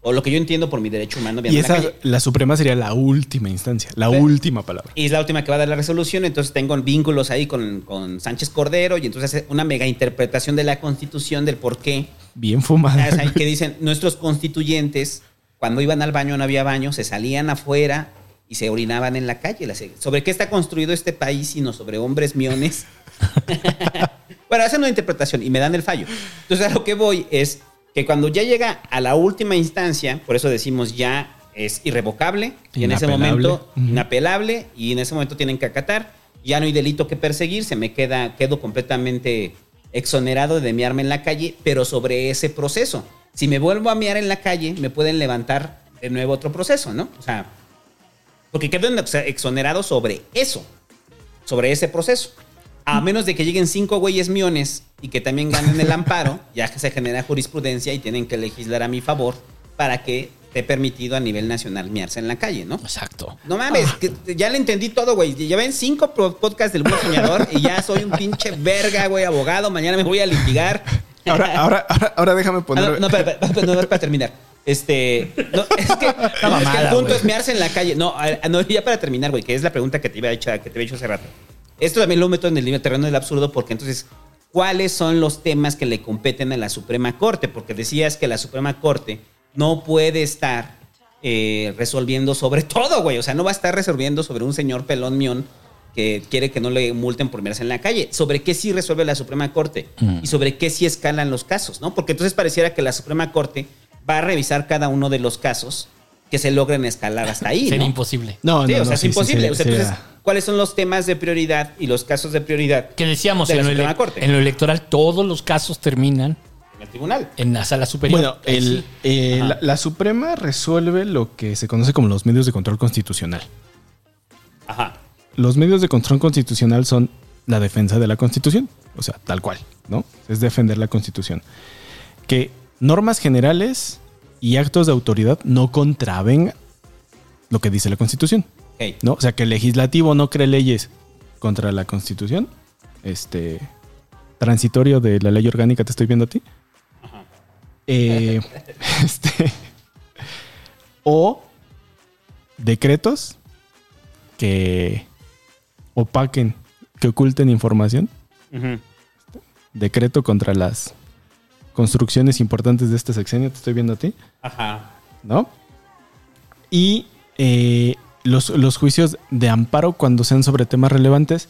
O lo que yo entiendo por mi derecho humano a miarme Y en la esa, calle. la Suprema sería la última instancia, la última palabra. Y es la última que va a dar la resolución, entonces tengo vínculos ahí con, con Sánchez Cordero y entonces hace una mega interpretación de la Constitución del por qué Bien fumada. Ah, o sea, que *laughs* dicen nuestros constituyentes cuando iban al baño no había baño, se salían afuera y se orinaban en la calle. ¿Sobre qué está construido este país sino sobre hombres miones? *laughs* bueno, hacen una interpretación y me dan el fallo. Entonces a lo que voy es que cuando ya llega a la última instancia, por eso decimos ya es irrevocable y en ese momento inapelable y en ese momento tienen que acatar. ya no hay delito que perseguir, se me queda, quedo completamente exonerado de mearme en la calle, pero sobre ese proceso. Si me vuelvo a mear en la calle, me pueden levantar de nuevo otro proceso, ¿no? O sea, porque quedo ex- exonerado sobre eso, sobre ese proceso. A menos de que lleguen cinco güeyes miones y que también ganen el amparo, *laughs* ya que se genera jurisprudencia y tienen que legislar a mi favor para que esté permitido a nivel nacional mearse en la calle, ¿no? Exacto. No mames, que ya le entendí todo, güey. Ya ven cinco podcasts del buen soñador y ya soy un pinche verga, güey, abogado. Mañana me voy a litigar. Ahora, *laughs* ahora, ahora, ahora déjame Ah, poner. no, no, no, para terminar. Este. No, es que, *laughs* no, es que mamada, el punto güey. es mearse en la calle. No, a- no, ya para terminar, güey, que es la pregunta que te iba a hecho, que te había hecho hace rato. Esto también lo meto en el terreno del absurdo, porque entonces, ¿cuáles son los temas que le competen a la Suprema Corte? Porque decías que la Suprema Corte no puede estar eh, resolviendo sobre *laughs* todo, güey. O sea, no va a estar resolviendo sobre un señor pelón mión que quiere que no le multen por mearse en la calle. ¿Sobre qué sí resuelve la Suprema Corte? Mm. Y sobre qué sí escalan los casos, ¿no? Porque entonces pareciera que la Suprema Corte va a revisar cada uno de los casos que se logren escalar hasta ahí. Sería ¿no? imposible. No, Sí, no, o sea, no, es sí, sí, imposible. o sea, entonces, ¿cuáles son los temas de prioridad y los casos de prioridad Que decíamos, de en la lo, Suprema ele- Corte? en lo electoral todos los casos terminan en el tribunal. en la sala superior. Bueno, el, eh, la Suprema resuelve lo que se conoce como los medios de control constitucional. Ajá. Los medios de control constitucional son la defensa de la Constitución, o sea, tal cual, ¿no? Es defender la Constitución. Que normas generales y actos de autoridad no contravengan lo que dice la Constitución. ¿no? O sea, que el legislativo no cree leyes contra la Constitución, este transitorio de la ley orgánica, te estoy viendo a ti. Eh, *laughs* este, o decretos que opaquen, que oculten información. Decreto contra las construcciones importantes de este sexenio, te estoy viendo a ti, Ajá. ¿no? Y eh, los, los juicios de amparo cuando sean sobre temas relevantes.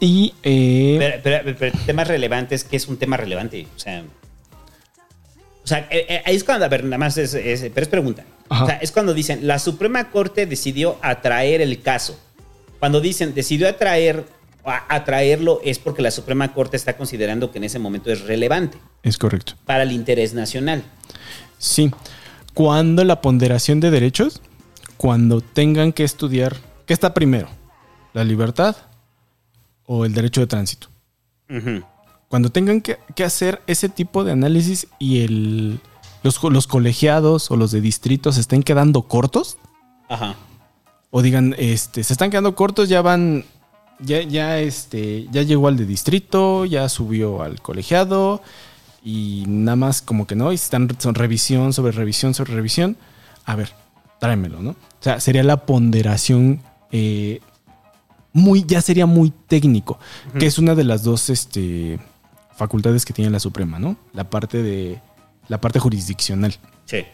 Y eh, Pero, pero- pero temas relevantes, ¿qué es un tema relevante? O sea. O sea, eh, ahí es cuando, a ver, nada más es, es- pero es pregunta. Ajá. O sea, es cuando dicen, la Suprema Corte decidió atraer el caso. Cuando dicen, decidió atraer, atraerlo, es porque la Suprema Corte está considerando que en ese momento es relevante es correcto. para el interés nacional. Sí. Cuando la ponderación de derechos, cuando tengan que estudiar, ¿qué está primero? ¿La libertad o el derecho de tránsito? Ujú. Cuando tengan que, que hacer ese tipo de análisis y el, los, los colegiados o los de distritos estén quedando cortos, Ajá. O digan, este, se están quedando cortos, ya van, ya, ya, este, ya llegó al de distrito, ya subió al colegiado y nada más como que no, y están son revisión sobre revisión sobre revisión. A ver, tráemelo, ¿no? O sea, sería la ponderación eh, muy, ya sería muy técnico, que es una de las dos, este, facultades que tiene la Suprema, ¿no? La parte de, la parte jurisdiccional Sí.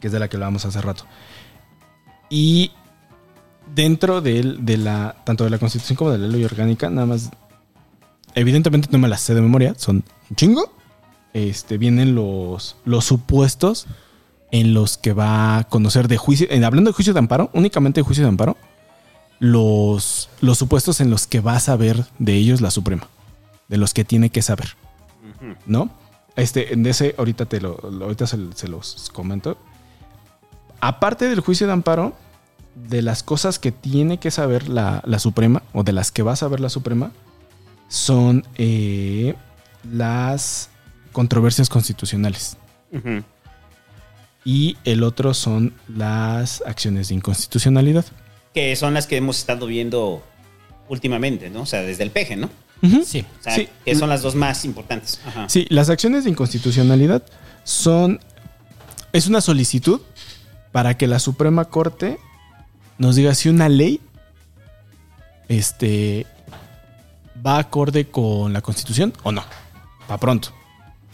que es de la que hablábamos hace rato. Y dentro de, de la, tanto de la Constitución como de la ley orgánica, nada más, evidentemente no me las sé de memoria, son un chingo. Este, vienen los, los supuestos en los que va a conocer de juicio, en, hablando de juicio de amparo, únicamente de juicio de amparo, los, los supuestos en los que va a saber de ellos la Suprema, de los que tiene que saber. ¿no? Este, en ese, ahorita te lo, lo- ahorita se, se los comento. Aparte del juicio de amparo, de las cosas que tiene que saber la, la Suprema, o de las que va a saber la Suprema, son eh, las controversias constitucionales. Y el otro son las acciones de inconstitucionalidad. Que son las que hemos estado viendo últimamente, ¿no? O sea, desde el peje, ¿no? Sí. O sea, Sí. que son las dos más importantes. Ajá. Sí, las acciones de inconstitucionalidad son. Es una solicitud para que la Suprema Corte nos diga si una ley este, va acorde con la Constitución o no. Para pronto.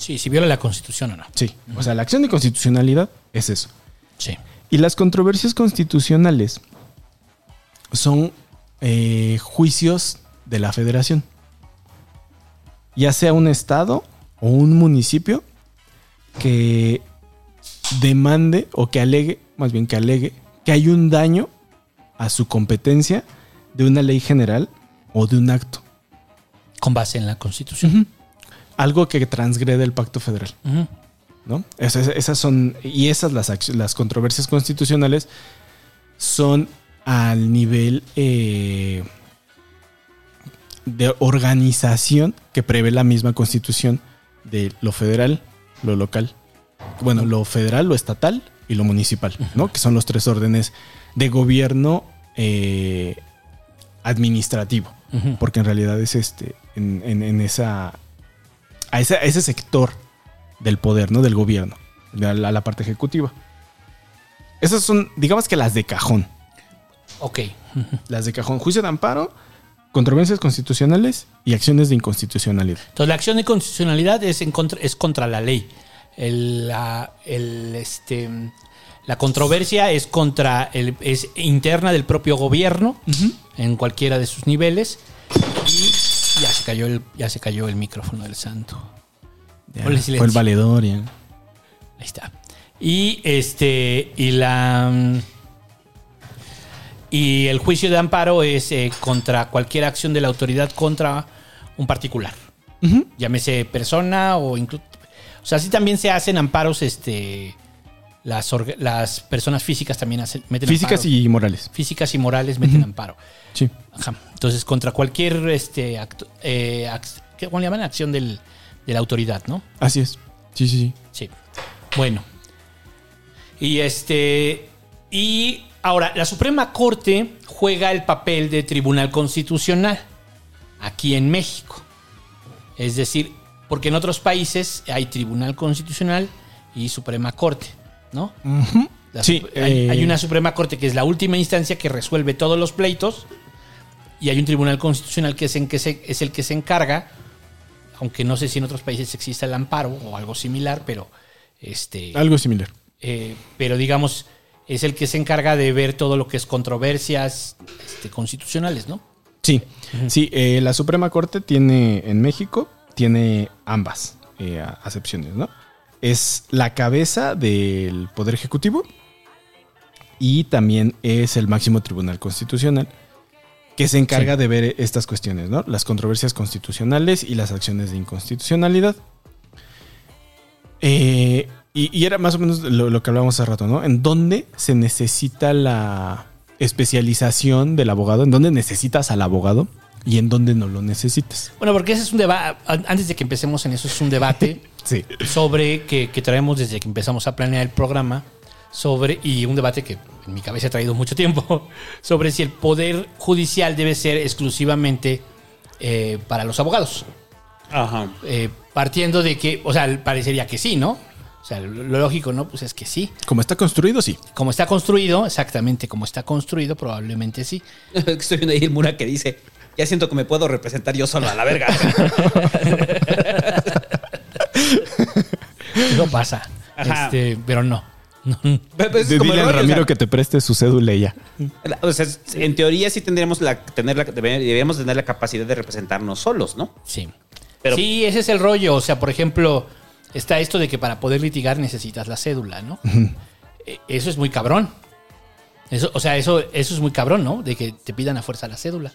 Sí, si viola la constitución o no. Sí. O sea, la acción de constitucionalidad es eso. Sí. Y las controversias constitucionales son eh, juicios de la federación. Ya sea un estado o un municipio que demande o que alegue, más bien que alegue, que hay un daño a su competencia de una ley general o de un acto. Con base en la Constitución. Algo que transgrede el pacto federal. ¿no? Esas, esas son, y esas las, las controversias constitucionales son al nivel eh, de organización que prevé la misma constitución de lo federal, lo local, bueno, lo federal, lo estatal y lo municipal, ¿no? Que son los tres órdenes de gobierno eh, administrativo, porque en realidad es este, en, en- en esa, a ese, sector del poder, ¿no? Del gobierno, a la, parte ejecutiva. Esas son, digamos que las de cajón. Ok. Las de cajón. Juicio de amparo, controversias constitucionales y acciones de inconstitucionalidad. Entonces, la acción de constitucionalidad es, en contra, es contra la ley. El, la, el, este, la controversia es contra el, es interna del propio gobierno en cualquiera de sus niveles. Y ya se cayó el, ya se cayó el micrófono del santo. Ya, fue el valedor. ya. Ahí está. Y este. Y la. mm, Y el juicio de amparo es eh, contra cualquier acción de la autoridad contra un particular. Ujú. Llámese persona o incluso. O sea, sí también se hacen amparos, este. Las, las personas físicas también hacen, meten Físicas amparo. y morales. Físicas y morales meten amparo. Sí. Ajá. Entonces, contra cualquier este, acto, eh, ac- ¿qué- ¿cómo le llaman? Acción del- de la autoridad, ¿no? Así es. Sí, sí, sí. Sí. Bueno. Y este. Y ahora, la Suprema Corte juega el papel de Tribunal Constitucional aquí en México. Es decir, porque en otros países hay Tribunal Constitucional y Suprema Corte, ¿no? La Sí, hay, eh, hay una Suprema Corte que es la última instancia que resuelve todos los pleitos y hay un Tribunal Constitucional que es, en que se- es el que se encarga, aunque no sé si en otros países exista el amparo o algo similar, pero este, Algo similar. eh, pero digamos es el que se encarga de ver todo lo que es controversias este, constitucionales, ¿no? Sí, sí, eh, la Suprema Corte tiene en México, tiene ambas eh, acepciones, ¿no? Es la cabeza del Poder Ejecutivo y también es el máximo Tribunal Constitucional que se encarga de ver estas cuestiones, ¿no? Las controversias constitucionales y las acciones de inconstitucionalidad. Eh, y, y era más o menos lo, lo que hablábamos hace rato, ¿no? En dónde se necesita la especialización del abogado, en dónde necesitas al abogado y en dónde no lo necesitas. Bueno, porque ese es un debate, antes de que empecemos en eso, es un debate *laughs* Sí. sobre que, que traemos desde que empezamos a planear el programa, sobre, y un debate que en mi cabeza ha traído mucho tiempo, *laughs* sobre si el poder judicial debe ser exclusivamente eh, para los abogados. Ajá. Eh, partiendo de que, o sea, parecería que sí, ¿no? O sea, lo lo lógico, ¿no? Pues es que sí. Como está construido, sí. Como está construido, exactamente como está construido, probablemente sí. *laughs* Estoy viendo ahí el Mura que dice, ya siento que me puedo representar yo solo a la verga. *laughs* Eso pasa. Ajá. Este, pero no. Pero es como dile a rollo, o Ramiro sea, que te preste su cédula y ya. O sea, en teoría sí tendríamos la, tener la, debe- deberíamos tener la capacidad de representarnos solos, ¿no? Sí. Pero- sí, ese es el rollo. O sea, por ejemplo, está esto de que para poder litigar necesitas la cédula, ¿no? Eh, Eso es muy cabrón. Eso, o sea, eso, eso es muy cabrón, ¿no? De que te pidan a fuerza la cédula.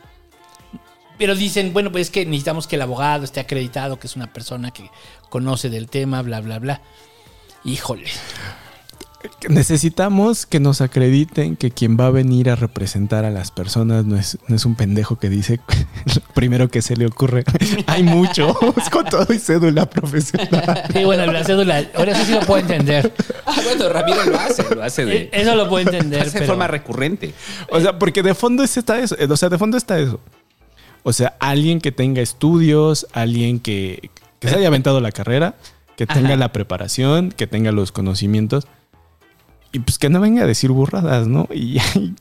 Pero dicen, bueno, pues es que necesitamos que el abogado esté acreditado, que es una persona que conoce del tema, bla, bla, bla. Híjole. Necesitamos que nos acrediten que quien va a venir a representar a las personas no es, no es un pendejo que dice *laughs* lo primero que se le ocurre. *laughs* Hay mucho. Es *laughs* con todo y cédula profesional. Sí, bueno, la cédula, ahora eso sí lo puedo entender. Ah, bueno, Ramiro lo hace, lo hace Eh, de, Eso lo puedo entender. hace de pero- forma recurrente. O sea, porque de fondo es- está eso. O sea, de fondo está eso. O sea, alguien que tenga estudios, alguien que, que se haya aventado la carrera, que tenga Ajá. la preparación, que tenga los conocimientos. Y pues que no venga a decir burradas, ¿no? Y *laughs* hay,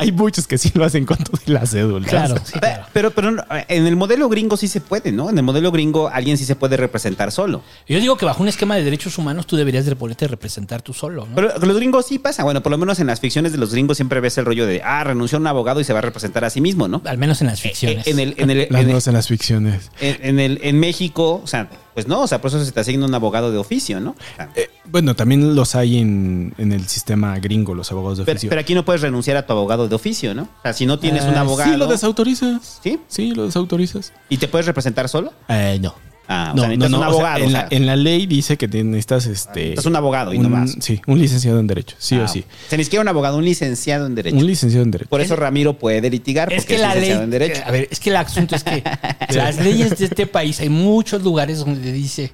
hay muchos que sí lo hacen con todo y la cédula. Claro, sí, claro. Pero, pero en el modelo gringo sí se puede, ¿no? En el modelo gringo alguien sí se puede representar solo. Yo digo que bajo un esquema de derechos humanos tú deberías de poderte representar tú solo, ¿no? Pero los gringos sí pasa. Bueno, por lo menos en las ficciones de los gringos siempre ves el rollo de, ah, renunció a un abogado y se va a representar a sí mismo, ¿no? Al menos en las ficciones. En el, en el, Las en el- en las ficciones. en, en el, en México, o sea, pues no, o sea, por eso se te asigna un abogado de oficio, ¿no? Eh, Bueno, también los hay en, en el sistema gringo, los abogados de oficio. pero aquí no puedes renunciar a tu abogado de oficio, ¿no? O sea, si no tienes un abogado. Sí, lo desautorizas. ¿Sí? Sí, lo desautorizas. ¿Y te puedes representar solo? Eh, no. Ah, o no, sea, no, no. un o sea, abogado. en, o la, sea, en la ley dice que necesitas este. necesitas un abogado y un- no más. Sí, un licenciado en Derecho, sí Ah, o sí. O sea, ni siquiera un abogado, un licenciado en Derecho. Un licenciado en Derecho. Por eso Ramiro puede litigar, Es porque que es, la ley. licenciado en Derecho. A ver, es que el asunto es que *laughs* las leyes de este país, hay muchos lugares donde dice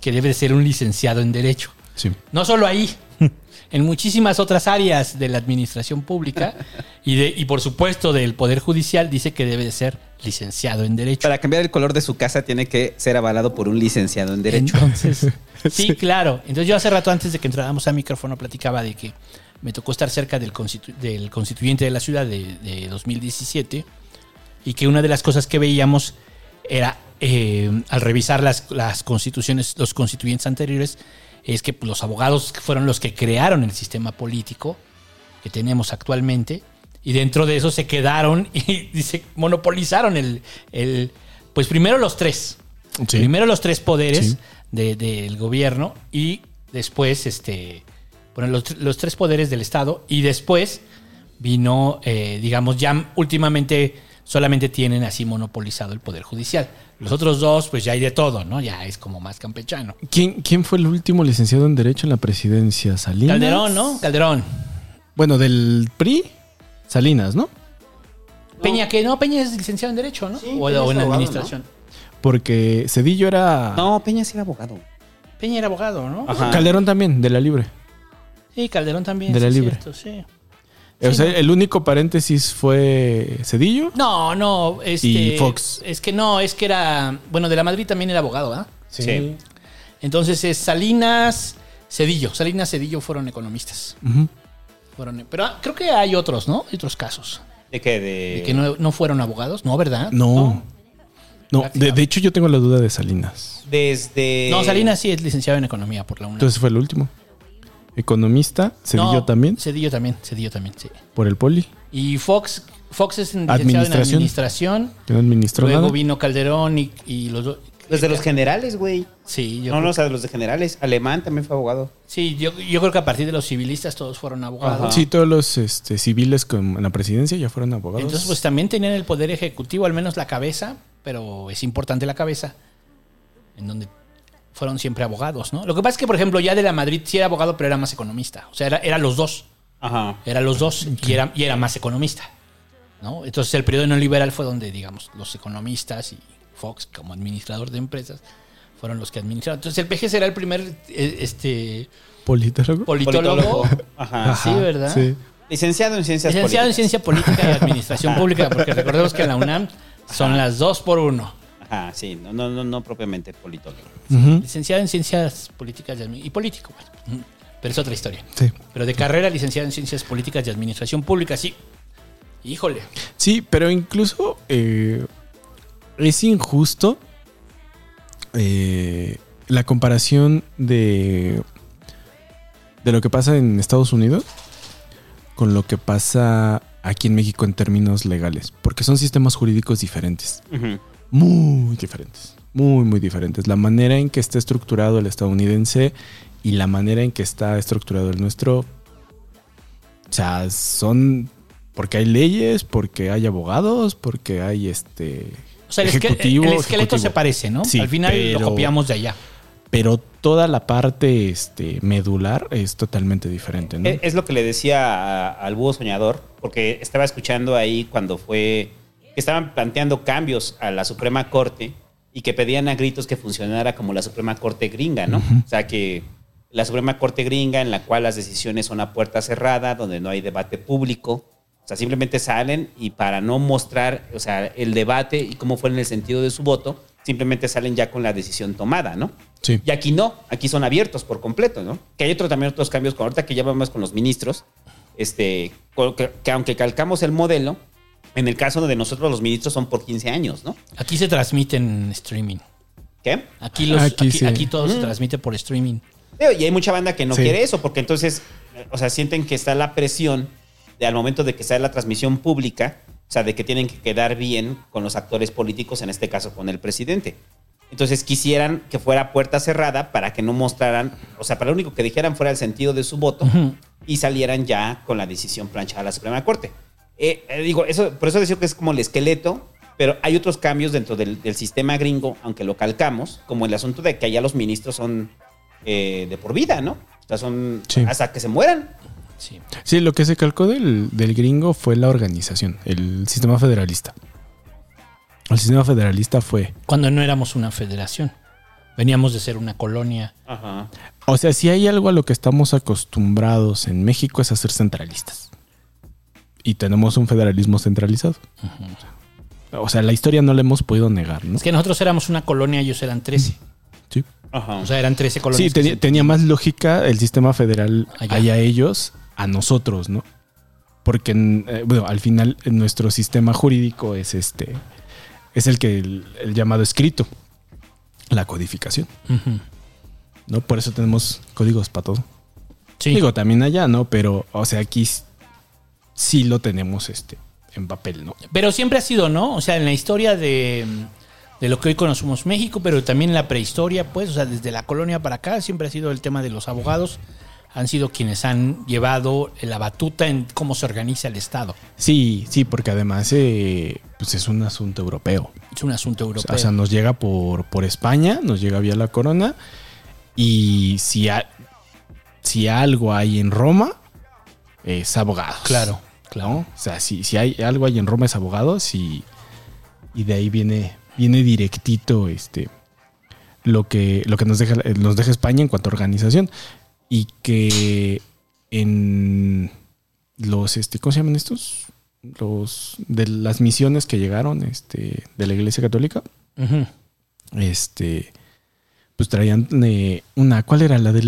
que debe de ser un licenciado en Derecho. Sí. No solo ahí, en muchísimas otras áreas de la administración pública *laughs* y, de, y por supuesto del Poder Judicial dice que debe de ser licenciado en Derecho. Para cambiar el color de su casa tiene que ser avalado por un licenciado en Derecho. Entonces, *laughs* sí, claro. Entonces yo hace rato antes de que entráramos a micrófono platicaba de que me tocó estar cerca del, constitu- del constituyente de la ciudad de, de 2017 y que una de las cosas que veíamos era, eh, al revisar las, las constituciones, los constituyentes anteriores, es que los abogados fueron los que crearon el sistema político que tenemos actualmente y dentro de eso se quedaron *laughs* y, dice monopolizaron el, el- pues primero los tres. Sí. Primero los tres poderes Sí. de- del gobierno y después este bueno, los, los tres poderes del Estado y después vino, eh, digamos, ya últimamente solamente tienen así monopolizado el Poder Judicial. Los otros dos, pues ya hay de todo, ¿no? Ya es como más campechano. ¿Quién, ¿Quién fue el último licenciado en Derecho en la presidencia? Salinas. Calderón, ¿no? Calderón. Bueno, del PRI, Salinas, ¿no? Peña, que no, Peña es licenciado en Derecho, ¿no? o, en abogado, Administración. Porque Cedillo era. No, Peña sí era abogado. Peña era abogado, ¿no? Ajá. Calderón también, de la Libre. Sí, Calderón también. De la sí, Libre. cierto, sí. O Sí, sea, no. el único paréntesis fue Cedillo. No, no, este. Y Fox. Es que no, es que era. Bueno, de la Madrid también era abogado, ¿ah? Sí. Entonces es Salinas, Cedillo. Salinas, Cedillo fueron economistas. Fueron, pero ah, creo que hay otros, ¿no? Hay otros casos. ¿De qué? De... De que no, no fueron abogados, ¿no? ¿Verdad? No. No, de, de hecho yo tengo la duda de Salinas. Desde... No, Salinas sí es licenciado en economía por la UNAM. Entonces fue el último. Economista, Cedillo No, también, Cedillo también, Cedillo también, sí. por el Poli, Y Fox, Fox es licenciado en Administración. administración. que no administró Luego nada. vino Calderón y, y los dos. Desde los generales, güey. Sí, yo No, creo no, o sea, de los de generales. Alemán también fue abogado. Sí, yo, yo creo que a partir de los civilistas todos fueron abogados. Ajá. Sí, todos los este, civiles con, en la presidencia ya fueron abogados. Entonces, pues también tenían el poder ejecutivo, al menos la cabeza, pero es importante la cabeza, en donde fueron siempre abogados, ¿no? Lo que pasa es que, por ejemplo, ya de la Madrid sí era abogado, pero era más economista. O sea, era, era los dos. Ajá. Era los dos y, era, y era más economista. ¿no? Entonces, el periodo neoliberal fue donde, digamos, los economistas y Fox, como administrador de empresas, fueron los que administraron. Entonces, el PG será el primer eh, este, ¿Politólogo? politólogo. Ajá. Sí, ¿verdad? Sí. Licenciado en ciencias Licenciado en. Ciencia Política y Administración *laughs* Pública, porque recordemos que en la UNAM son las dos por uno. Ajá, sí. No, no, no, no propiamente politólogo. Licenciado en Ciencias Políticas y, Político, bueno. Pero es otra historia. Sí. Pero de carrera, licenciado en Ciencias Políticas y Administración Pública, sí. Híjole. Sí, pero incluso eh, es injusto eh, la comparación de, de lo que pasa en Estados Unidos con lo que pasa aquí en México en términos legales, porque son sistemas jurídicos diferentes, Ujú. Muy diferentes, muy, muy diferentes. La manera en que está estructurado el estadounidense y la manera en que está estructurado el nuestro, o sea, son porque hay leyes, porque hay abogados, porque hay este O sea, el, esque- ejecutivo, el esqueleto ejecutivo. se parece, ¿no? Sí, Al final lo copiamos de allá. Pero toda la parte este, medular es totalmente diferente, ¿no? Es, es lo que le decía a- al búho soñador, porque estaba escuchando ahí cuando fue que estaban planteando cambios a la Suprema Corte y que pedían a gritos que funcionara como la Suprema Corte gringa, ¿no? O sea, que la Suprema Corte gringa en la cual las decisiones son a puerta cerrada, donde no hay debate público. O sea, simplemente salen y para no mostrar, o sea, el debate y cómo fue en el sentido de su voto, simplemente salen ya con la decisión tomada, ¿no? Sí. Y aquí no, aquí son abiertos por completo, ¿no? Que hay otro, también otros cambios, con ahorita que ya vamos con los ministros, este, que aunque calcamos el modelo, en el caso de nosotros los ministros son por 15 años, ¿no? Aquí se transmite en streaming. ¿Qué? Aquí, los, Aquí aquí, sí. aquí todo se Mm. transmite por streaming. Y hay mucha banda que no Sí. quiere eso, porque entonces, eh, o sea, sienten que está la presión de al momento de que sale la transmisión pública, o sea, de que tienen que quedar bien con los actores políticos, en este caso con el presidente. Entonces quisieran que fuera puerta cerrada para que no mostraran, o sea, para lo único que dijeran fuera el sentido de su voto y salieran ya con la decisión planchada a la Suprema Corte. Eh, eh, digo, eso, por eso decía que es como el esqueleto, pero hay otros cambios dentro del, del sistema gringo, aunque lo calcamos, como el asunto de que allá los ministros son eh, de por vida, ¿no? O sea, son Sí. hasta que se mueran. Sí. Sí, lo que se calcó del, del gringo fue la organización, el sistema federalista. El sistema federalista fue. Cuando no éramos una federación. Veníamos de ser una colonia. Ajá. O sea, si hay algo a lo que estamos acostumbrados en México es a ser centralistas. Y tenemos un federalismo centralizado. O sea, la historia no la hemos podido negar, ¿no? Es que nosotros éramos una colonia, ellos eran 13. Sí. Ajá. O sea, eran 13 colonias. Sí, tenía, se- tenía más lógica el sistema federal Allá. allá. a ellos, a nosotros, ¿no? Porque, eh, bueno, al final nuestro sistema jurídico es este, es el que el, el llamado escrito, la codificación. ¿no? Por eso tenemos códigos para todo. Sí. Digo, también allá, ¿no? Pero, o sea, aquí sí lo tenemos este, en papel, ¿no? Pero siempre ha sido, ¿no? O sea, en la historia de, de lo que hoy conocemos México, pero también en la prehistoria, pues, o sea, desde la colonia para acá, siempre ha sido el tema de los abogados. Han sido quienes han llevado la batuta en cómo se organiza el Estado. Sí, sí, porque además eh, pues es un asunto europeo. Es un asunto europeo. O sea, nos llega por, por España, nos llega vía la corona. Y si, ha- si algo hay en Roma, es abogados. Claro, claro. O sea, si, si hay algo hay en Roma es abogados y, y de ahí viene, viene directito este, lo, que, lo que nos deja, nos deja España en cuanto a organización. Y que en los, este, ¿cómo se llaman estos? Los de las misiones que llegaron este, de la Iglesia Católica este pues traían eh, una ¿cuál era la de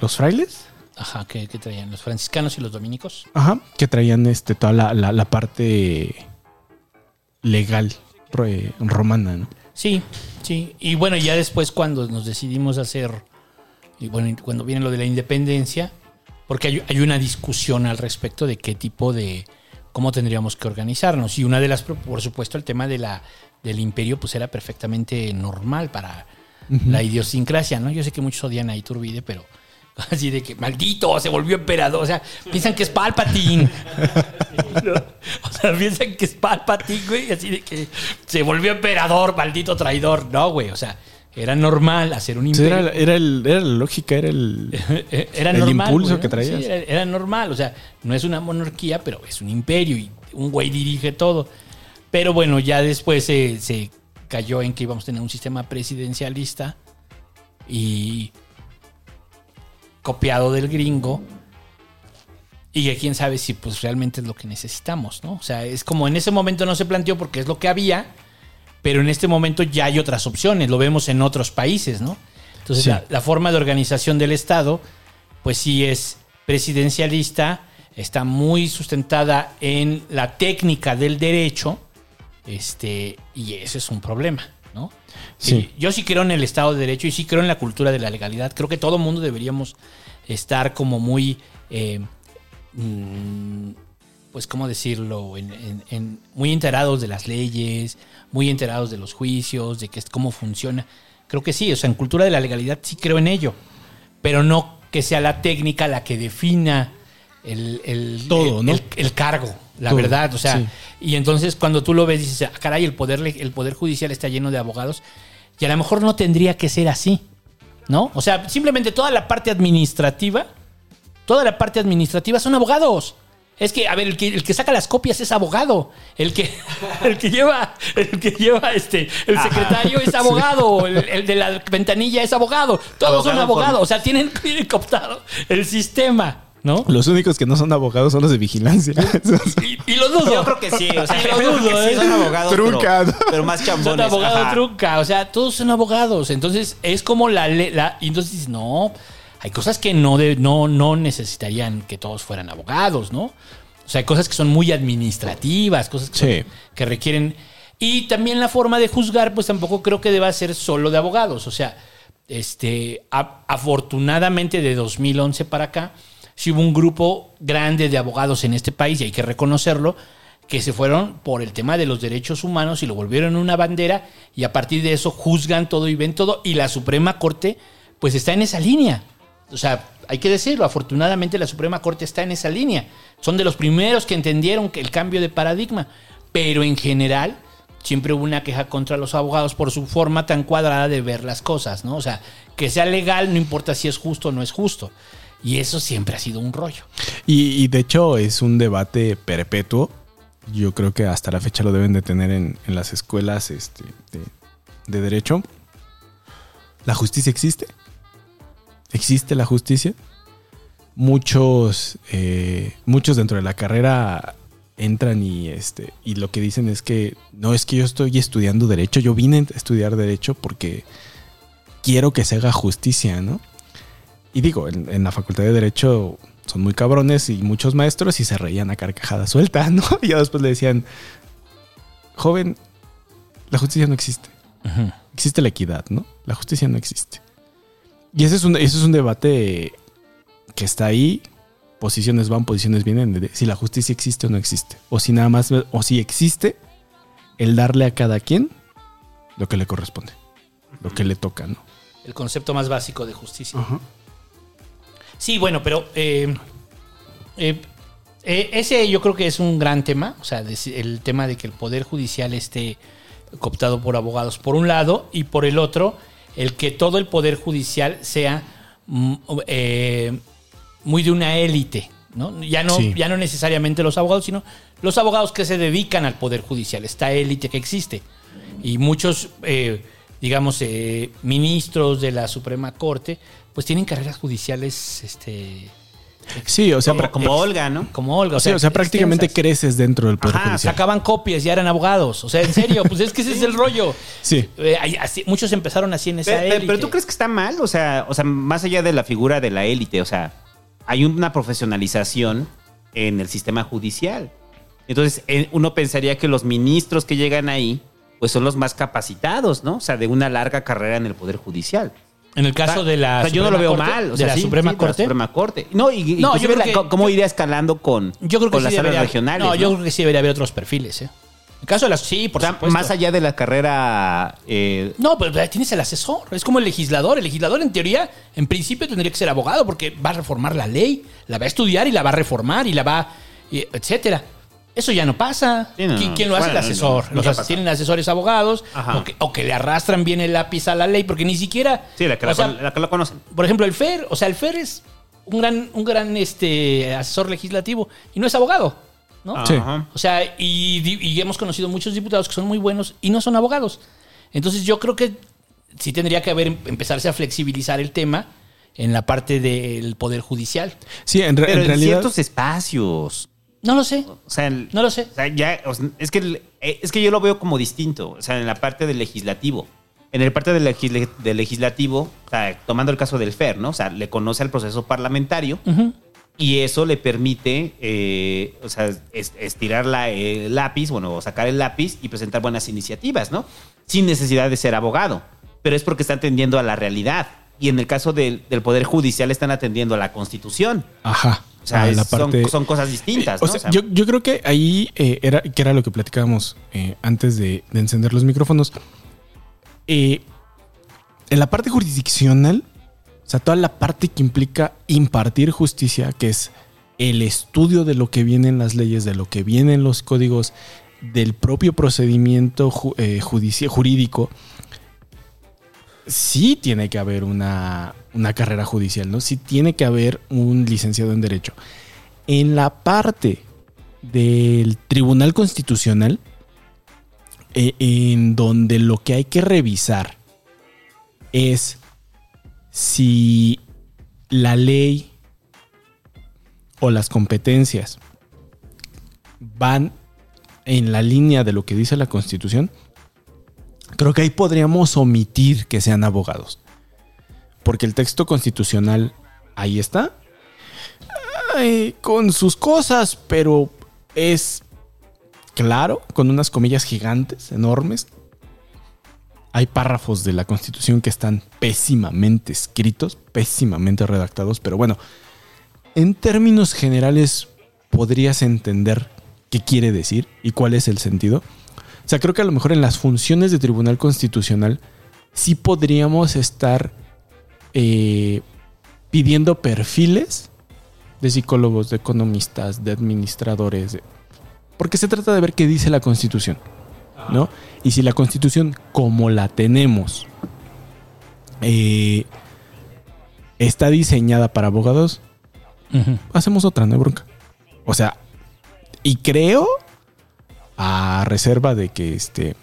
los frailes? Ajá, que, que traían los franciscanos y los dominicos. Ajá, que traían este toda la, la- la parte legal re- romana, ¿no? Sí, sí. Y bueno, ya después cuando nos decidimos hacer, y bueno, cuando viene lo de la independencia, porque hay, hay una discusión al respecto de qué tipo de, cómo tendríamos que organizarnos. Y una de las, por supuesto, el tema de la, del imperio, pues era perfectamente normal para la idiosincrasia, ¿no? Yo sé que muchos odian a Iturbide, pero *laughs* así de que, maldito, se volvió emperador. O sea, piensan que es Palpatine. *laughs* ¿no? O sea, piensan que es Palpatine, güey, así de que se volvió emperador, maldito traidor. No, güey, o sea, era normal hacer un imperio. era, era el- era la lógica, era el, *laughs* Era el normal. impulso güey, que traías. Sí, era, era normal. O sea, no es una monarquía, pero es un imperio y un güey dirige todo. Pero bueno, ya después se, se cayó en que íbamos a tener un sistema presidencialista y copiado del gringo. Y que quién sabe si pues realmente es lo que necesitamos, ¿no? O sea, es como en ese momento no se planteó porque es lo que había, pero en este momento ya hay otras opciones, lo vemos en otros países, ¿no? Entonces Sí. la, la forma de organización del Estado, pues sí es presidencialista, está muy sustentada en la técnica del derecho, este, y ese es un problema. Sí. Yo sí creo en el Estado de Derecho y sí creo en la cultura de la legalidad. Creo que todo mundo deberíamos estar como muy, eh, mm, pues, ¿cómo decirlo? En- en- en- muy enterados de las leyes, muy enterados de los juicios, de que, es- cómo funciona. Creo que sí, o sea, en cultura de la legalidad sí creo en ello, pero no que sea la técnica la que defina el, el- Todo, el- ¿no? el- el cargo, la Todo, verdad, o sea, sí. y entonces cuando tú lo ves dices, ah, caray, el poder, el poder judicial está lleno de abogados y a lo mejor no tendría que ser así, ¿no? O sea, simplemente toda la parte administrativa, toda la parte administrativa son abogados. Es que, a ver, el que, el que saca las copias es abogado. El que, *laughs* el que lleva, el que lleva este, el secretario es *laughs* abogado. El, el de la ventanilla es abogado. Todos son por- abogados. O sea, tienen, tienen cooptado el sistema, ¿no? Los únicos que no son abogados son los de vigilancia. *laughs* Y, y *laughs* lo dudo. Yo creo que sí, o sea, *laughs* yo dudo, que sí ¿eh? son abogados, pero, Truca. pero más Son chambones. abogados ajá. truca, o sea, todos son abogados. Entonces, es como la ley. La, y entonces dices, no, hay cosas que no, de, no, no necesitarían que todos fueran abogados, ¿no? O sea, hay cosas que son muy administrativas, cosas que, Sí. que requieren. Y también la forma de juzgar, pues tampoco creo que deba ser solo de abogados. O sea, este, a- afortunadamente de 2011 para acá, sí hubo un grupo grande de abogados en este país, y hay que reconocerlo, que se fueron por el tema de los derechos humanos y lo volvieron una bandera y a partir de eso juzgan todo y ven todo y la Suprema Corte pues está en esa línea. O sea, hay que decirlo, afortunadamente la Suprema Corte está en esa línea. Son de los primeros que entendieron que el cambio de paradigma, pero en general siempre hubo una queja contra los abogados por su forma tan cuadrada de ver las cosas, ¿no? O sea, que sea legal no importa si es justo o no es justo. Y eso siempre ha sido un rollo. Y, de hecho es un debate perpetuo. Yo creo que hasta la fecha lo deben de tener en, en las escuelas este, de, de derecho. ¿La justicia existe? ¿Existe la justicia? Muchos, eh, muchos dentro de la carrera entran y, este, y lo que dicen es que no es que yo estoy estudiando derecho, yo vine a estudiar derecho porque quiero que se haga justicia, ¿no? Y digo, en, en la facultad de derecho son muy cabrones y muchos maestros y se reían a carcajada suelta, ¿no? *laughs* Y ya después le decían, joven, la justicia no existe. Existe la equidad, ¿no? La justicia no existe. Y ese es un, ese es un debate que está ahí. Posiciones van, posiciones vienen. De si la justicia existe o no existe. O si nada más, o si existe, el darle a cada quien lo que le corresponde. Lo que le toca, ¿no? El concepto más básico de justicia. Sí, bueno, pero eh, eh, eh, ese yo creo que es un gran tema. O sea, el tema de que el Poder Judicial esté cooptado por abogados por un lado y por el otro, el que todo el Poder Judicial sea mm, eh, muy de una élite. ¿no? Ya, no, Sí. ya no necesariamente los abogados, sino los abogados que se dedican al Poder Judicial, esta élite que existe. Y muchos, eh, digamos, eh, ministros de la Suprema Corte, pues tienen carreras judiciales, este... Sí, o sea, como, como Olga, ¿no? Como Olga. O sea, o sea, prácticamente extensas. creces dentro del Poder Ajá, Judicial. sacaban copias, ya eran abogados. O sea, en serio, pues es que ese es el rollo. Sí. Eh, hay- así- muchos empezaron así en esa Pero, pero- élite. pero tú crees que está mal, o sea, o sea, más allá de la figura de la élite, o sea, hay una profesionalización en el sistema judicial. Entonces, eh, uno pensaría que los ministros que llegan ahí, pues son los más capacitados, ¿no? O sea, de una larga carrera en el Poder Judicial. En el caso O sea, de la o sea, yo no lo veo Corte, mal. O de la sí, Suprema sí, de la Corte. Suprema Corte. No, y, y No, yo creo la- que- co- cómo iría escalando con, Yo creo que con sí las áreas debería, regionales. No, yo creo que sí debería haber otros perfiles, ¿eh? En caso de las... Sí, por O sea, supuesto. más allá de la carrera eh, No, pero ahí tienes el asesor. Es como el legislador. El legislador, en teoría, en principio tendría que ser abogado porque va a reformar la ley, la va a estudiar y la va a reformar y la va, etcétera. Eso ya no pasa. Sí, no, ¿Qui- no. ¿Quién lo hace? Bueno, el asesor. no, Los tienen asesores abogados Ajá. o que, o que le arrastran bien el lápiz a la ley porque ni siquiera. Sí, la que, la, sea, la que lo conocen. por ejemplo, el FER. O sea, el FER es un gran, un gran este, asesor legislativo y no es abogado. ¿no? Sí. O sea, y, hemos conocido muchos diputados que son muy buenos y no son abogados. Entonces yo creo que sí tendría que haber empezarse a flexibilizar el tema en la parte del poder judicial. Sí, en, re- Pero en en realidad. ciertos espacios. No lo sé. O sea, el- No lo sé. o sea, ya, o sea, es, que, el- eh, es que yo lo veo como distinto. O sea, en la parte del legislativo. En el parte del, legislativo, o sea, tomando el caso del FER, ¿no? O sea, le conoce al proceso parlamentario y eso le permite, eh, o sea, es- estirar la, el lápiz, bueno, o sacar el lápiz y presentar buenas iniciativas, ¿no? Sin necesidad de ser abogado. Pero es porque está atendiendo a la realidad. Y en el caso del, del Poder Judicial están atendiendo a la Constitución. Ajá. O sea, a es- la parte- son, son cosas distintas, O ¿no? sea, O sea, yo, yo creo que ahí eh, era, que era lo que platicábamos eh, antes de, de encender los micrófonos. Eh, en la parte jurisdiccional, o sea, toda la parte que implica impartir justicia, que es el estudio de lo que vienen las leyes, de lo que vienen los códigos, del propio procedimiento ju- eh, jurídico, sí tiene que haber una, una carrera judicial, ¿no? Sí tiene que haber un licenciado en Derecho. En la parte del Tribunal Constitucional, eh, en donde lo que hay que revisar es si la ley o las competencias van en la línea de lo que dice la Constitución, creo que ahí podríamos omitir que sean abogados. Porque el texto constitucional ahí está. Con sus cosas, pero es claro, con unas comillas gigantes, enormes. Hay párrafos de la Constitución que están pésimamente escritos, pésimamente redactados, pero bueno, en términos generales podrías entender qué quiere decir y cuál es el sentido. O sea, creo que a lo mejor en las funciones de Tribunal Constitucional sí podríamos estar eh, pidiendo perfiles de psicólogos, de economistas, de administradores, de- porque se trata de ver qué dice la Constitución, ¿no? Y si la Constitución, como la tenemos, eh, está diseñada para abogados, hacemos otra, no hay bronca. O sea, y creo, a reserva de que este,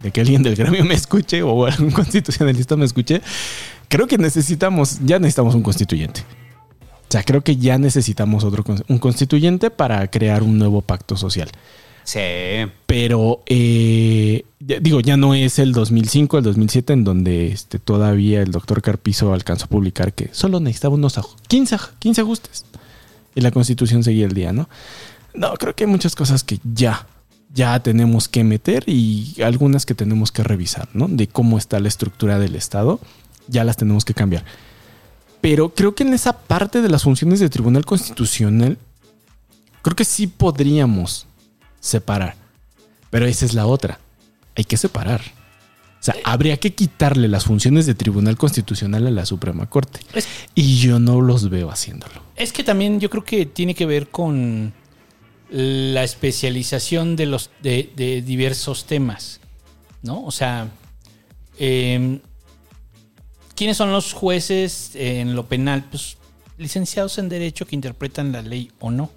de que alguien del gremio me escuche o algún *laughs* constitucionalista me escuche, creo que necesitamos, ya necesitamos un constituyente. O sea, creo que ya necesitamos otro un constituyente para crear un nuevo pacto social. Sí. Pero, eh, ya- digo, ya no es el 2005, el 2007, en donde este, todavía el doctor Carpizo alcanzó a publicar que solo necesitaba unos aj- 15, aj- 15 ajustes. Y la constitución seguía el día, ¿no? No, creo que hay muchas cosas que ya, ya tenemos que meter y algunas que tenemos que revisar, ¿no? De cómo está la estructura del Estado, ya las tenemos que cambiar. Pero creo que en esa parte de las funciones del Tribunal Constitucional, creo que sí podríamos separar. Pero esa es la otra. Hay que separar. O sea, habría que quitarle las funciones de Tribunal Constitucional a la Suprema Corte. Y yo no los veo haciéndolo. Es que también yo creo que tiene que ver con la especialización de los de, de diversos temas, ¿no? O sea, eh, ¿quiénes son los jueces en lo penal? Pues licenciados en derecho que interpretan la ley o no.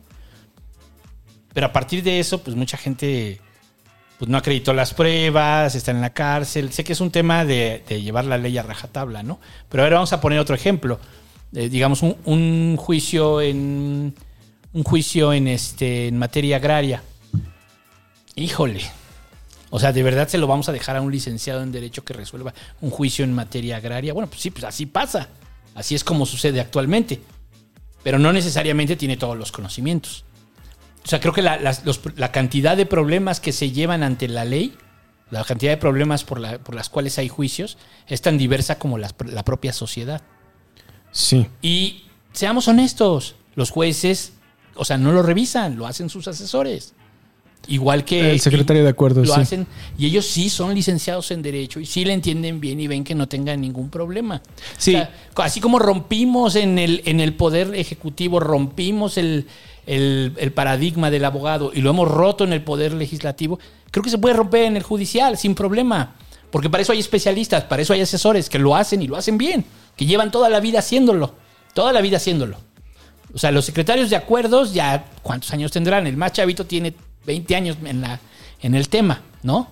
Pero a partir de eso, pues mucha gente pues no acreditó las pruebas, está en la cárcel. Sé que es un tema de, de llevar la ley a rajatabla, ¿no? Pero ahora vamos a poner otro ejemplo. Eh, digamos, un, un juicio en. Un juicio en este. en materia agraria. Híjole. O sea, ¿de verdad se lo vamos a dejar a un licenciado en Derecho que resuelva un juicio en materia agraria? Bueno, pues sí, pues así pasa. Así es como sucede actualmente. Pero no necesariamente tiene todos los conocimientos. O sea, creo que la, los- la cantidad de problemas que se llevan ante la ley, la cantidad de problemas por, la- por las cuales hay juicios, es tan diversa como las- la propia sociedad. Sí. Y seamos honestos, los jueces, o sea, no lo revisan, lo hacen sus asesores. Igual que... El secretario de acuerdos, Lo sí. hacen. Y ellos sí son licenciados en Derecho y sí le entienden bien y ven que no tengan ningún problema. Sí. O sea, así como rompimos en el, en el Poder Ejecutivo, rompimos el, el- el paradigma del abogado y lo hemos roto en el Poder Legislativo, creo que se puede romper en el Judicial sin problema. Porque para eso hay especialistas, para eso hay asesores que lo hacen y lo hacen bien, que llevan toda la vida haciéndolo, toda la vida haciéndolo. O sea, los secretarios de acuerdos ya, ¿cuántos años tendrán? El más chavito tiene 20 años en, la, en el tema, ¿no?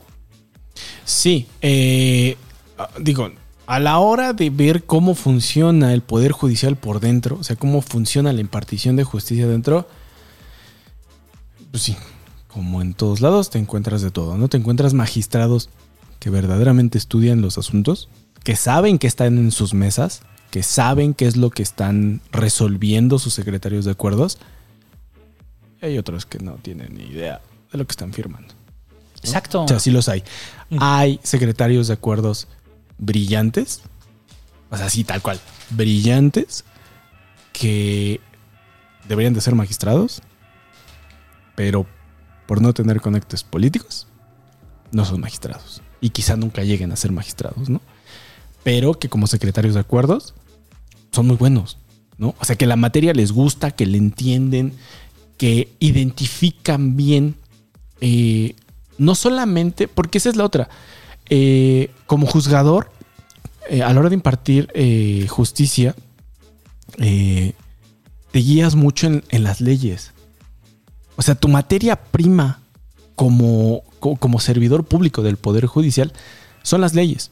Sí, eh, ah, digo, a la hora de ver cómo funciona el Poder Judicial por dentro, o sea, cómo funciona la impartición de justicia dentro, pues sí, como en todos lados te encuentras de todo, ¿no? Te encuentras magistrados que verdaderamente estudian los asuntos, que saben que están en sus mesas, que saben qué es lo que están resolviendo sus secretarios de acuerdos, y hay otros que no tienen ni idea de lo que están firmando. Exacto. O sea, sí los hay. Hay secretarios de acuerdos brillantes, o sea, sí, tal cual, brillantes, que deberían de ser magistrados, pero por no tener conectes políticos, no son magistrados. Y quizá nunca lleguen a ser magistrados, ¿no? Pero que como secretarios de acuerdos son muy buenos, ¿no? O sea, que la materia les gusta, que le entienden, que identifican bien eh, no solamente, porque esa es la otra, eh, como juzgador, eh, a la hora de impartir justicia, te guías mucho en, en las leyes. O sea, tu materia prima como, co- como servidor público del Poder Judicial son las leyes.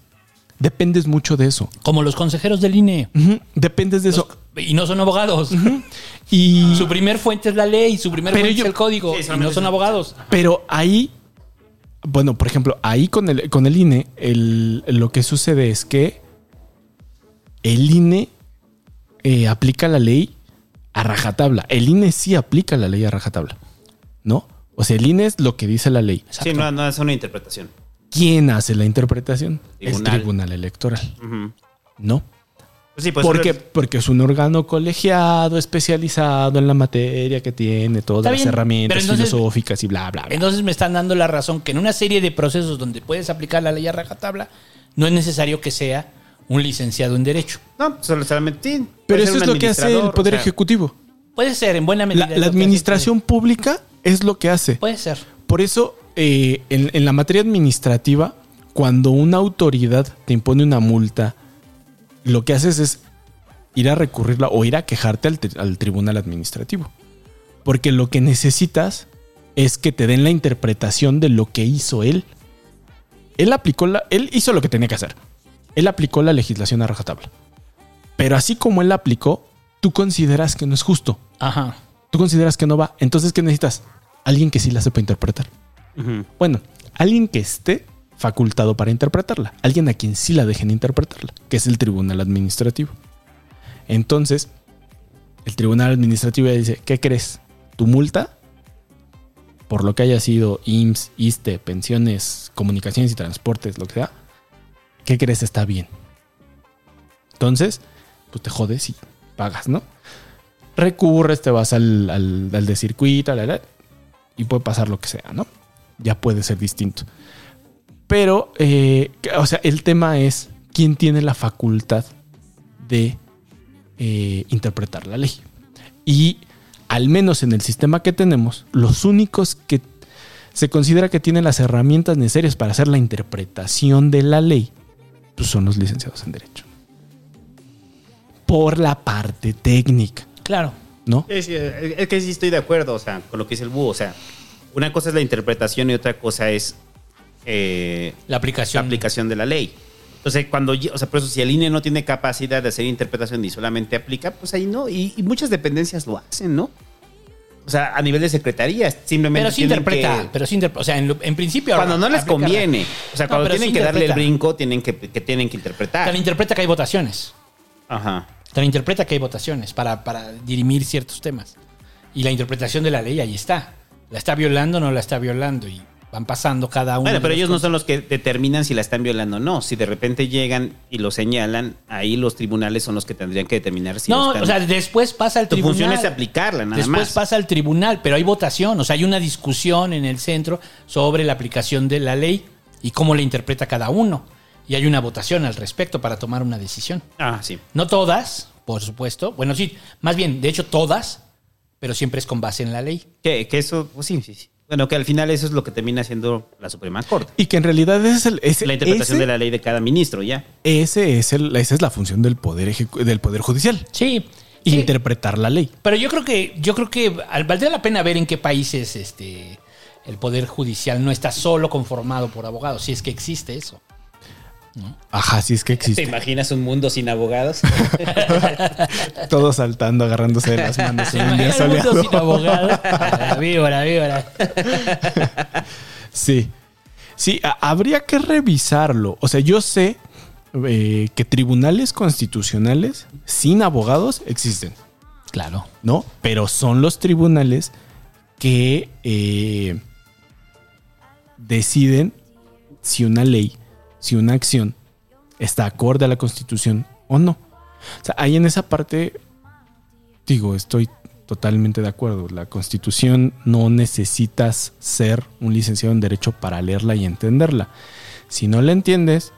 Dependes mucho de eso. Como los consejeros del INE. Dependes de eso. Y no son abogados. Y Su primer fuente es la ley, su primer Pero fuente yo- es el código. Sí, y no son abogados. Pero ahí, bueno, por ejemplo, ahí con el, con el INE, el- lo que sucede es que el INE eh, aplica la ley a rajatabla. El INE sí aplica la ley a rajatabla, ¿no? O sea, el INE es lo que dice la ley. Sí, no, no es una interpretación. ¿Quién hace la interpretación? El Tribunal. Tribunal Electoral. ¿no? Pues sí, pues porque, solo- porque es un órgano colegiado, especializado en la materia que tiene todas las herramientas entonces- filosóficas y bla, bla, bla. Entonces me están dando la razón que en una serie de procesos donde puedes aplicar la ley a rajatabla, no es necesario que sea un licenciado en Derecho. No, solo solamente. Pero eso es lo que hace el Poder o sea, Ejecutivo. Puede ser, en buena medida. La, es administración pública es lo que hace. Puede ser. Por eso, eh, en, en la materia administrativa, cuando una autoridad te impone una multa, lo que haces es ir a recurrirla o ir a quejarte al, al tribunal administrativo. Porque lo que necesitas es que te den la interpretación de lo que hizo él. Él aplicó la, él hizo lo que tenía que hacer. Él aplicó la legislación a rajatabla. Pero así como él la aplicó, tú consideras que no es justo. Ajá. Tú consideras que no va. Entonces, ¿qué necesitas? Alguien que sí la sepa interpretar. Bueno, alguien que esté facultado para interpretarla. Alguien a quien sí la dejen interpretarla, que es el tribunal administrativo. Entonces, el tribunal administrativo ya dice, ¿qué crees? ¿Tu multa? Por lo que haya sido IMSS, ISTE, pensiones, comunicaciones y transportes, lo que sea. ¿Qué crees está bien? Entonces, pues te jodes y pagas, ¿no? Recurres, te vas al, al, de circuito, y puede pasar lo que sea, ¿no? Ya puede ser distinto. Pero, eh, o sea, el tema es quién tiene la facultad de eh, interpretar la ley. Y al menos en el sistema que tenemos, los únicos que se considera que tienen las herramientas necesarias para hacer la interpretación de la ley, pues son los licenciados en Derecho. Por la parte técnica, Claro. ¿no? Es, que- es que sí estoy de acuerdo, o sea, con lo que dice el búho. O sea, una cosa es la interpretación y otra cosa es eh, La aplicación. la aplicación de la ley. Entonces, cuando, o sea, por eso si el INE no tiene capacidad de hacer interpretación y solamente aplica, pues ahí no. Y, y muchas dependencias lo hacen, ¿no? O sea, a nivel de secretarías, simplemente. Pero sí interpreta. que- Pero sí interpreta. O sea, en, en principio. cuando no les conviene. O sea, No, cuando tienen sí que darle el brinco, tienen que, que tienen que interpretar. Te la interpreta que hay votaciones. Ajá. La interpreta que hay votaciones para, para dirimir ciertos temas. Y la interpretación de la ley ahí está. ¿La está violando o no la está violando? Y van pasando cada uno. Bueno, pero los ellos no son los que determinan si la están violando o no. Si de repente llegan y lo señalan, ahí los tribunales son los que tendrían que determinar si No, lo están- o sea, después pasa al Tu tribunal. función es aplicarla, nada Después más. pasa al tribunal, pero hay votación, o sea, hay una discusión en el centro sobre la aplicación de la ley y cómo la interpreta cada uno. Y hay una votación al respecto para tomar una decisión. Ah, sí. No todas, por supuesto. Bueno, sí, más bien, de hecho todas, pero siempre es con base en la ley. Que, que eso, pues sí, sí, sí. Bueno, que al final eso es lo que termina siendo la Suprema Corte. Y que en realidad es el, ese- La interpretación ese- de la ley de cada ministro, ya. Ese es el, esa es la función del poder ejecu- del poder judicial. Sí. sí. Interpretar la ley. Pero yo creo que, yo creo que al- valdría la pena ver en qué países este, el poder judicial no está solo conformado por abogados, si es que existe eso. Ajá, sí es que ¿Te existe. imaginas un mundo sin abogados? *laughs* Todos saltando, agarrándose de las manos en un día el mundo sin abogados. La *laughs* víbora, víbora. Sí. Sí, habría que revisarlo. O sea, yo sé eh, que tribunales constitucionales sin abogados existen, Claro. ¿no? Pero son los tribunales que eh, deciden si una ley, si una acción está acorde a la constitución o no. O sea, ahí en esa parte, digo, estoy totalmente de acuerdo. La constitución no necesitas ser un licenciado en derecho para leerla y entenderla. Si no la entiendes,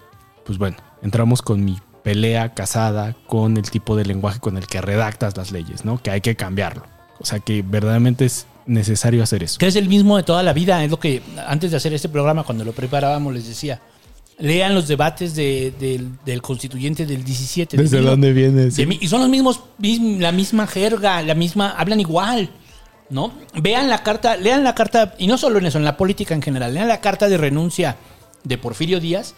pues bueno, entramos con mi pelea casada con el tipo de lenguaje con el que redactas las leyes, ¿no? Que hay que cambiarlo. O sea que verdaderamente es necesario hacer eso. Que es el mismo de toda la vida. Es lo que antes de hacer este programa, cuando lo preparábamos, les decía. Lean los debates de- del, del constituyente del 17. de ¿Desde dónde viene? de Sí. y son los mismos, mism- la misma jerga, la misma, hablan igual, ¿no? Vean la carta, lean la carta, y no solo en eso, en la política en general, lean la carta de renuncia de Porfirio Díaz,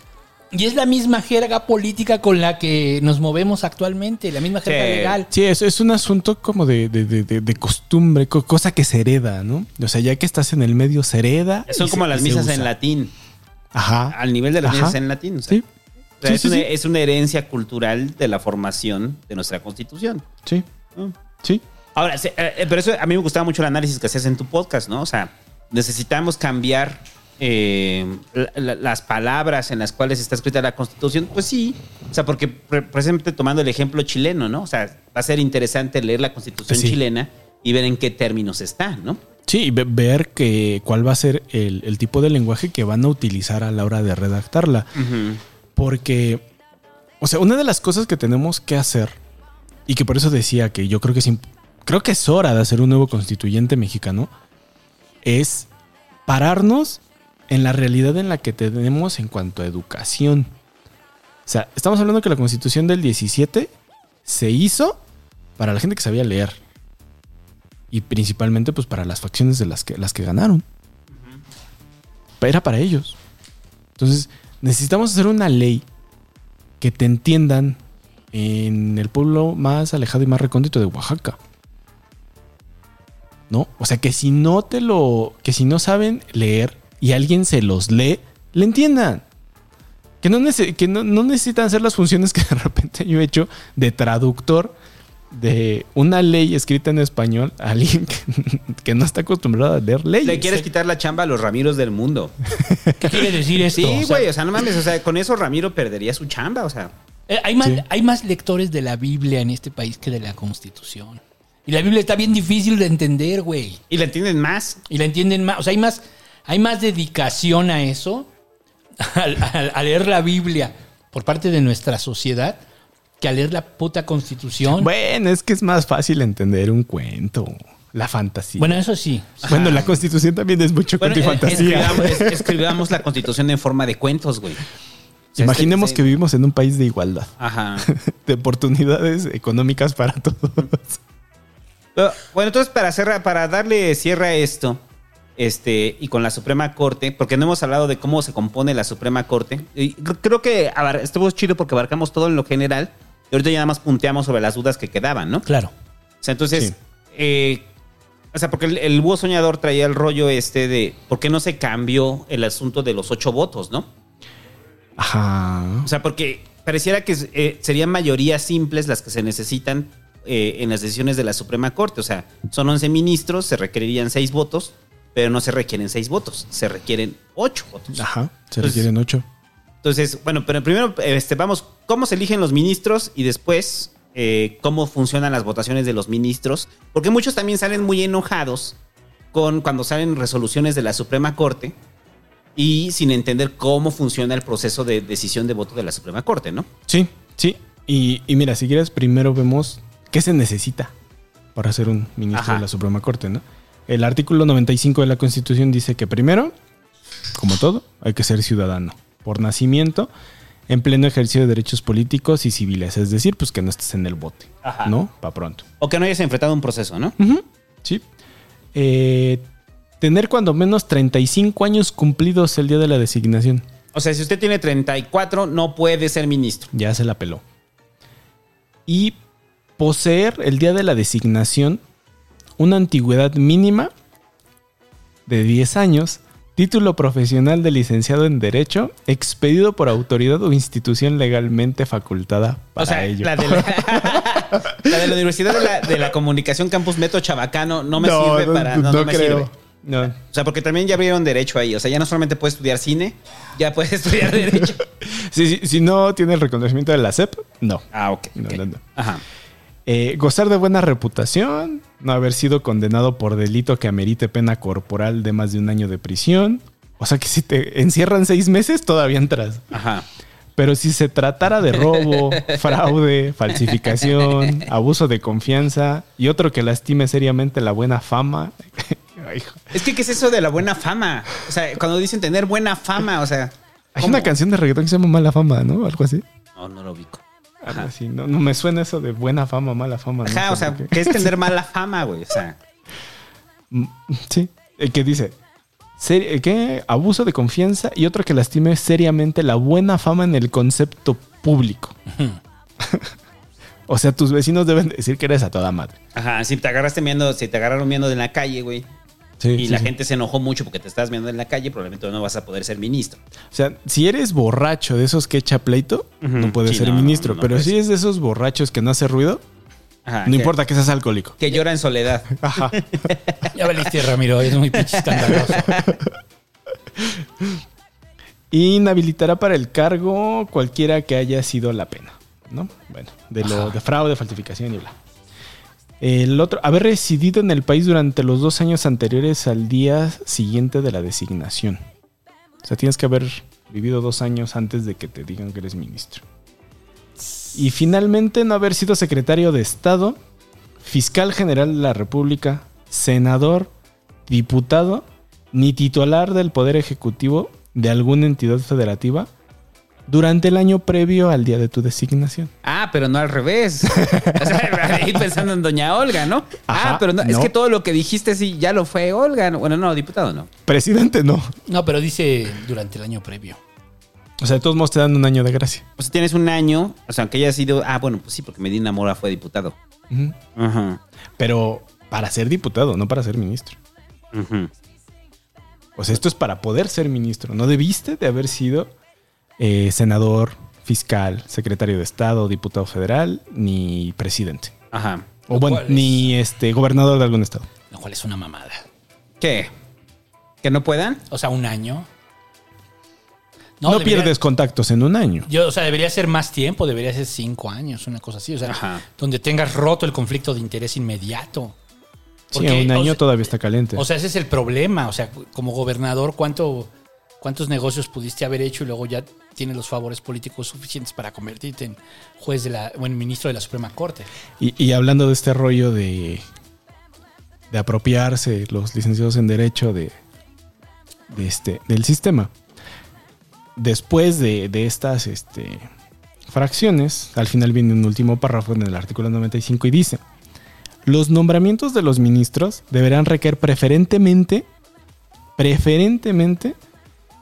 y es la misma jerga política con la que nos movemos actualmente, la misma jerga Sí. legal. Sí, es, es un asunto como de, de- de- de- de costumbre, co- cosa que se hereda, ¿no? O sea, ya que estás en el medio, se hereda. Son como se- las misas en latín. Ajá. Al nivel de las Ajá. en latín. o sea. Sí. O sea, Sí, es, sí, una, es una herencia cultural de la formación de nuestra constitución. Sí. Sí. Ahora, se- eh, pero eso a mí me gustaba mucho el análisis que hacías en tu podcast, ¿no? O sea, necesitamos cambiar eh, la- la- las palabras en las cuales está escrita la Constitución, pues sí. O sea, porque pre- precisamente tomando el ejemplo chileno, ¿no? O sea, va a ser interesante leer la Constitución Sí. chilena y ver en qué términos está, ¿no? Sí, y ve- ver que, cuál va a ser el, el tipo de lenguaje que van a utilizar a la hora de redactarla. Porque, o sea, una de las cosas que tenemos que hacer, y que por eso decía que yo creo que es, creo que es hora de hacer un nuevo constituyente mexicano, es pararnos en la realidad en la que tenemos en cuanto a educación. O sea, estamos hablando que la constitución del 17 se hizo para la gente que sabía leer. Y principalmente pues para las facciones de las que, las que ganaron. Era para ellos. Entonces, necesitamos hacer una ley que te entiendan en el pueblo más alejado y más recóndito de Oaxaca. ¿No? O sea, que si no te lo. que si no saben leer y alguien se los lee, le entiendan. Que no, que no, no necesitan hacer las funciones que de repente yo he hecho de traductor de una ley escrita en español a alguien que, *laughs* que no está acostumbrado a leer leyes. Le quieres quitar la chamba a los Ramiros del mundo. ¿Qué quiere decir esto? Sí, O sea, güey, o sea, no mames, o sea, con eso Ramiro perdería su chamba, o sea. eh, hay, más, Sí. hay más lectores de la Biblia en este país que de la Constitución. Y la Biblia está bien difícil de entender, güey. Y la entienden más. Y la entienden más. O sea, hay más, hay más dedicación a eso, *laughs* a, leer la Biblia por parte de nuestra sociedad, que a leer la puta Constitución. Bueno, es que es más fácil entender un cuento. La fantasía. Bueno, eso sí. Bueno, la constitución también es mucho Bueno, cuento y fantasía. escribamos, es- *laughs* escribamos la constitución en forma de cuentos, güey. Imaginemos este- que vivimos en un país de igualdad, Ajá. *laughs* de oportunidades económicas para todos. Bueno, entonces para cerrar, para darle cierre a esto, este, y con la Suprema Corte, porque no hemos hablado de cómo se compone la Suprema Corte. Y creo que estuvo chido porque abarcamos todo en lo general. Y ahorita ya nada más punteamos sobre las dudas que quedaban, ¿no? Claro. O sea, entonces, Sí. eh, o sea, porque el, el búho soñador traía el rollo este de por qué no se cambió el asunto de los ocho votos, ¿no? Ajá. O sea, porque pareciera que eh, serían mayorías simples las que se necesitan eh, en las decisiones de la Suprema Corte. O sea, son 11 ministros, se requerirían 6 votos, pero no se requieren 6 votos, se requieren 8 votos. Ajá. Se Entonces- requieren ocho. Entonces, bueno, pero primero este, vamos, ¿cómo se eligen los ministros? Y después, eh, ¿cómo funcionan las votaciones de los ministros? Porque muchos también salen muy enojados con cuando salen resoluciones de la Suprema Corte y sin entender cómo funciona el proceso de decisión de voto de la Suprema Corte, ¿no? Sí, sí. Y, y mira, si quieres, primero vemos qué se necesita para ser un ministro Ajá. de la Suprema Corte, ¿no? El artículo 95 de la Constitución dice que primero, como todo, hay que ser ciudadano por nacimiento en pleno ejercicio de derechos políticos y civiles, es decir, pues que no estés en el bote, Ajá. ¿no? Para pronto. O que no hayas enfrentado un proceso, ¿no? Sí. Eh, tener cuando menos 35 años cumplidos el día de la designación. O sea, si usted tiene 34, no puede ser ministro. Ya se la peló. Y poseer el día de la designación una antigüedad mínima de 10 años, título profesional de licenciado en Derecho, expedido por autoridad o institución legalmente facultada para o sea, ello. la de la, *laughs* la de la Universidad de la, de la Comunicación Campus Meto Chabacano no me No, sirve no, para... No, no no me creo. sirve. No. O sea, porque también ya abrieron derecho ahí. O sea, ya no solamente puedes estudiar cine, ya puedes *laughs* estudiar derecho. *laughs* Si, si- si no tiene el reconocimiento de la SEP, no. Ah, ok. No, ok. no, no. Ajá. Eh, gozar de buena reputación, no haber sido condenado por delito que amerite pena corporal de más de un año de prisión. O sea que si te encierran seis meses, todavía entras. Ajá. Pero si se tratara de robo, *laughs* fraude, falsificación, abuso de confianza y otro que lastime seriamente la buena fama. *laughs* Es que, ¿qué es eso de la buena fama? O sea, cuando dicen tener buena fama, o sea... Hay una canción de reggaetón que se llama Mala Fama, ¿no? Algo así. No, no lo ubico. Algo así. No, no me suena eso de buena fama, mala fama. Ajá, o sea, por qué. ¿qué es *laughs* tener mala fama, güey? O sea... Mm, Sí, el que dice, eh, ¿qué? Abuso de confianza y otro que lastime seriamente la buena fama en el concepto público. *laughs* o sea, tus vecinos deben decir que eres a toda madre. Ajá, si te agarraste viendo, si te agarraron viendo en la calle, güey, Sí, y sí, la sí. gente se enojó mucho porque te estás viendo en la calle, probablemente no vas a poder ser ministro. O sea, si eres borracho de esos que echa pleito, Ujú. no puedes Sí, ser no, ministro. no pero puedes. si es de esos borrachos que no hace ruido, Ajá, no que- importa que seas alcohólico. Que llora en soledad. *laughs* Ajá. *laughs* Ya valiste, Ramiro, es muy pinche escandaloso. *laughs* Inhabilitará para el cargo cualquiera que haya sido la pena, ¿no? Bueno, de lo Ajá. de fraude, falsificación y bla. El otro, haber residido en el país durante los dos años anteriores al día siguiente de la designación. O sea, tienes que haber vivido dos años antes de que te digan que eres ministro. Y finalmente no haber sido secretario de Estado, fiscal general de la República, senador, diputado, ni titular del Poder Ejecutivo de alguna entidad federativa durante el año previo al día de tu designación. Ah, pero no al revés. *laughs* O sea, ahí pensando en doña Olga, ¿no? Ajá, ah, pero no, es que todo lo que dijiste sí ya lo fue Olga. ¿no? Bueno, no, diputado no. Presidente no. No, pero dice durante el año previo. O sea, de todos modos te dan un año de gracia. O sea, tienes un año, o sea, aunque haya sido. Ah, bueno, pues sí, porque Medina Mora fue diputado. Ajá. Pero para ser diputado, no para ser ministro. Ujú. O sea, esto es para poder ser ministro. No debiste de haber sido eh, senador, fiscal, secretario de Estado, diputado federal, ni presidente. Ajá. O bueno, es- ni este gobernador de algún estado. Lo cual es una mamada. ¿Qué? ¿Que no puedan? O sea, un año. No, debería- pierdes contactos en un año. Yo, o sea, debería ser más tiempo, debería ser cinco años, una cosa así. O sea, Ajá. donde tengas roto el conflicto de interés inmediato. Sí, Porque, un o año sea- todavía está caliente. O sea, ese es el problema. O sea, como gobernador, ¿cuánto, ¿cuántos negocios pudiste haber hecho y luego ya tienes los favores políticos suficientes para convertirte en juez de la, bueno, ministro de la Suprema Corte? Y, hablando de este rollo de, de apropiarse los licenciados en Derecho de, de este, del sistema, después de, de estas este, fracciones, al final viene un último párrafo en el artículo 95 y dice, los nombramientos de los ministros deberán recaer preferentemente, preferentemente,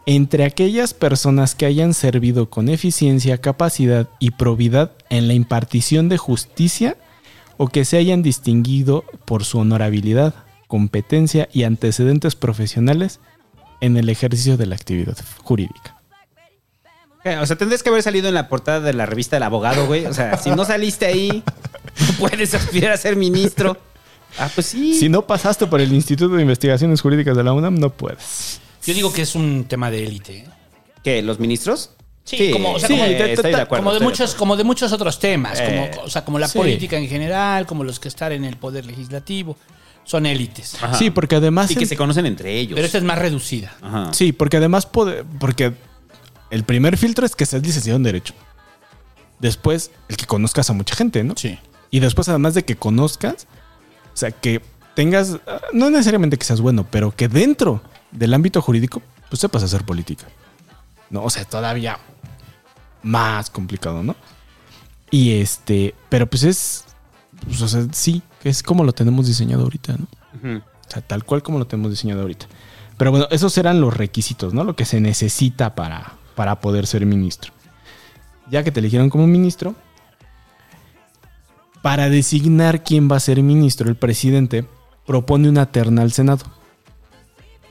entre aquellas personas que hayan servido con eficiencia, capacidad y probidad en la impartición de justicia o que se hayan distinguido por su honorabilidad, competencia y antecedentes profesionales en el ejercicio de la actividad jurídica. ¿Qué? O sea, tendrías que haber salido en la portada de la revista El Abogado, güey. O sea, si no saliste ahí, *laughs* no puedes aspirar a ser ministro. Ah, pues sí. Si no pasaste por el Instituto de Investigaciones Jurídicas de la UNAM, no puedes. Yo digo que es un tema de élite. ¿eh? ¿Qué? ¿Los ministros? Sí, como, o sea, sí, como, estoy de acuerdo. como de estoy muchos, como de muchos otros temas, Eh, como, o sea, como la sí. política en general, como los que están en el poder legislativo, son élites. Ajá. Sí, porque además... Y que en- se conocen entre ellos. Pero esta es más reducida. Ajá. Sí, porque además... pode- Porque el primer filtro es que seas licenciado en Derecho. Después, el que conozcas a mucha gente, ¿no? Sí. Y después, además de que conozcas, o sea, que tengas, no necesariamente que seas bueno, pero que dentro del ámbito jurídico, pues sepas hacer política. No, o sea, todavía más complicado, ¿no? Y este, pero pues es, pues, o sea, sí, que es como lo tenemos diseñado ahorita, ¿no? O sea, tal cual como lo tenemos diseñado ahorita. Pero bueno, esos eran los requisitos, ¿no? Lo que se necesita para, para poder ser ministro. Ya que te eligieron como ministro, para designar quién va a ser ministro, el presidente propone una terna al Senado.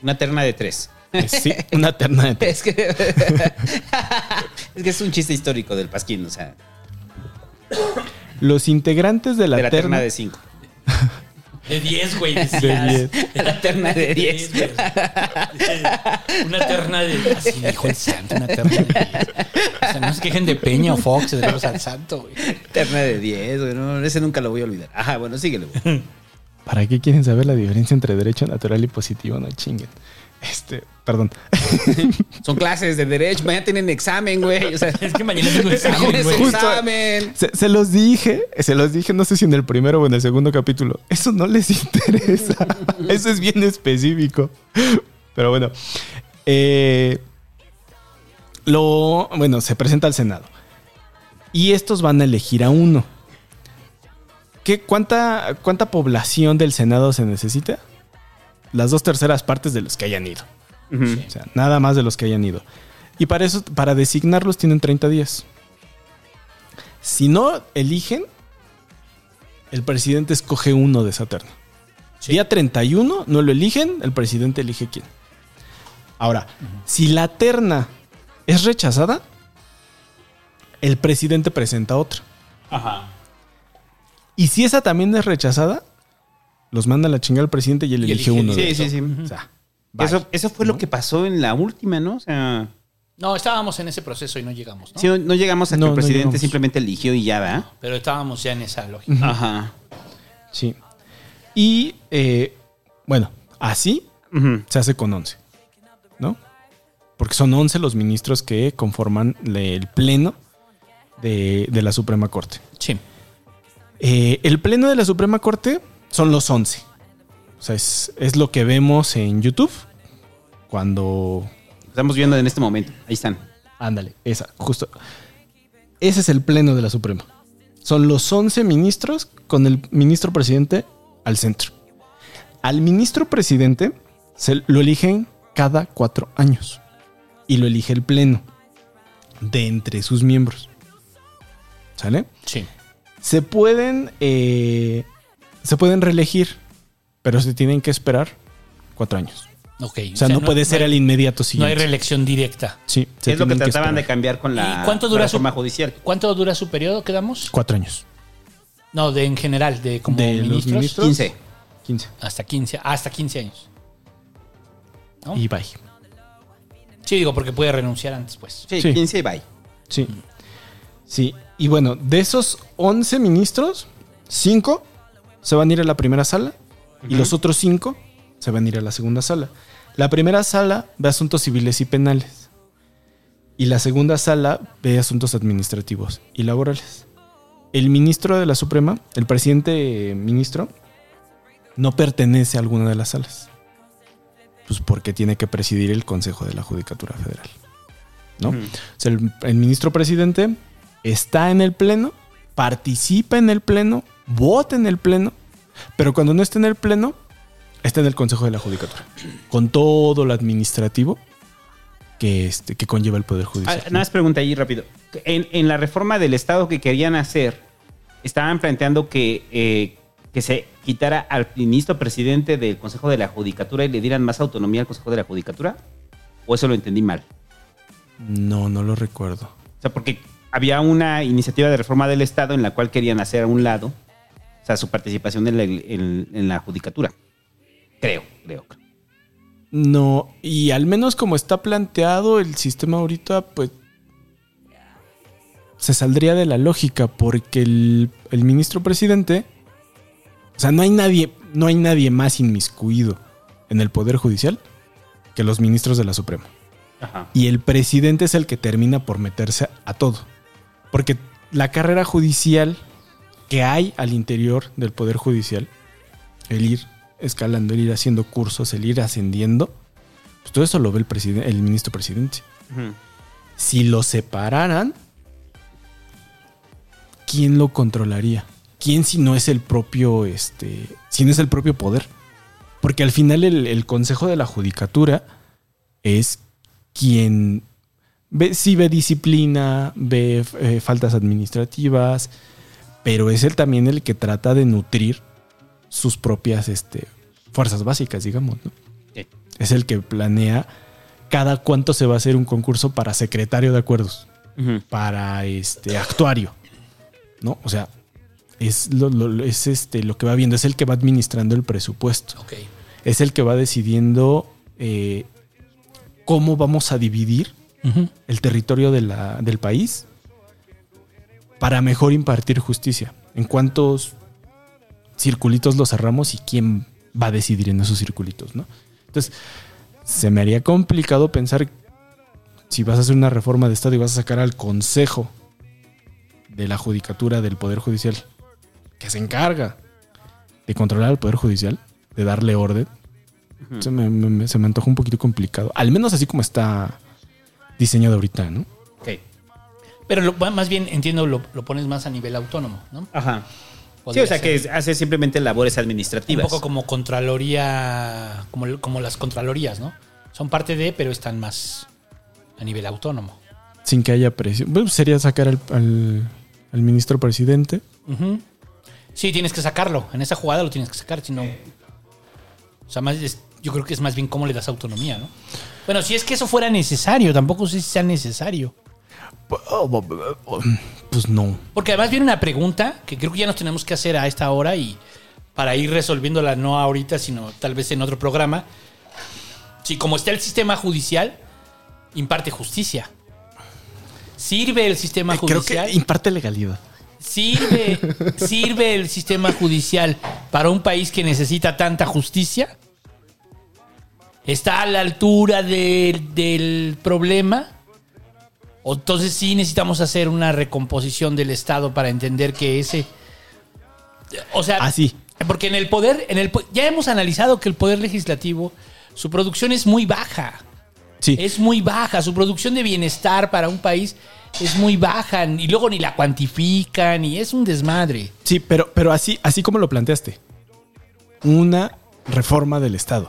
Una terna de tres. Eh, Sí, una terna de tres. *laughs* Es que, *laughs* es que es un chiste histórico del Pasquín, o sea, Los integrantes de la, de la terna terna, de cinco. De 10, güey. De *laughs* De La terna de 10. güey. Una terna de. Así dijo el santo, una terna de 10. O sea, no se quejen de Peña o Fox, de verlos al santo, güey. Terna de 10, güey. No, ese nunca lo voy a olvidar. Ajá, bueno, síguelo. güey. ¿Para qué quieren saber la diferencia entre derecho natural y positivo? No chinguen. Este, perdón. *laughs* Son clases de derecho, mañana tienen examen, güey. O sea, Es que mañana tengo examen, güey. Examen. Se, se los dije, se los dije, no sé si en el primero o en el segundo capítulo. Eso no les *laughs* interesa. Eso es bien específico. Pero bueno. eh, lo, bueno, se presenta al Senado. Y estos van a elegir a uno. ¿Qué, cuánta, ¿Cuánta población del Senado se necesita? Las dos terceras partes de los que hayan ido. O sea, nada más de los que hayan ido. Y para eso, para designarlos tienen 30 días. Si no eligen, el presidente escoge uno de esa terna. Día 31 no lo eligen, el presidente elige quién. Ahora, si la terna es rechazada, el presidente presenta otra. Ajá. Y si esa también es rechazada, los manda a la chingada al presidente y él Y elige elige- uno. de Sí, esos. sí, sí. O sea. Eso, eso fue lo que pasó en la última, ¿no? O sea, No, estábamos en ese proceso y no llegamos, ¿no? Sí, no, no llegamos a que el presidente simplemente eligió y ya, ¿verdad? Pero estábamos ya en esa lógica. Ajá. Sí. Y eh, bueno, así se hace con 11. ¿No? Porque son 11 los ministros que conforman el pleno de, de la Suprema Corte. Sí. Eh, el pleno de la Suprema Corte son los 11. O sea, es, es lo que vemos en YouTube cuando... Estamos viendo en este momento. Ahí están. Ándale, esa, justo. Ese es el pleno de la Suprema. Son los 11 ministros con el ministro presidente al centro. Al ministro presidente se lo eligen cada cuatro años. Y lo elige el pleno de entre sus miembros. ¿Sale? Sí. Se pueden, eh, se pueden reelegir, pero se tienen que esperar cuatro años. Ok. O sea, no, puede ser hay- al inmediato No hay siguiente. reelección directa. Sí, se es lo que trataban de cambiar con la, ¿Y cuánto dura la su- reforma judicial. ¿Cuánto dura su periodo? ¿Quedamos? Cuatro años. No, de en general, de como De los ministros. ministros. 15. 15. Hasta 15, hasta 15 años. ¿No? Y bye. Sí, digo, porque puede renunciar antes, pues. Sí, Sí. 15 y bye. Sí. Sí. Y bueno, de esos 11 ministros, 5 se van a ir a la primera sala y los otros 5 se van a ir a la segunda sala. La primera sala ve asuntos civiles y penales. Y la segunda sala ve asuntos administrativos y laborales. El ministro de la Suprema, el presidente ministro, no pertenece a alguna de las salas. Pues porque tiene que presidir el Consejo de la Judicatura Federal. ¿no? O sea, el, el ministro presidente está en el pleno, participa en el pleno, vota en el pleno, pero cuando no está en el pleno, está en el Consejo de la Judicatura, con todo lo administrativo que, este, que conlleva el Poder Ah, Judicial. nada más pregunta ahí rápido. En, en la reforma del Estado que querían hacer, estaban planteando que, eh, que se quitara al ministro presidente del Consejo de la Judicatura y le dieran más autonomía al Consejo de la Judicatura. ¿O eso lo entendí mal? No, no lo recuerdo. O sea, porque había una iniciativa de reforma del Estado en la cual querían hacer a un lado, o sea, su participación en la, en- en la judicatura. Creo, creo. creo. No, y al menos como está planteado el sistema ahorita, pues se saldría de la lógica porque el, el ministro presidente, o sea, no hay nadie, no hay nadie más inmiscuido en el poder judicial que los ministros de la Suprema. Ajá. Y el presidente es el que termina por meterse a todo. Porque la carrera judicial que hay al interior del Poder Judicial, el ir escalando, el ir haciendo cursos, el ir ascendiendo, pues todo eso lo ve el, ministro presidente. Si lo separaran, ¿quién lo controlaría? ¿Quién si no es el propio, este, si no es el propio poder? Porque al final el, el Consejo de la Judicatura es quien ve, sí ve disciplina, ve eh, faltas administrativas, pero es él también el que trata de nutrir sus propias este, fuerzas básicas, digamos. ¿no? Sí. Es el que planea cada cuánto se va a hacer un concurso para secretario de acuerdos, para este actuario, ¿no? O sea, es lo, lo- es este lo que va viendo, es el que va administrando el presupuesto, es el que va decidiendo eh, cómo vamos a dividir El territorio de la- del país para mejor impartir justicia. En cuántos circulitos lo cerramos y quién va a decidir en esos circulitos, ¿no? Entonces, se me haría complicado pensar si vas a hacer una reforma de Estado y vas a sacar al Consejo de la Judicatura del Poder Judicial, que se encarga de controlar al Poder Judicial, de darle orden, se, me, me- se me antoja un poquito complicado. Al menos así como está diseñado ahorita, ¿no? Ok. Pero lo- más bien, entiendo, lo, lo pones más a nivel autónomo, ¿no? Ajá. Sí, o sea, ser. que hace simplemente labores Un administrativas. poco como Contraloría, como, como las Contralorías, ¿no? Son parte de, pero están más a nivel autónomo. Sin que haya presión. Bueno, sería sacar al, al- al ministro presidente. Ujú. Sí, tienes que sacarlo. En esa jugada lo tienes que sacar, si no. O sea, más es- yo creo que es más bien cómo le das autonomía, ¿no? Bueno, si es que eso fuera necesario, tampoco sé si sea necesario. Pues no. Porque además viene una pregunta que creo que ya nos tenemos que hacer a esta hora y para ir resolviéndola no ahorita, sino tal vez en otro programa. Si como está el sistema judicial, imparte justicia. Sirve el sistema Eh, Creo judicial. que imparte legalidad. ¿Sirve, *laughs* ¿Sirve el sistema judicial para un país que necesita tanta justicia? ¿Está a la altura del- del problema? ¿O entonces sí necesitamos hacer una recomposición del Estado para entender que ese... O sea, Así. porque en el poder, en el ya hemos analizado que el poder legislativo, su producción es muy baja. Sí. Es muy baja. Su producción de bienestar para un país es muy baja. Y luego ni la cuantifican y es un desmadre. Sí, pero, pero así, así como lo planteaste. Una reforma del Estado.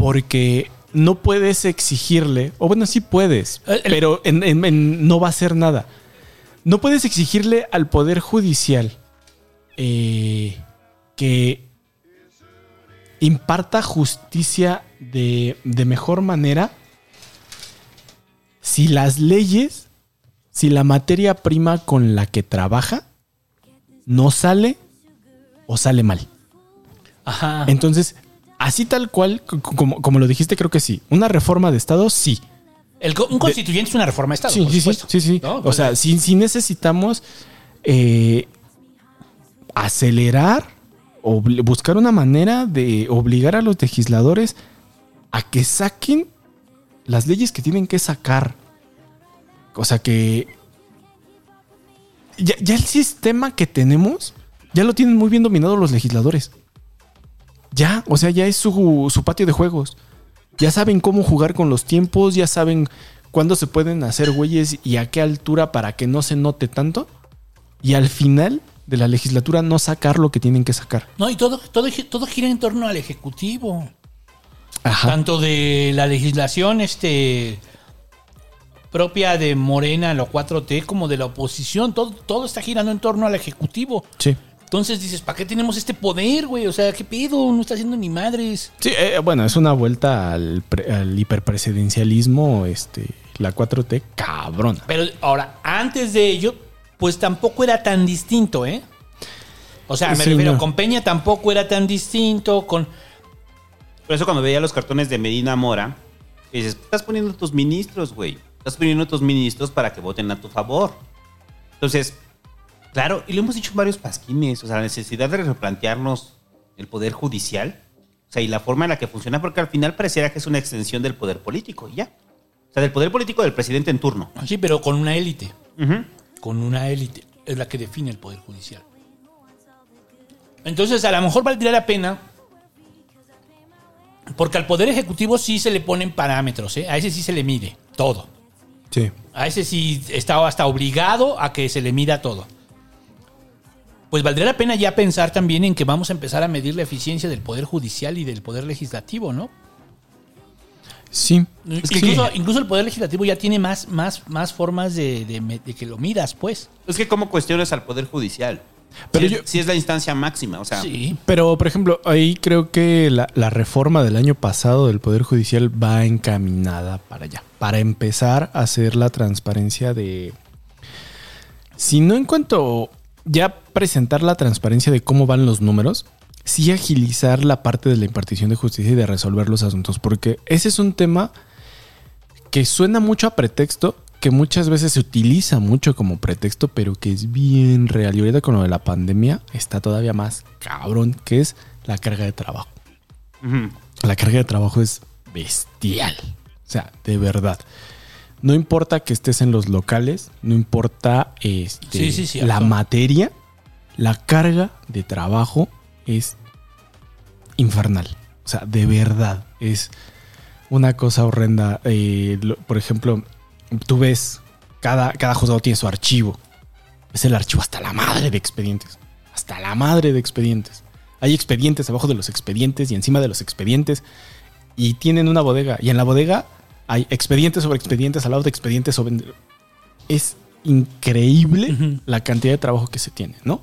Porque no puedes exigirle, o bueno, sí puedes, el- pero en- en- en- no va a hacer nada. No puedes exigirle al Poder Judicial eh, que imparta justicia de, de mejor manera si las leyes, si la materia prima con la que trabaja no sale o sale mal. Ajá. Entonces, así tal cual, como, como lo dijiste, creo que sí. Una reforma de Estado, sí. El un constituyente es una reforma de Estado. Sí, por sí, sí, supuesto. sí, sí. ¿No? O Pues, sea, sí, sí necesitamos eh, acelerar, obli- buscar una manera de obligar a los legisladores a que saquen las leyes que tienen que sacar. O sea que ya, ya el sistema que tenemos, ya lo tienen muy bien dominado los legisladores. Ya, o sea, ya es su, su patio de juegos. Ya saben cómo jugar con los tiempos, ya saben cuándo se pueden hacer güeyes y a qué altura para que no se note tanto. Y al final de la legislatura no sacar lo que tienen que sacar. no, y todo, todo, todo gira en torno al Ejecutivo. Ajá. Tanto de la legislación este, propia de Morena, la 4T, como de la oposición. Todo, todo está girando en torno al Ejecutivo. Sí. Entonces dices, ¿para qué tenemos este poder, güey? O sea, ¿qué pedo? No está haciendo ni madres. Sí, eh, bueno, es una vuelta al, pre- al hiperpresidencialismo, este, la 4T, cabrona. Pero ahora, antes de ello, pues tampoco era tan distinto, ¿eh? O sea, me Sí, refiero, no. con Peña tampoco era tan distinto, con... Por eso cuando veía los cartones de Medina Mora, dices, estás poniendo a tus ministros, güey. Estás poniendo a tus ministros para que voten a tu favor. Entonces, claro, y lo hemos dicho en varios pasquines, o sea, la necesidad de replantearnos el poder judicial, o sea, y la forma en la que funciona, porque al final pareciera que es una extensión del poder político, y ya. O sea, del poder político del presidente en turno. Sí, pero con una élite. Con una élite. Es la que define el poder judicial. Entonces, a lo mejor valdría la pena... Porque al poder ejecutivo sí se le ponen parámetros, ¿eh? A ese sí se le mide todo. Sí. A ese sí está hasta obligado a que se le mida todo. Pues valdría la pena ya pensar también en que vamos a empezar a medir la eficiencia del Poder Judicial y del Poder Legislativo, ¿no? Sí. incluso, incluso el Poder Legislativo ya tiene más, más, más formas de, de que lo midas, pues. Es que cómo cuestionas al poder judicial. Pero si, yo- es, si es la instancia máxima, o sea, Sí. Pero, por ejemplo, ahí creo que la, la reforma del año pasado del Poder Judicial va encaminada para allá. Para empezar a hacer la transparencia de... Si no en cuanto ya presentar la transparencia de cómo van los números, sí agilizar la parte de la impartición de justicia y de resolver los asuntos. Porque ese es un tema que suena mucho a pretexto, que muchas veces se utiliza mucho como pretexto, pero que es bien real. Y ahorita con lo de la pandemia está todavía más cabrón, que es la carga de trabajo. La carga de trabajo es bestial. O sea, de verdad. No importa que estés en los locales, no importa este, Sí, sí, cierto. la materia, la carga de trabajo es infernal. O sea, de verdad, es una cosa horrenda. Eh, lo- por ejemplo, tú ves, cada, cada juzgado tiene su archivo. Es el archivo hasta la madre de expedientes. Hasta la madre de expedientes. Hay expedientes abajo de los expedientes y encima de los expedientes. Y tienen una bodega. Y en la bodega hay expedientes sobre expedientes al lado de expedientes sobre... Es increíble la cantidad de trabajo que se tiene, ¿no?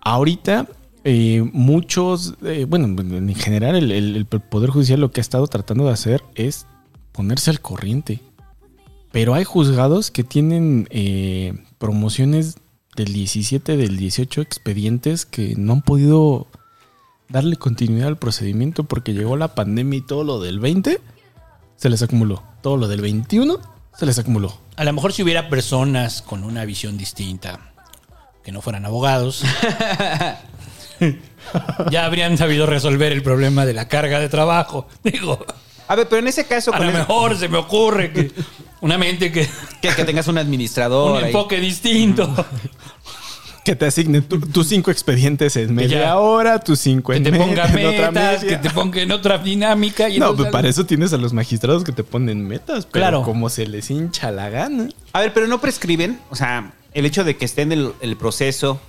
Ahorita, eh, muchos, eh, bueno, en general, el, el- el Poder Judicial lo que ha estado tratando de hacer es ponerse al corriente. Pero hay juzgados que tienen eh, promociones del 17, del 18 expedientes que no han podido darle continuidad al procedimiento porque llegó la pandemia y todo lo del 20 se les acumuló. Todo lo del 21 se les acumuló. A lo mejor si hubiera personas con una visión distinta, que no fueran abogados, *laughs* ya habrían sabido resolver el problema de la carga de trabajo. *laughs* Digo, A ver, pero en ese caso... a con lo el- mejor se me ocurre que una mente que... *laughs* Que, que tengas un administrador. un ahí. enfoque distinto. Que te asignen tu- tus cinco expedientes en media ya. hora, tus cinco Que en, te me- ponga en otra metas, media. que te ponga en otra dinámica. Y No, entonces- pues para eso tienes a los magistrados que te ponen metas. Pero Claro. como se les hincha la gana. A ver, pero no prescriben. O sea, el hecho de que esté en el, el proceso.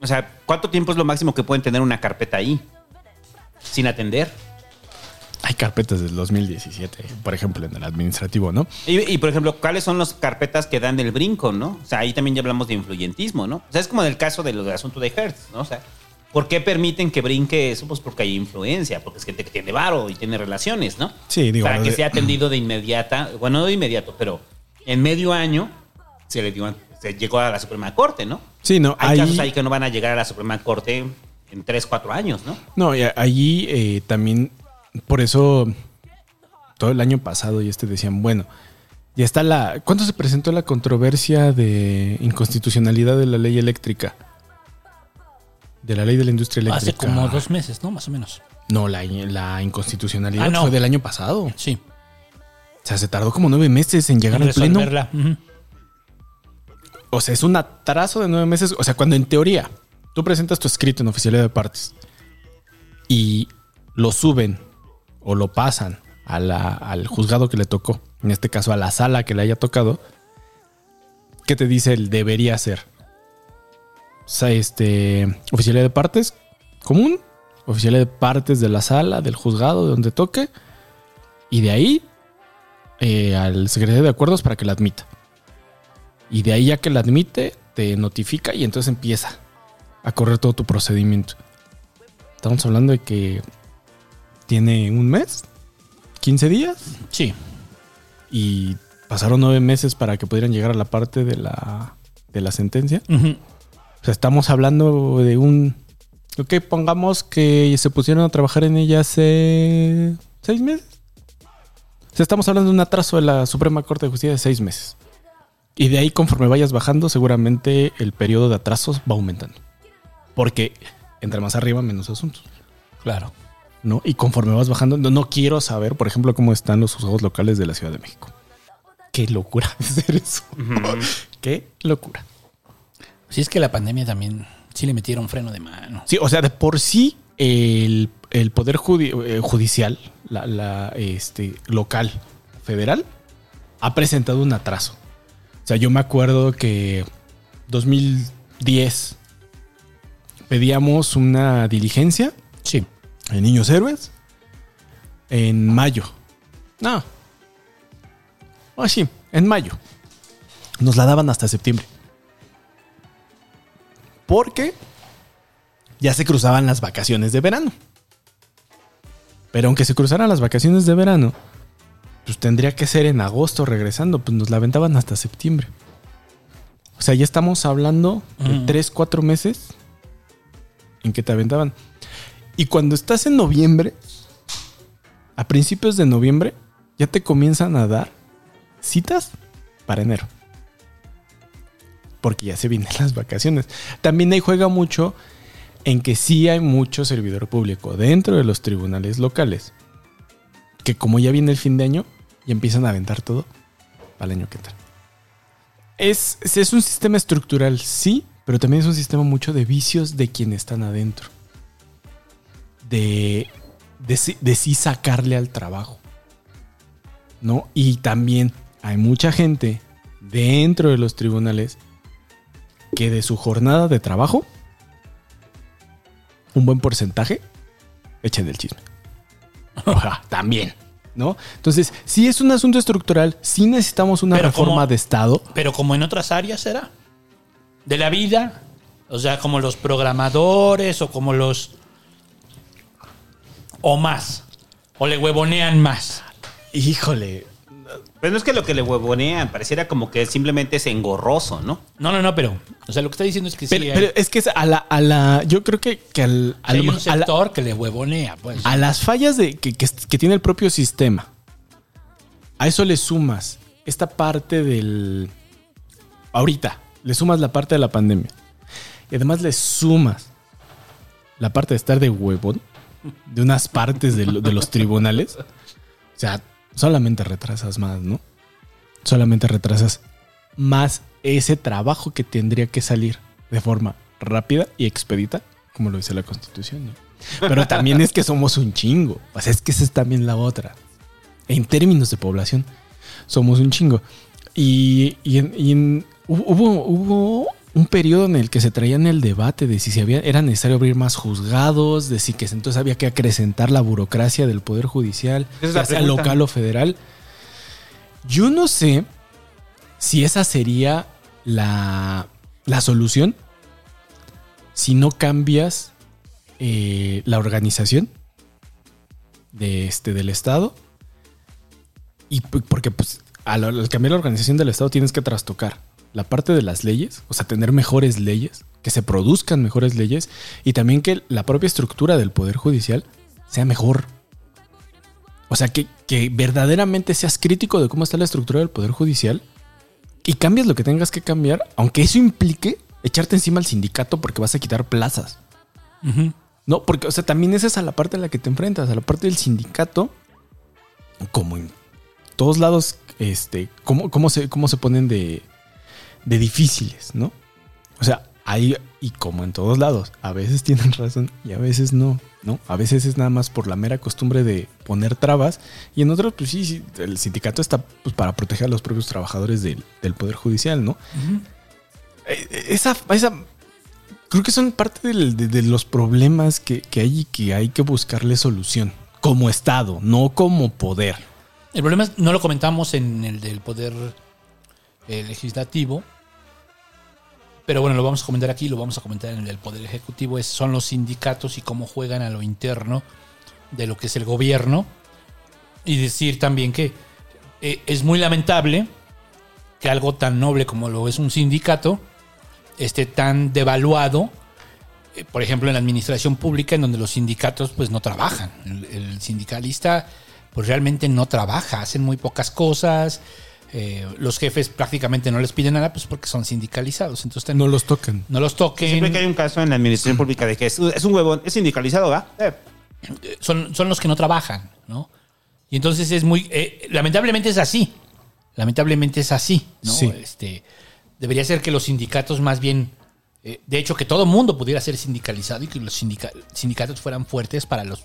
O sea, ¿cuánto tiempo es lo máximo que pueden tener una carpeta ahí? Sin atender. Hay carpetas del 2017, por ejemplo, en el administrativo, ¿no? Y, y, por ejemplo, ¿cuáles son las carpetas que dan el brinco, no? O sea, ahí también ya hablamos de influyentismo, ¿no? O sea, es como en el caso del, del asunto de Hertz, ¿no? O sea, ¿por qué permiten que brinque eso? Pues porque hay influencia, porque es gente que tiene varo y tiene relaciones, ¿no? Sí, digo, Para que de- sea atendido de inmediata, bueno, no de inmediato, pero en medio año se le dio, se llegó a la Suprema Corte, ¿no? Sí, no, Hay ahí, casos ahí que no van a llegar a la Suprema Corte en 3, 4 años, ¿no? no, y allí eh, también, por eso, todo el año pasado y este decían, bueno, ya está la... ¿Cuándo se presentó la controversia de inconstitucionalidad de la ley eléctrica? De la ley de la industria eléctrica. Hace como dos meses, ¿no? Más o menos. No, la, la inconstitucionalidad Ah, no. fue del año pasado. Sí. O sea, se tardó como nueve meses en llegar En al pleno. O sea, es un atraso de nueve meses. O sea, cuando en teoría tú presentas tu escrito en oficialidad de partes y lo suben o lo pasan al juzgado que le tocó, en este caso a la sala que le haya tocado, ¿qué te dice el debería ser? O sea, este, oficialidad de partes común, oficialidad de partes de la sala, del juzgado, de donde toque, y de ahí eh, al secretario de acuerdos para que la admita. Y de ahí ya que la admite, te notifica y entonces empieza a correr todo tu procedimiento. Estamos hablando de que tiene un mes, 15 días. Sí. Y pasaron nueve meses para que pudieran llegar a la parte de la, de la sentencia. Ujú. O sea, estamos hablando de un... Ok, pongamos que se pusieron a trabajar en ella hace seis meses. O sea, estamos hablando de un atraso de la Suprema Corte de Justicia de seis meses. Y de ahí, conforme vayas bajando, seguramente el periodo de atrasos va aumentando. Porque entre más arriba, menos asuntos. Claro. ¿No? Y conforme vas bajando, no, no quiero saber, por ejemplo, cómo están los juzgados locales de la Ciudad de México. Qué locura *laughs* hacer eso. Qué locura. Si es que la pandemia también sí le metieron freno de mano. Sí, o sea, de por sí el, el poder judi- eh, judicial, la, la, este, local, federal, ha presentado un atraso. O sea, yo me acuerdo que 2010 pedíamos una diligencia. Sí. En Niños Héroes. En mayo. No. Ah, sí, en mayo. Nos la daban hasta septiembre. Porque ya se cruzaban las vacaciones de verano. Pero aunque se cruzaran las vacaciones de verano, pues tendría que ser en agosto regresando, pues nos la aventaban hasta septiembre. O sea, ya estamos hablando de Mm. 3, 4 meses en que te aventaban. Y cuando estás en noviembre, a principios de noviembre, ya te comienzan a dar citas para enero. Porque ya se vienen *laughs* las vacaciones. También ahí juega mucho en que sí hay mucho servidor público dentro de los tribunales locales. Que como ya viene el fin de año, ya empiezan a aventar todo para el año que entra. Es, es un sistema estructural, sí, pero también es un sistema mucho de vicios de quienes están adentro. De, de, sí- de sí sacarle al trabajo. ¿No? Y también hay mucha gente dentro de los tribunales que de su jornada de trabajo, un buen porcentaje echen del chisme. *laughs* También. ¿No? Entonces, si es un asunto estructural, sí necesitamos una Pero reforma como- de Estado. Pero como en otras áreas será. De la vida. O sea, como los programadores o como los... O más. O le huevonean más. Híjole. Pero no es que lo que le huevonean, pareciera como que simplemente es engorroso, ¿no? No, no, no, pero... O sea, lo que está diciendo es que Pero, sí hay, pero es que es a la, a la. Yo creo que, que al, a, hay lo un mejor- a la- sector que le huevonea, pues. a las fallas de, que, que- que tiene el propio sistema A eso le sumas esta parte del... Ahorita, le sumas la parte de la pandemia. Y además le sumas la parte de estar de huevón de unas partes de, lo- de los tribunales. O sea, solamente retrasas más, ¿no? Solamente retrasas más ese trabajo que tendría que salir de forma rápida y expedita, como lo dice la Constitución. Pero también es que somos un chingo. O es que esa es también la otra. En términos de población, somos un chingo. Y, y en- hubo, hubo un periodo en el que se traían el debate de si se había, era necesario abrir más juzgados, de si que entonces había que acrecentar la burocracia del Poder Judicial, es ya sea local o federal. Yo no sé si esa sería la, la solución si no cambias eh, la organización de este, del Estado. Y porque pues, al, al cambiar la organización del Estado tienes que trastocar la parte de las leyes, o sea, tener mejores leyes, que se produzcan mejores leyes y también que la propia estructura del Poder Judicial sea mejor. O sea, que, que verdaderamente seas crítico de cómo está la estructura del Poder Judicial y cambies lo que tengas que cambiar, aunque eso implique echarte encima al sindicato porque vas a quitar plazas. No, porque, o sea, también esa es a la parte a la que te enfrentas, a la parte del sindicato, como en todos lados, este, cómo, cómo se, cómo se ponen de, de difíciles, ¿no? O sea, ahí, y como en todos lados, a veces tienen *laughs* razón y a veces no, ¿no? A veces es nada más por la mera costumbre de poner trabas y en otros, pues sí, sí, el sindicato está pues, para proteger a los propios trabajadores del, del Poder Judicial, ¿no? Eh, Esa, esa, creo que son parte del- de, de los problemas que, que hay y que hay que buscarle solución. Como Estado, no como poder. El problema es, no lo comentamos en el del poder eh, legislativo, pero bueno, lo vamos a comentar aquí, lo vamos a comentar en el del poder ejecutivo, es, son los sindicatos y cómo juegan a lo interno de lo que es el gobierno. Y decir también que eh, es muy lamentable que algo tan noble como lo es un sindicato esté tan devaluado, eh, por ejemplo, en la administración pública, en donde los sindicatos pues no trabajan. El, el sindicalista pues realmente no trabaja, hacen muy pocas cosas. Eh, los jefes prácticamente no les piden nada, pues porque son sindicalizados. Entonces no los tocan. No los toquen. Siempre que hay un caso en la administración pública de que es, es un huevón, es sindicalizado, ¿va? Eh, son, son los que no trabajan, ¿no? Y entonces es muy. eh, lamentablemente es así. Lamentablemente es así, ¿no? Sí. Este, debería ser que los sindicatos más bien. eh, de hecho, que todo mundo pudiera ser sindicalizado y que los sindica- sindicatos fueran fuertes para los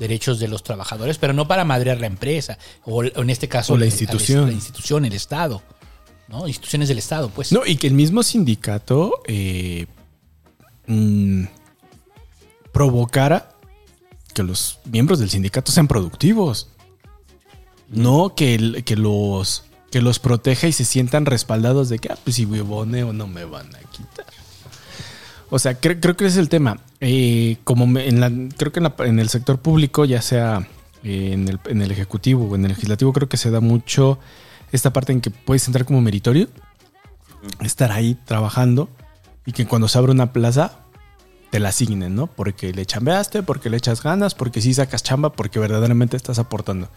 derechos de los trabajadores, pero no para madrear la empresa. O, o en este caso, O la institución. La institución, el Estado. ¿no? Instituciones del Estado, pues. No, y que el mismo sindicato eh, mm, provocara que los miembros del sindicato sean productivos. No que, el- que los que los proteja y se sientan respaldados de que, ah, pues si huevoneo no me van a quitar. O sea, cre- creo que ese es el tema. Eh, como en la, creo que en, la- en el sector público, ya sea eh, en el, en el ejecutivo o en el legislativo, creo que se da mucho esta parte en que puedes entrar como meritorio, estar ahí trabajando y que cuando se abre una plaza te la asignen, ¿no? Porque le chambeaste, porque le echas ganas, porque sí sacas chamba, porque verdaderamente estás aportando.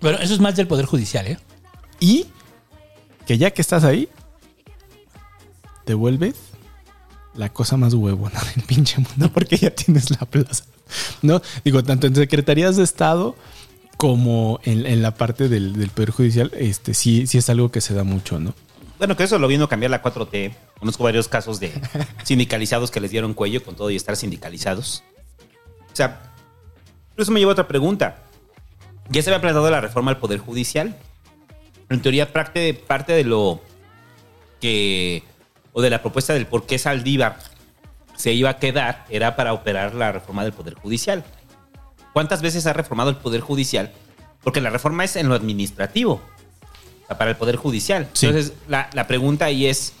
Bueno, eso es más del Poder Judicial, ¿eh? Y que ya que estás ahí, te vuelves la cosa más huevona *laughs* del pinche mundo porque ya tienes la plaza. ¿No? Digo, tanto en secretarías de Estado como en, en la parte del, del Poder Judicial, este sí, sí es algo que se da mucho, ¿no? Bueno, que eso lo vino a cambiar la 4T. Conozco varios casos de *laughs* sindicalizados que les dieron cuello con todo y estar sindicalizados. O sea, eso me lleva a otra pregunta. Ya se había planteado la reforma al Poder Judicial. En teoría, parte, parte de lo que. O de la propuesta del por qué Saldívar se iba a quedar era para operar la reforma del Poder Judicial. ¿Cuántas veces ha reformado el Poder Judicial? Porque la reforma es en lo administrativo, para el Poder Judicial. Sí. Entonces, la, la pregunta ahí es,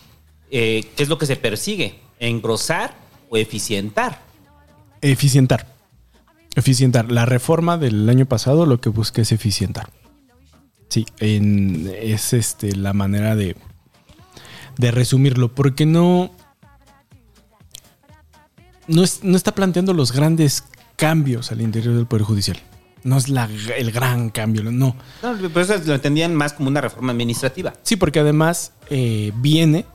eh, ¿qué es lo que se persigue? ¿Engrosar o eficientar? Eficientar. Eficientar. La reforma del año pasado lo que busca es eficientar. Sí, en- es este, la manera de, de resumirlo. Porque no. No, es- no está planteando los grandes cambios al interior del Poder Judicial. No es la- el gran cambio, no. No, pero eso lo entendían más como una reforma administrativa. Sí, porque además eh, viene,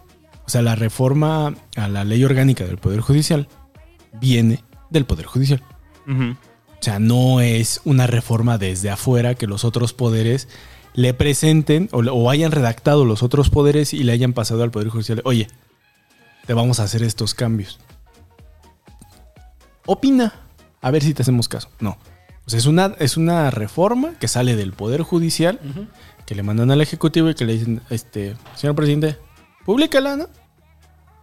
o sea, la reforma a la ley orgánica del Poder Judicial viene del Poder Judicial. O sea, no es una reforma desde afuera que los otros poderes le presenten o, o hayan redactado los otros poderes y le hayan pasado al Poder Judicial. Oye, te vamos a hacer estos cambios. Opina, a ver si te hacemos caso. No. O sea, es una, es una reforma que sale del Poder Judicial, que le mandan al Ejecutivo y que le dicen, este, señor presidente, públicala, ¿no?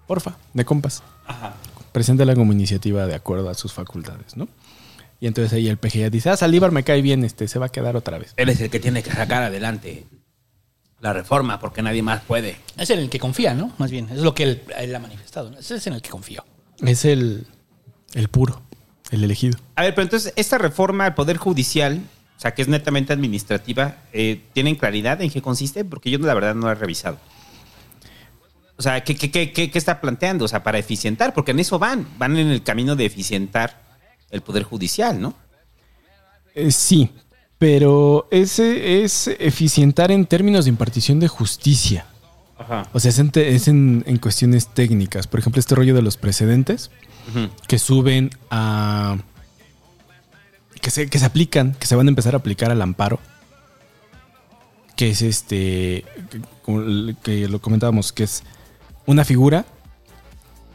Porfa, de compas. Preséntala como iniciativa de acuerdo a sus facultades, ¿no? Y entonces ahí el PG ya dice, ah, Saldívar me cae bien, este, se va a quedar otra vez. Él es el que tiene que sacar adelante la reforma porque nadie más puede. Es en el que confía, ¿no? Más bien, es lo que él, él ha manifestado. ¿no? Ese es en el que confío. Es el, el puro, el elegido. A ver, pero entonces, esta reforma al Poder Judicial, o sea, que es netamente administrativa, eh, ¿tienen claridad en qué consiste? Porque yo la verdad no la he revisado. O sea, ¿qué, qué, qué, qué- qué está planteando? O sea, para eficientar, porque en eso van, van en el camino de eficientar el Poder Judicial, ¿no? Eh, sí, pero ese es eficientar en términos de impartición de justicia. Ajá. O sea, es, en, es en- en cuestiones técnicas. Por ejemplo, este rollo de los precedentes que suben a... Que se, que se aplican, que se van a empezar a aplicar al amparo. Que es este... que- Que lo comentábamos, que es una figura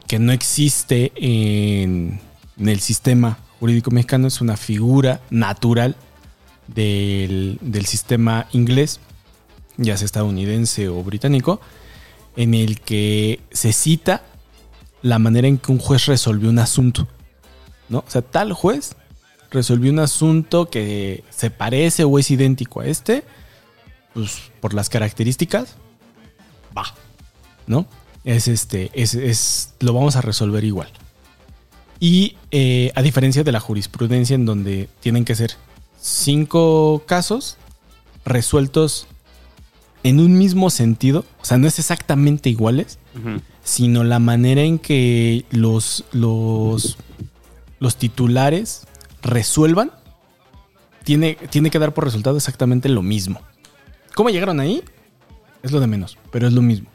que no existe en, en el sistema jurídico mexicano. Es una figura natural del, del sistema inglés, ya sea estadounidense o británico, en el que se cita la manera en que un juez resolvió un asunto. ¿no? O sea, tal juez resolvió un asunto que se parece o es idéntico a este, pues por las características, va. ¿No? Es este, es, es- lo vamos a resolver igual. Y eh, a diferencia de la jurisprudencia en donde tienen que ser cinco casos resueltos en un mismo sentido, o sea, no es exactamente iguales, sino la manera en que los, los, los titulares resuelvan tiene, tiene que dar por resultado exactamente lo mismo. ¿Cómo llegaron ahí? Es lo de menos, pero es lo mismo.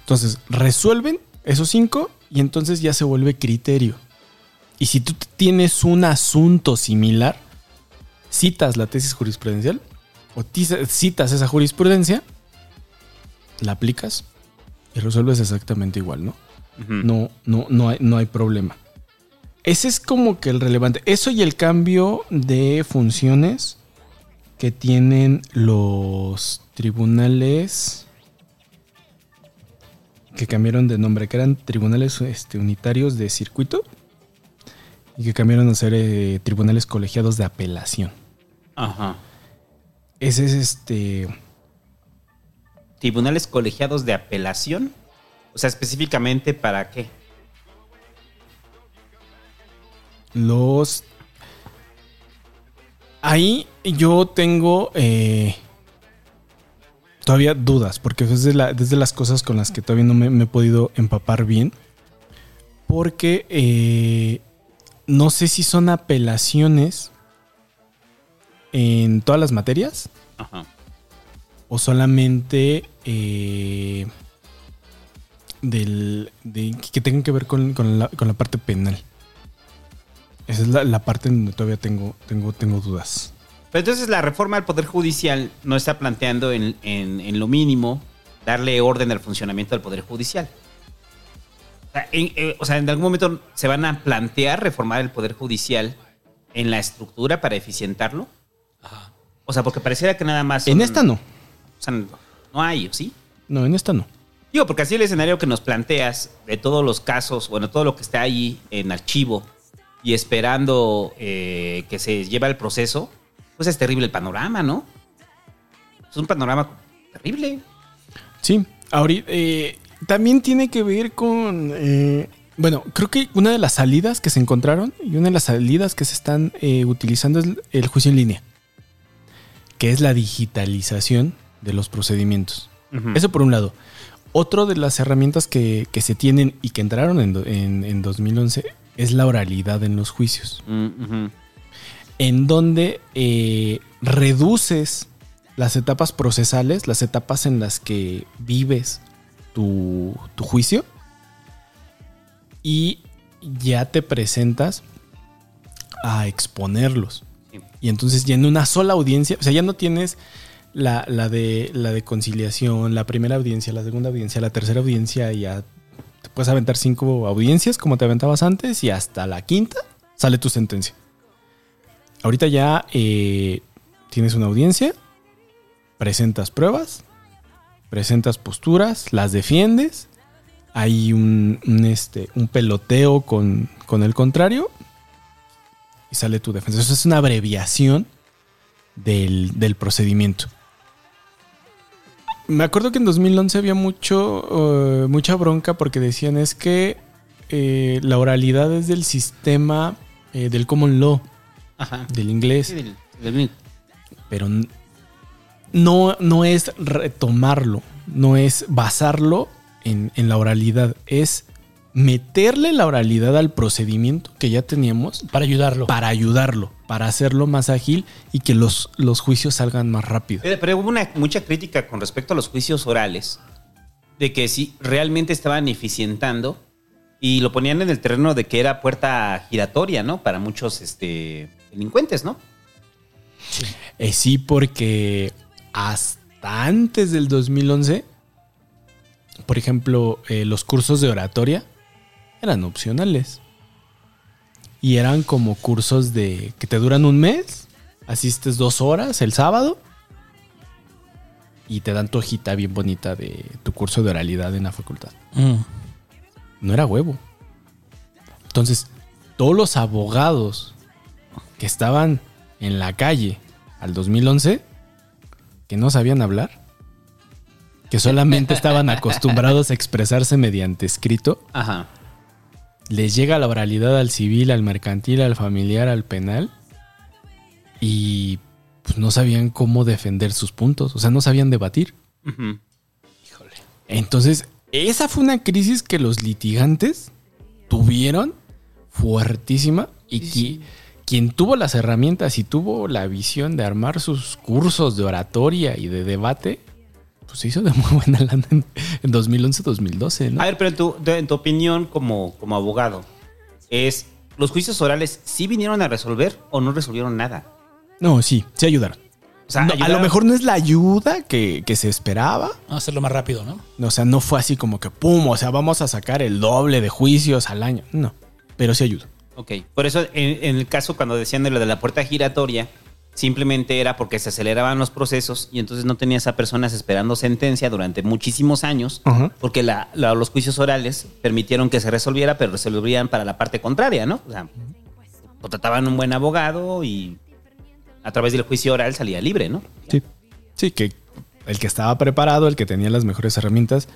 Entonces, resuelven esos cinco y entonces ya se vuelve criterio. Y si tú tienes un asunto similar, citas la tesis jurisprudencial o citas esa jurisprudencia, la aplicas y resuelves exactamente igual, ¿no? No, no, no hay, no hay problema. Ese es como que el relevante. Eso y el cambio de funciones que tienen los tribunales que cambiaron de nombre, que eran tribunales este, unitarios de circuito y que cambiaron a ser eh, tribunales colegiados de apelación. Ajá. Ese es este. Tribunales colegiados de apelación. O sea, específicamente para qué. Los. Ahí yo tengo eh, todavía dudas, porque es de, la- es de las cosas con las que todavía no me, me he podido empapar bien. Porque eh, no sé si son apelaciones en todas las materias Ajá. o solamente eh, del, de- que tengan que ver con, con la, con la parte penal. Esa es la, la parte en donde todavía tengo, tengo, tengo dudas. Pero entonces la reforma al Poder Judicial no está planteando en, en- en lo mínimo darle orden al funcionamiento del Poder Judicial. O sea, en, eh, o sea, en algún momento se van a plantear reformar el Poder Judicial en la estructura para eficientarlo. O sea, porque pareciera que nada más... En esta no. O sea, no no hay, ¿sí? No, en esta no. Digo, porque así el escenario que nos planteas de todos los casos, bueno, todo lo que está ahí en archivo y esperando eh, que se lleve al proceso, pues es terrible el panorama, ¿no? Es un panorama terrible. Sí, ahorita eh, también tiene que ver con. eh, bueno, creo que una de las salidas que se encontraron y una de las salidas que se están eh, utilizando es el juicio en línea, que es la digitalización de los procedimientos. Eso por un lado. Otro de las herramientas que, que se tienen y que entraron en, do- en- en 2011 es la oralidad en los juicios. En donde eh, reduces las etapas procesales, las etapas en las que vives tu, tu juicio y ya te presentas a exponerlos. Y entonces ya en una sola audiencia, o sea, ya no tienes la, la de, la de conciliación, la primera audiencia, la segunda audiencia, la tercera audiencia, y ya te puedes aventar cinco audiencias como te aventabas antes y hasta la quinta sale tu sentencia. Ahorita ya eh, tienes una audiencia, presentas pruebas, presentas posturas, las defiendes, hay un, un, este, un peloteo con, con el contrario y sale tu defensa. Eso es una abreviación del, del procedimiento. Me acuerdo que en 2011 había mucho, eh, mucha bronca porque decían es que eh, la oralidad es del sistema eh, del common law, Ajá. del inglés. Sí, del- del- pero no, no es retomarlo, no es basarlo en, en la oralidad, es meterle la oralidad al procedimiento que ya teníamos para ayudarlo. Para ayudarlo, para hacerlo más ágil y que los, los juicios salgan más rápido. Pero, pero hubo una, mucha crítica con respecto a los juicios orales, de que sí, realmente estaban eficientando y lo ponían en el terreno de que era puerta giratoria, ¿no? Para muchos este, delincuentes, ¿no? Eh, sí, porque hasta antes del 2011, por ejemplo, eh, los cursos de oratoria eran opcionales. Y eran como cursos de que te duran un mes, asistes dos horas el sábado y te dan tu hojita bien bonita de tu curso de oralidad en la facultad. Mm. No era huevo. Entonces, todos los abogados que estaban en la calle al 2011, que no sabían hablar, que solamente estaban acostumbrados a expresarse mediante escrito, Ajá. les llega la oralidad al civil, al mercantil, al familiar, al penal, y pues, no sabían cómo defender sus puntos, o sea, no sabían debatir. Ujú. Entonces, esa fue una crisis que los litigantes tuvieron fuertísima y qui- quien tuvo las herramientas y tuvo la visión de armar sus cursos de oratoria y de debate, pues se hizo de muy buena lana en, en 2011-2012, ¿no? A ver, pero en tu, de- en tu opinión como, como abogado, es ¿los juicios orales sí vinieron a resolver o no resolvieron nada? No, sí, sí ayudaron. O sea, No, a lo mejor no es la ayuda que, que se esperaba. Vamos a hacerlo más rápido, ¿no? O sea, no fue así como que pum, o sea, vamos a sacar el doble de juicios al año. No, pero sí ayuda. Ok, por eso en, en el caso cuando decían de lo de la puerta giratoria, simplemente era porque se aceleraban los procesos y entonces no tenías a personas esperando sentencia durante muchísimos años, porque la- la- los juicios orales permitieron que se resolviera, pero resolvían para la parte contraria, ¿no? O sea, contrataban un buen abogado y a través del juicio oral salía libre, ¿no? Sí. Sí, que el que estaba preparado, el que tenía las mejores herramientas,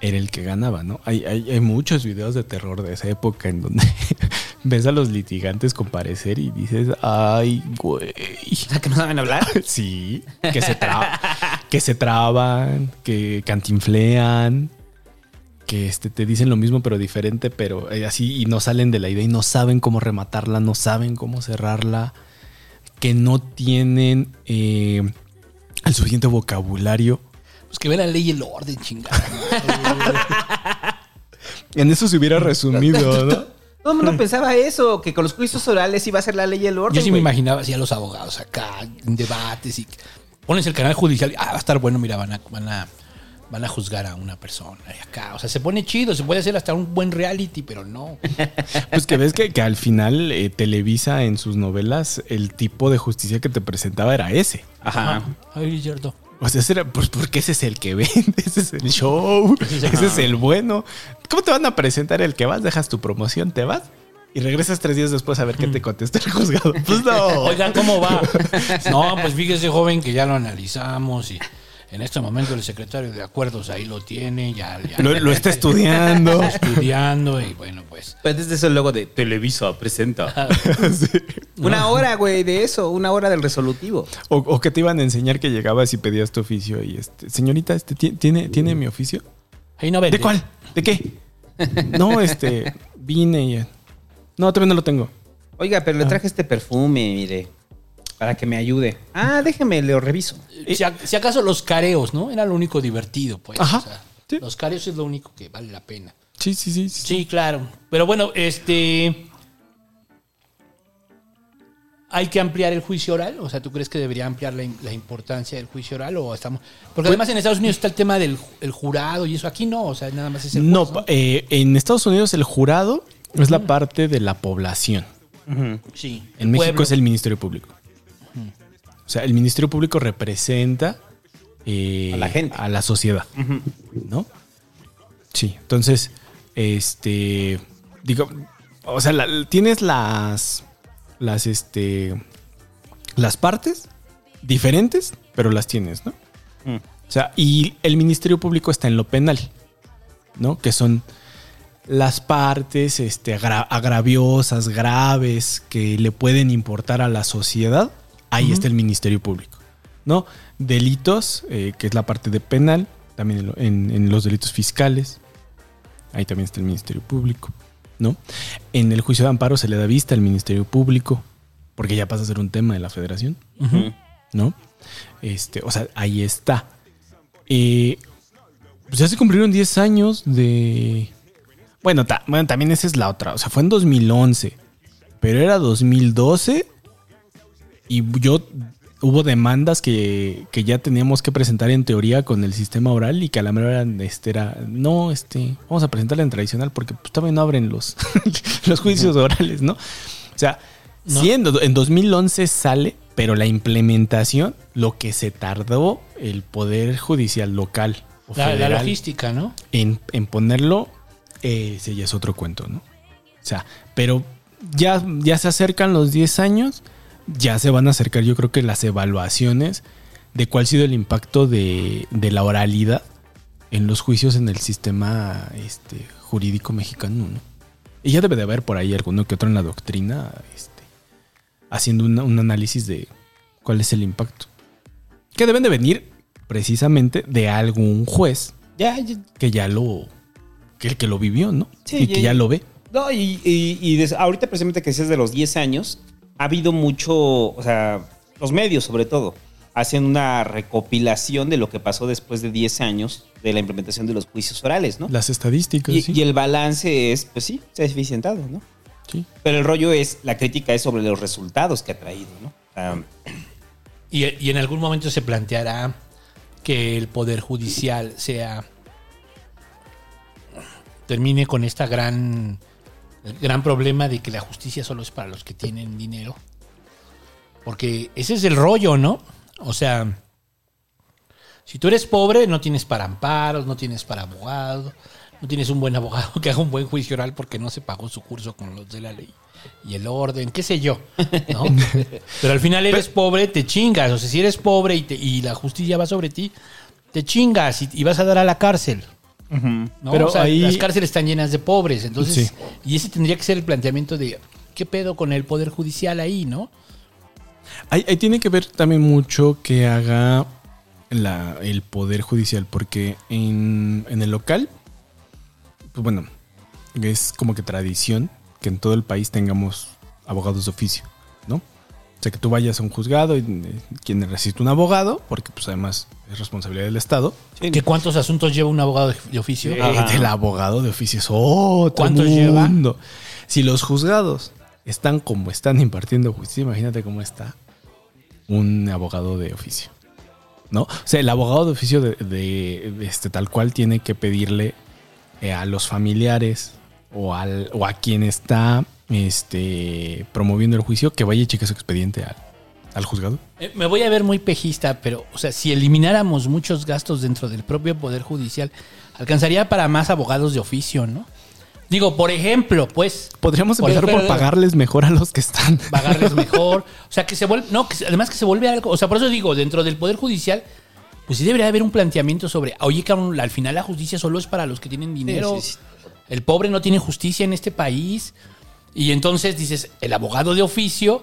era el que ganaba, ¿no? Hay, hay, hay muchos videos de terror de esa época en donde *laughs* ves a los litigantes comparecer y dices, ay, güey. ¿Que no saben hablar? *laughs* Sí, que se, que se traban, que cantinflean, que este, te dicen lo mismo pero diferente, pero eh, así y no salen de la idea y no saben cómo rematarla, no saben cómo cerrarla, que no tienen eh, el suficiente vocabulario. Pues que ve la ley y el orden, chingada. *laughs* En eso se hubiera resumido, ¿no? *laughs* Todo el mundo *laughs* pensaba eso, que con los juicios orales iba a ser la ley y el orden. Yo sí me imaginaba así a los abogados acá, en debates y pones el canal judicial. Ah, va a estar bueno, mira, van a, van a, van a juzgar a una persona y acá. O sea, se pone chido, se puede hacer hasta un buen reality, pero no. *laughs* Pues que ves que, que al final eh, Televisa en sus novelas, el tipo de justicia que te presentaba era ese. Ajá. Ay, es cierto. O sea, era, pues porque ese es el que vende, *laughs* ese es el show, ese es el bueno. ¿Cómo te van a presentar el que vas? Dejas tu promoción, te vas y regresas tres días después a ver qué te contesta el juzgado. *laughs* Pues no. Oigan, ¿cómo va? *laughs* No, pues fíjese, joven, que ya lo analizamos y en este momento el secretario de acuerdos ahí lo tiene, ya, ya- Lo- lo está estudiando. Está *laughs* estudiando y bueno, pues. Pues desde eso luego de Televisa presenta. *laughs* Una hora, güey, de eso, una hora del resolutivo. O, o que te iban a enseñar que llegabas y pedías tu oficio y este, señorita, este, ¿ti- ¿tiene, ¿tiene mi oficio? Ahí no vende. ¿De cuál? ¿De qué? No, este, vine y... No, todavía no lo tengo. Oiga, pero le traje este perfume, mire, para que me ayude. Ah, déjeme, lo reviso. Si, a- si acaso los careos, ¿no? Era lo único divertido, pues. Ajá, o sea, Los careos es lo único que vale la pena. Sí, sí, sí. sí. Sí, claro. Pero bueno, este. ¿Hay que ampliar el juicio oral? O sea, ¿tú crees que debería ampliar la, la importancia del juicio oral? O estamos. Porque además en Estados Unidos está el tema del el jurado y eso. Aquí no, o sea, nada más es el No, eh, en Estados Unidos el jurado es la parte de la población. Sí. En México pueblo. es el Ministerio Público. O sea, el Ministerio Público representa eh, A la gente. a la sociedad. ¿No? Sí. Entonces, este. Digo. O sea, la- tienes las. Las este. Las partes diferentes, pero las tienes, ¿no? Mm. O sea, y el Ministerio Público está en lo penal, ¿no? Que son las partes este, agra- agraviosas, graves, que le pueden importar a la sociedad. Ahí está el Ministerio Público, ¿no? Delitos, eh, que es la parte de penal, también en, lo- en- en los delitos fiscales. Ahí también está el Ministerio Público, ¿no? En el juicio de amparo se le da vista al Ministerio Público, porque ya pasa a ser un tema de la federación. ¿no? Este, o sea, ahí está. Eh, pues ya se cumplieron 10 años de... Bueno, ta- bueno, también esa es la otra. O sea, fue en 2011, pero era 2012 y yo... Hubo demandas que, que ya teníamos que presentar en teoría con el sistema oral y que a la mera este era, no, este, vamos a presentarla en tradicional porque pues, todavía no abren los, *laughs* los juicios orales, ¿no? O sea, No. sí, en, do- en 2011 sale, pero la implementación, lo que se tardó el Poder Judicial local o La, la logística, ¿no? en, en ponerlo, eh, ese ya es otro cuento, ¿no? O sea, pero ya, ya se acercan los 10 años, ya se van a acercar yo creo que las evaluaciones de cuál ha sido el impacto de, de la oralidad en los juicios en el sistema este, jurídico mexicano, ¿no? Y ya debe de haber por ahí alguno que otro en la doctrina este, haciendo una- un análisis de cuál es el impacto. Que deben de venir precisamente de algún juez Ya, ya- que ya lo que, que lo vivió, ¿no? Sí, y que ya- ya lo ve. No, y, y- y des- ahorita precisamente que decías de los 10 años, ha habido mucho, o sea, los medios sobre todo, hacen una recopilación de lo que pasó después de 10 años de la implementación de los juicios orales, ¿no? Las estadísticas, Y, sí. y el balance es, pues sí, se ha eficientado, ¿no? Sí. Pero el rollo es, la crítica es sobre los resultados que ha traído, ¿no? *clears throat* Y, y en algún momento se planteará que el Poder Judicial sea. termine con esta gran. El gran problema de que la justicia solo es para los que tienen dinero. Porque ese es el rollo, ¿no? O sea. Si tú eres pobre, no tienes para amparos, no tienes para abogado, no tienes un buen abogado que haga un buen juicio oral porque no se pagó su curso con los de la ley y el orden, qué sé yo. ¿no? *laughs* Pero al final eres pobre, te chingas. O sea, si eres pobre y, te- y la justicia va sobre ti, te chingas y, y vas a dar a la cárcel. ¿No? Pero O sea, ahí- las cárceles están llenas de pobres. Entonces, Sí. y ese tendría que ser el planteamiento de qué pedo con el poder judicial ahí, ¿no? Ahí, ahí tiene que ver también mucho que haga la- el Poder Judicial, porque en, en el local, pues bueno, es como que tradición que en todo el país tengamos abogados de oficio. O sea, que tú vayas a un juzgado y eh, quien necesita un abogado, porque pues además es responsabilidad del Estado. ¿Que ¿Cuántos asuntos lleva un abogado de, oficio? Eh, del abogado de oficio es otro ¿Cuántos lleva? mundo. Si los juzgados están como están impartiendo justicia, imagínate cómo está un abogado de oficio. ¿No? O sea, el abogado de oficio de, de- de este tal cual tiene que pedirle eh, a los familiares o, al, o a quien está este, promoviendo el juicio que vaya y cheque su expediente al, al juzgado. Eh, Me voy a ver muy pejista, pero, o sea, si elimináramos muchos gastos dentro del propio Poder Judicial, alcanzaría para más abogados de oficio, ¿no? Digo, por ejemplo, pues. Podríamos empezar por, ejemplo, pagarles mejor a los que están. pagarles *laughs* mejor. O sea, que se vuelve. No, que además que se vuelve algo. O sea, por eso digo, dentro del Poder Judicial, pues sí debería haber un planteamiento sobre. Oye, cabrón, al final la justicia solo es para los que tienen dinero. sí, sí. El pobre no tiene justicia en este país. Y entonces dices, el abogado de oficio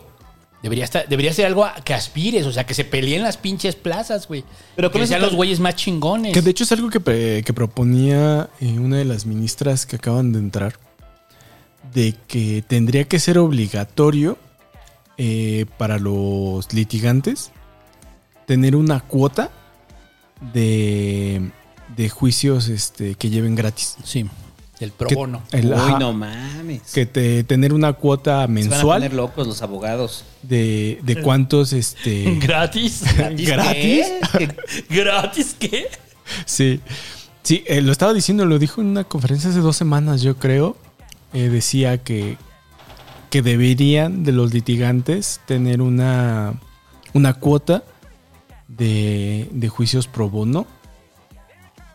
debería, estar, debería ser algo a- que aspires. O sea, que se peleen las pinches plazas, güey. Pero que sean los güeyes más chingones. Que de hecho es algo que, que proponía eh, una de las ministras que acaban de entrar. de que tendría que ser obligatorio eh, para los litigantes tener una cuota de, de juicios este, que lleven gratis. Sí, del pro Que- bono. el- Uy, ajá, no mames. Que te, tener una cuota Se van a mensual poner locos los abogados. de, de cuántos este *laughs* ¿Gratis? *laughs* ¿Gratis? ¿Qué? *laughs* ¿Gratis qué? Sí, sí, eh, lo estaba diciendo, lo dijo en una conferencia hace dos semanas, yo creo. Eh, decía que, que deberían de los litigantes tener una, una cuota de, de juicios pro bono.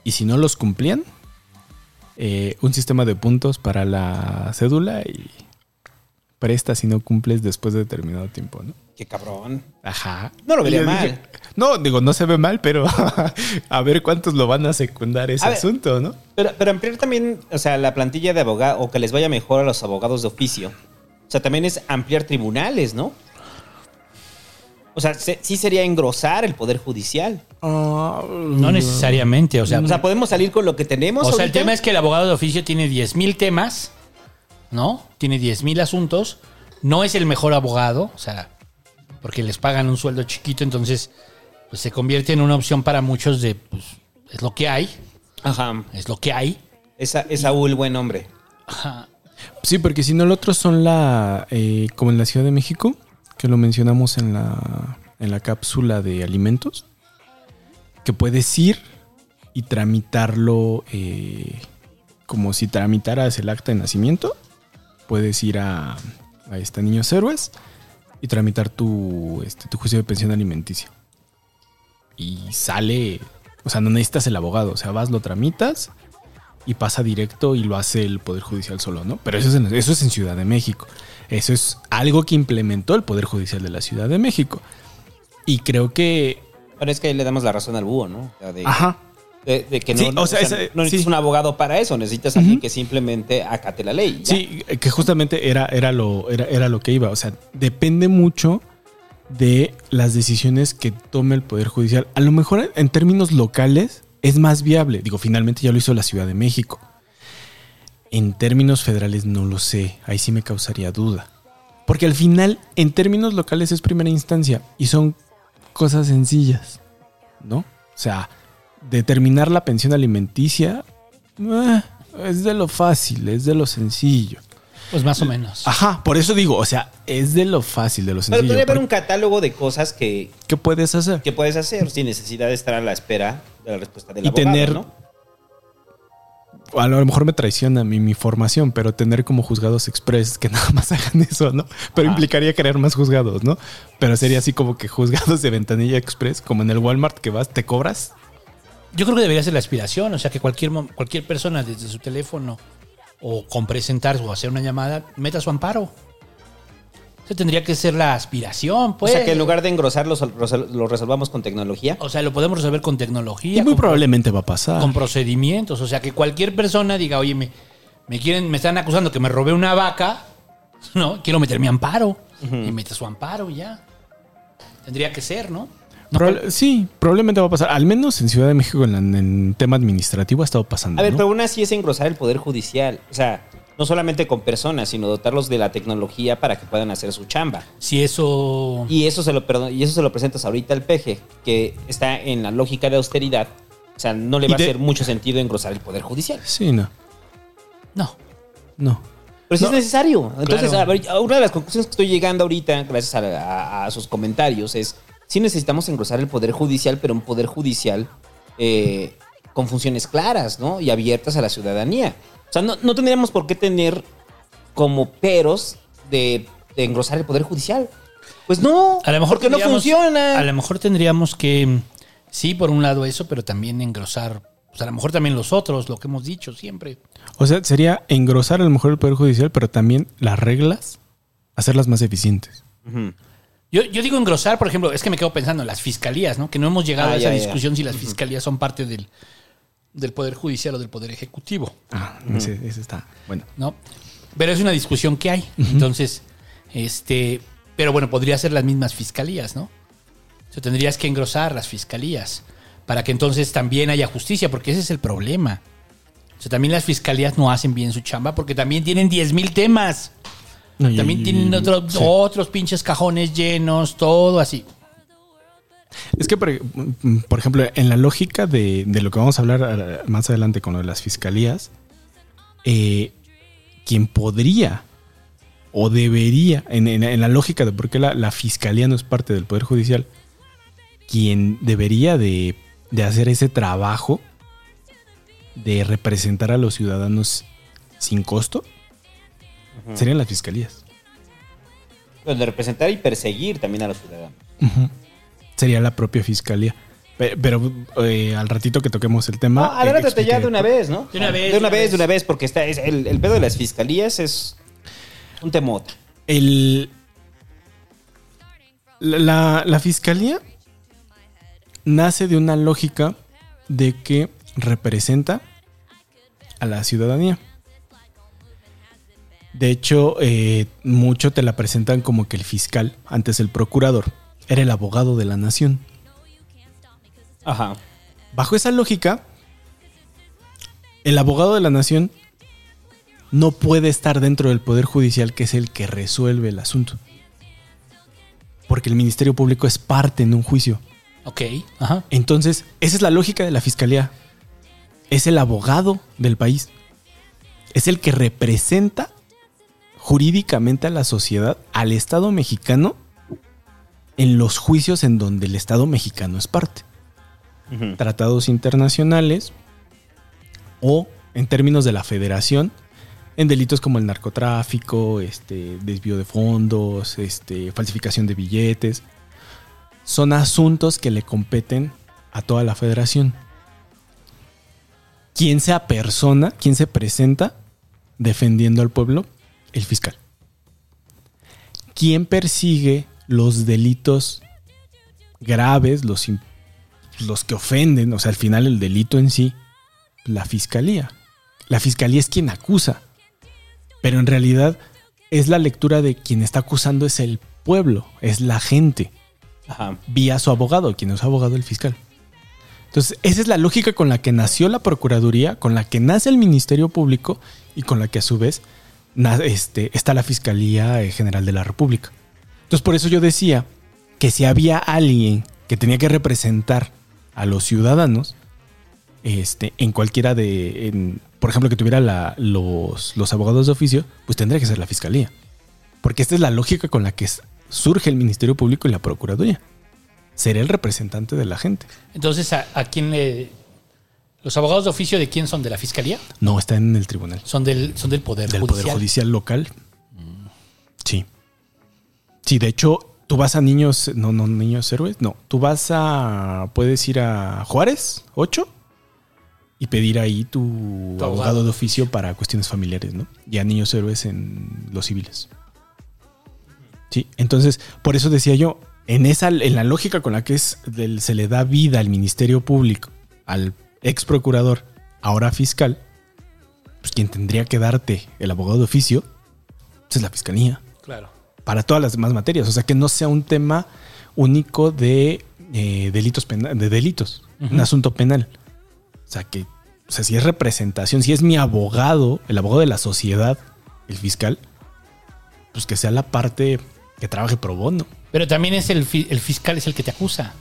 Y si no los cumplían, eh, un sistema de puntos para la cédula y presta si no cumples después de determinado tiempo, ¿no? Qué cabrón. Ajá. No lo vería mal. dije, no, digo, no se ve mal, pero *laughs* a ver cuántos lo van a secundar ese A ver. asunto, ¿no? Pero, pero ampliar también, o sea, la plantilla de abogados, o que les vaya mejor a los abogados de oficio. O sea, también es ampliar tribunales, ¿no? O sea, se- sí sería engrosar el poder judicial. No necesariamente, o sea, O sea, podemos salir con lo que tenemos. o sea, el tema es que el abogado de oficio tiene 10.000 temas, ¿no? Tiene 10.000 asuntos. No es el mejor abogado, o sea, porque les pagan un sueldo chiquito, entonces pues, se convierte en una opción para muchos de, pues, es lo que hay, Ajá. es lo que hay. Esa, es Saúl, buen hombre. Ajá. Sí, porque si no, el otro son la. eh, como en la Ciudad de México, que lo mencionamos en la, en la cápsula de alimentos, que puedes ir y tramitarlo eh, como si tramitaras el acta de nacimiento. Puedes ir a, a este Niños Héroes y tramitar tu, este, tu juicio de pensión alimenticia. Y sale. O sea, no necesitas el abogado. O sea, vas, lo tramitas y pasa directo y lo hace el Poder Judicial solo, ¿no? Pero eso es, en, eso es en Ciudad de México. Eso es algo que implementó el Poder Judicial de la Ciudad de México. Y creo que... Pero es que ahí le damos la razón al búho, ¿no? De, Ajá. de- de que no, Sí, o sea, o sea, ese- no necesitas sí. un abogado para eso, necesitas a alguien que simplemente acate la ley. ya. Sí, que justamente era, era, lo, era, era lo que iba. O sea, depende mucho de las decisiones que tome el Poder Judicial. A lo mejor en términos locales es más viable. Digo, finalmente ya lo hizo la Ciudad de México. En términos federales no lo sé. Ahí sí me causaría duda. Porque al final, en términos locales es primera instancia y son cosas sencillas, ¿no? O sea, determinar la pensión alimenticia eh, es de lo fácil, es de lo sencillo. Pues más o menos. Ajá, por eso digo, o sea, es de lo fácil, de lo Pero sencillo. podría haber un catálogo de cosas que, ¿Qué puedes hacer? que puedes hacer sin necesidad de estar a la espera de la respuesta del Y abogado, tener- ¿no? A lo mejor me traiciona mi, mi formación, pero tener como juzgados express que *laughs* nada más hagan eso, ¿no? Pero Ah. implicaría crear más juzgados, ¿no? Pero sería así como que juzgados de ventanilla express, como en el Walmart que vas, te cobras. Yo creo que debería ser la aspiración, o sea, que cualquier, cualquier persona desde su teléfono o con presentar o hacer una llamada, meta su amparo. Eso tendría que ser la aspiración, pues. O sea, que en lugar de engrosar, los- lo resolvamos con tecnología. O sea, lo podemos resolver con tecnología. Y muy con- probablemente va a pasar. Con procedimientos. O sea, que cualquier persona diga, oye, me, me quieren, me están acusando que me robé una vaca, *laughs* ¿no? Quiero meter mi amparo. Y mete su amparo y ya. Tendría que ser, ¿no? Sí, probablemente va a pasar. Al menos en Ciudad de México, en, tema administrativo, ha estado pasando. A ver, ¿no? pero aún así es engrosar el poder judicial. O sea, no solamente con personas, sino dotarlos de la tecnología para que puedan hacer su chamba. Si eso. Y eso se lo, perdón, y eso se lo presentas ahorita al peje, que está en la lógica de austeridad. O sea, no le va de- a hacer mucho sentido engrosar el poder judicial. Sí, no. No. No. Pero sí No. es necesario. Entonces, Claro. a ver, una de las conclusiones que estoy llegando ahorita, gracias a, a- a sus comentarios, es sí necesitamos engrosar el poder judicial, pero un poder judicial eh, con funciones claras, ¿no? Y abiertas a la ciudadanía. O sea, no, no tendríamos por qué tener como peros de, de engrosar el poder judicial. Pues no, A lo mejor porque no funciona. A lo mejor tendríamos que, sí, por un lado eso, pero también engrosar, pues a lo mejor también los otros, lo que hemos dicho siempre. O sea, sería engrosar a lo mejor el Poder Judicial, pero también las reglas, hacerlas más eficientes. Yo, yo digo engrosar, por ejemplo, es que me quedo pensando en las fiscalías, ¿no? Que no hemos llegado Ah, a esa ya, ya. discusión si las fiscalías son parte del, del Poder Judicial o del Poder Ejecutivo, Ah, ese, ese está. Bueno. ¿no? Pero es una discusión que hay. Entonces, este, pero bueno, podría ser las mismas fiscalías, ¿no? O sea, tendrías que engrosar las fiscalías para que entonces también haya justicia, porque ese es el problema. O sea, también las fiscalías no hacen bien su chamba porque también tienen 10 mil temas. No, y- También tienen otro- sí. otros pinches cajones llenos, todo así. Es que, por, por ejemplo, en la lógica de, de lo que vamos a hablar más adelante con lo de las fiscalías, eh, quien podría o debería, en, en- en la lógica de por qué la, la fiscalía no es parte del Poder Judicial, quien debería de, de hacer ese trabajo de representar a los ciudadanos sin costo, serían las fiscalías. Pues de representar y perseguir también a los ciudadanos. Sería la propia fiscalía. Pe- Pero, eh, al ratito que toquemos el tema. No, adelántate eh, ya expliqué- de una vez, ¿no? De una vez, De una de vez, de una vez. vez, porque está, es el, el pedo de las fiscalías es un temota. El, la, la fiscalía nace de una lógica de que representa a la ciudadanía. De hecho, eh, mucho te la presentan como que el fiscal, antes el procurador, era el abogado de la nación. Ajá. Bajo esa lógica, el abogado de la nación no puede estar dentro del Poder Judicial, que es el que resuelve el asunto. Porque el Ministerio Público es parte en un juicio. Ok, ajá. Entonces, esa es la lógica de la Fiscalía. Es el abogado del país. Es el que representa jurídicamente a la sociedad, al Estado mexicano, en los juicios en donde el Estado mexicano es parte tratados internacionales o en términos de la federación en delitos como el narcotráfico, este, desvío de fondos, este, falsificación de billetes. Son asuntos que le competen a toda la federación. ¿Quién se apersona, quién se presenta defendiendo al pueblo? El fiscal. ¿Quién persigue los delitos graves, los los que ofenden, o sea, al final el delito en sí, la fiscalía. La fiscalía es quien acusa, pero en realidad es la lectura de quien está acusando es el pueblo, es la gente, Ajá. vía su abogado, quien es abogado el fiscal. Entonces, esa es la lógica con la que nació la Procuraduría, con la que nace el Ministerio Público y con la que a su vez este, está la Fiscalía eh, General de la República. Entonces, por eso yo decía que si había alguien que tenía que representar a los ciudadanos, este, en cualquiera de, en- por ejemplo, que tuviera la- los, los abogados de oficio, pues tendría que ser la Fiscalía. Porque esta es la lógica con la que surge el Ministerio Público y la Procuraduría. Ser el representante de la gente. Entonces, ¿a, a quién le. ¿Los abogados de oficio de quién son? ¿De la fiscalía? No, está en el tribunal. Son del, son del Poder Del Judicial. Poder Judicial local. Sí. Sí, de hecho, tú vas a niños, no, no, niños héroes, no. Tú vas a, puedes ir a Juárez, 8, y pedir ahí tu, Tu abogado. abogado. de oficio para cuestiones familiares, ¿no? Y a niños héroes en los civiles. Sí, entonces, por eso decía yo, en esa, en la lógica con la que es del- se le da vida al Ministerio Público, al ex procurador, ahora fiscal, pues quien tendría que darte el abogado de oficio, pues es la fiscalía. Claro. Para todas las demás materias. O sea, que no sea un tema único de eh, delitos pena- de delitos, un asunto penal. O sea, que, o sea, si es representación, si es mi abogado, el abogado de la sociedad, el fiscal, pues que sea la parte que trabaje pro bono. Pero también es el, fi- el fiscal es el que te acusa.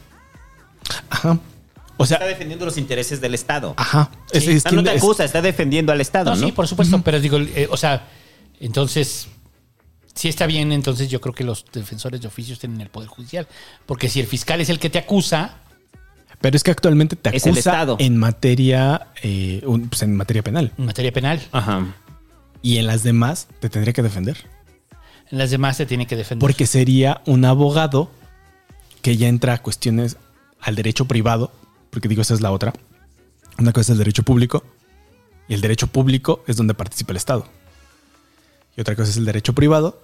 Ajá. O sea, está defendiendo los intereses del Estado. Ajá. Es- es Ah, no te es- acusa, está defendiendo al Estado, No, ¿no? sí, por supuesto, pero digo, eh, o sea, entonces, si está bien, entonces yo creo que los defensores de oficios tienen el Poder Judicial. Porque si el fiscal es el que te acusa, Pero es que actualmente te Es el acusa Estado. en materia, eh, un- pues en materia penal. en materia penal, Ajá. Y en las demás te tendría que defender. en las demás se tiene que defender. Porque sería un abogado que ya entra a cuestiones al derecho privado, porque digo, esa es la otra. Una cosa es el derecho público, y el derecho público es donde participa el Estado. Y otra cosa es el derecho privado,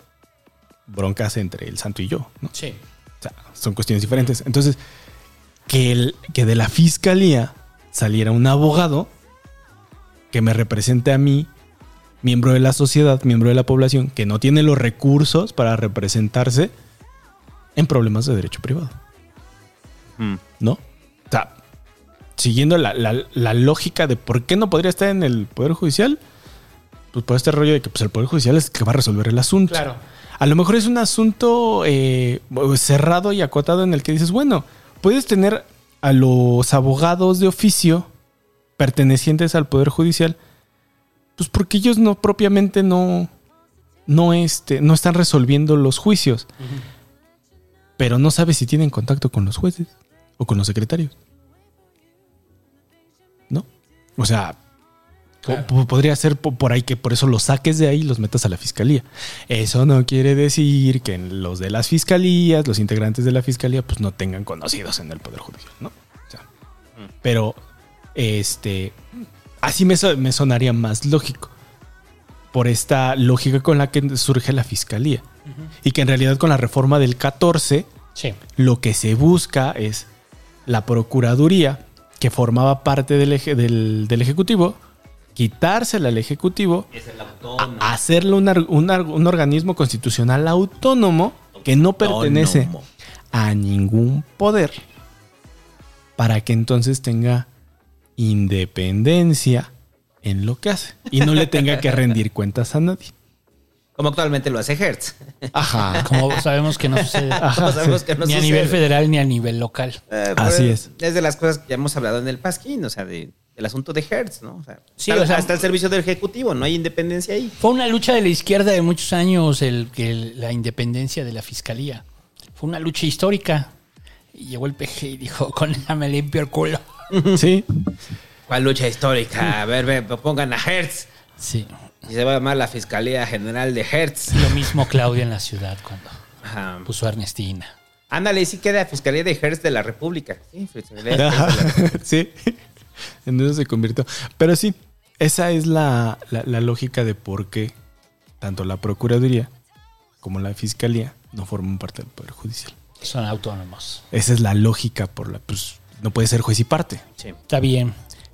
broncas entre el santo y yo, ¿no? Sí. O sea, son cuestiones diferentes. Entonces, que, el, que de la fiscalía saliera un abogado que me represente a mí, miembro de la sociedad, miembro de la población, que no tiene los recursos para representarse en problemas de derecho privado. Mm. ¿No? O sea, siguiendo la, la- la lógica de por qué no podría estar en el Poder Judicial, pues por este rollo de que pues, el Poder Judicial es el que va a resolver el asunto. Claro. A lo mejor es un asunto eh, cerrado y acotado en el que dices, bueno, puedes tener a los abogados de oficio pertenecientes al Poder Judicial, pues porque ellos no propiamente no, no, este, no están resolviendo los juicios, pero no sabes si tienen contacto con los jueces o con los secretarios. ¿No? O sea, po- po- podría ser po- por ahí que por eso los saques de ahí y los metas a la fiscalía. Eso no quiere decir que los de las fiscalías, los integrantes de la fiscalía, pues no tengan conocidos en el Poder Judicial, ¿no? O sea, pero, este, así me, so- me sonaría más lógico. Por esta lógica con la que surge la fiscalía. Y que en realidad con la reforma del 14, Sí. lo que se busca es la Procuraduría, que formaba parte del, eje- del, del Ejecutivo, quitársela al Ejecutivo, a- hacerlo un, organismo constitucional autónomo que no pertenece Autónomo. a ningún poder, para que entonces tenga independencia en lo que hace y no le tenga que rendir cuentas a nadie. Como actualmente lo hace Hertz. Ajá. Como sabemos que no sucede. Ajá, Como sabemos sí. que no ni a nivel federal ni a nivel local. Eh, Así es. Es de las cosas que ya hemos hablado en el Pasquín, o sea, de, del asunto de Hertz, ¿no? O sea, Sí, está, o sea- está el servicio del Ejecutivo, no hay independencia ahí. Fue una lucha de la izquierda de muchos años el, que el- la independencia de la fiscalía. Fue una lucha histórica. Y llegó el PG y dijo, *laughs* con ella me limpio el culo. *laughs* Sí. ¿Cuál lucha histórica? A ver, ve, pongan a Hertz. Sí. Y se va a llamar la Fiscalía General de Hertz. Lo mismo Claudia en la ciudad cuando Ajá. puso a Ernestina. Ándale, sí queda Fiscalía de Hertz de la República. Sí, Fiscalía de Hertz de la Ajá, *laughs* sí. *laughs* En eso se convirtió. Pero sí, esa es la, la- la lógica de por qué tanto la Procuraduría como la Fiscalía no forman parte del Poder Judicial. Son autónomos. Esa es la lógica por la pues no puede ser juez y parte. Sí. Está bien.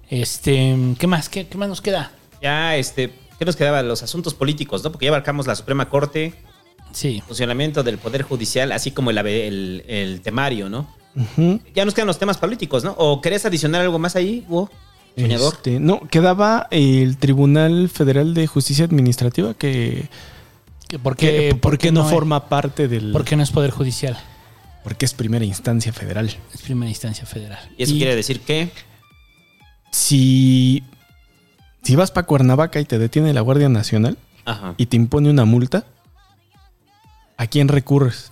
Este, ¿qué más? ¿Qué, qué más nos queda? Ya, este, ¿qué nos quedaba? Los asuntos políticos, ¿no? Porque ya abarcamos la Suprema Corte, Sí. funcionamiento del Poder Judicial, así como el, el- el temario, ¿no? Ya nos quedan los temas políticos, ¿no? ¿O querés adicionar algo más ahí, Hugo? Este, no, quedaba el Tribunal Federal de Justicia Administrativa que, Que ¿Por que- qué, ¿por qué no, es- forma parte del ¿Por qué no es Poder Judicial? porque es primera instancia federal. Es primera instancia federal. Y eso quiere decir que Si si vas para Cuernavaca y te detiene la Guardia Nacional Ajá. y te impone una multa, ¿a quién recurres?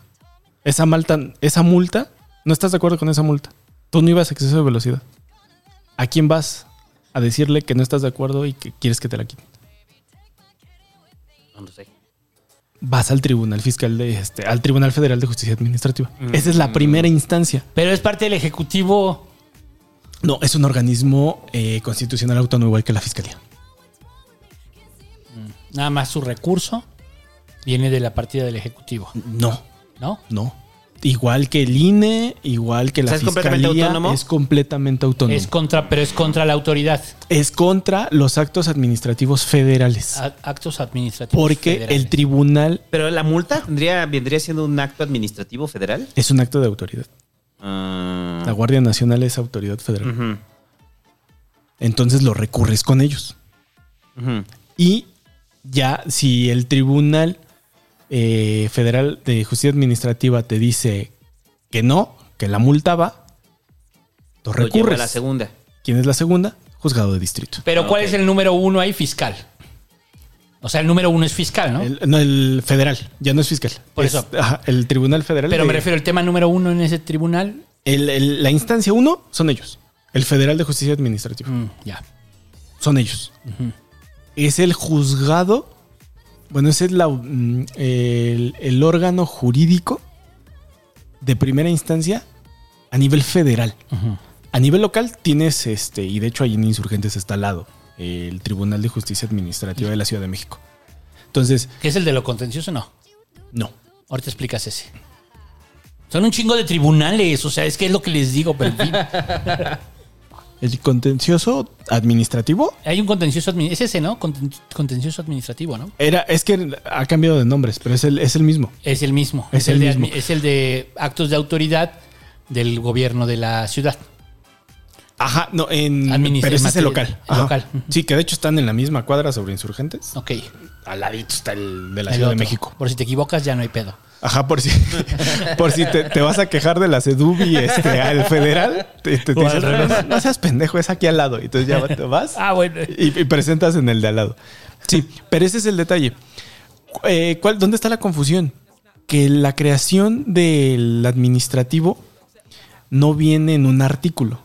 Esa multa, esa multa, no estás de acuerdo con esa multa. Tú no ibas a exceso de velocidad. ¿A quién vas a decirle que no estás de acuerdo y que quieres que te la quiten? No lo sé. Vas al Tribunal Fiscal de este, al Tribunal Federal de Justicia Administrativa. Esa es la primera instancia. Pero es parte del Ejecutivo. No, es un organismo eh, constitucional autónomo igual que la Fiscalía. Nada más su recurso viene de la partida del Ejecutivo. No, ¿No? no. Igual que el INE, igual que O la sea, ¿es completamente Fiscalía, autónomo? es completamente autónomo. Es contra, pero es contra la autoridad. es contra los actos administrativos federales. A- actos administrativos. Porque federales. el tribunal Pero la multa tendría, vendría siendo un acto administrativo federal. es un acto de autoridad. Ah, La Guardia Nacional es autoridad federal. Entonces lo recurres con ellos. Y ya si el Tribunal eh, Federal de Justicia Administrativa te dice que no, que la multa va, tú Lo lleva a recurres. la segunda. ¿Quién es la segunda? Juzgado de distrito. Pero ¿cuál es el número uno ahí? Fiscal. O sea, el número uno es fiscal, ¿no? El, no, el federal, ya no es fiscal. Por Es, eso. ajá, el Tribunal Federal. Pero de- me refiero al tema número uno en ese tribunal. el- el- la instancia uno son ellos. El Federal de Justicia Administrativa. Mm, ya. Son ellos. Es el juzgado. Bueno, ese es la, mm, el, el órgano jurídico de primera instancia a nivel federal. A nivel local tienes este, y de hecho ahí en Insurgentes está al lado, el Tribunal de Justicia Administrativa de la Ciudad de México. Entonces, ¿Qué es el de lo contencioso? No. no. Ahorita explicas ese. Son un chingo de tribunales. O sea, es que es lo que les digo, pero en fin. *laughs* El contencioso administrativo Hay un contencioso admi- Es ese, ¿no? Conten- Contencioso administrativo, ¿no? era, es que ha cambiado de nombres, pero es el, es el mismo. Es el mismo. Es el mismo. es el de actos de autoridad del gobierno de la ciudad. Ajá, no, en. Pero ese es el local. local. Sí, que de hecho están en la misma cuadra sobre insurgentes. Ok. Al ladito está el de la El Ciudad de. México. Por si te equivocas, ya no hay pedo. Ajá, por si, *laughs* por si te, te vas a quejar de la Sedubi este, al federal, te, no, no seas pendejo, es aquí al lado. Y entonces ya te vas Ah, bueno. y, y presentas en el de al lado. Sí, pero ese es el detalle. Eh, ¿cuál- ¿Dónde está la confusión? Que la creación del administrativo no viene en un artículo,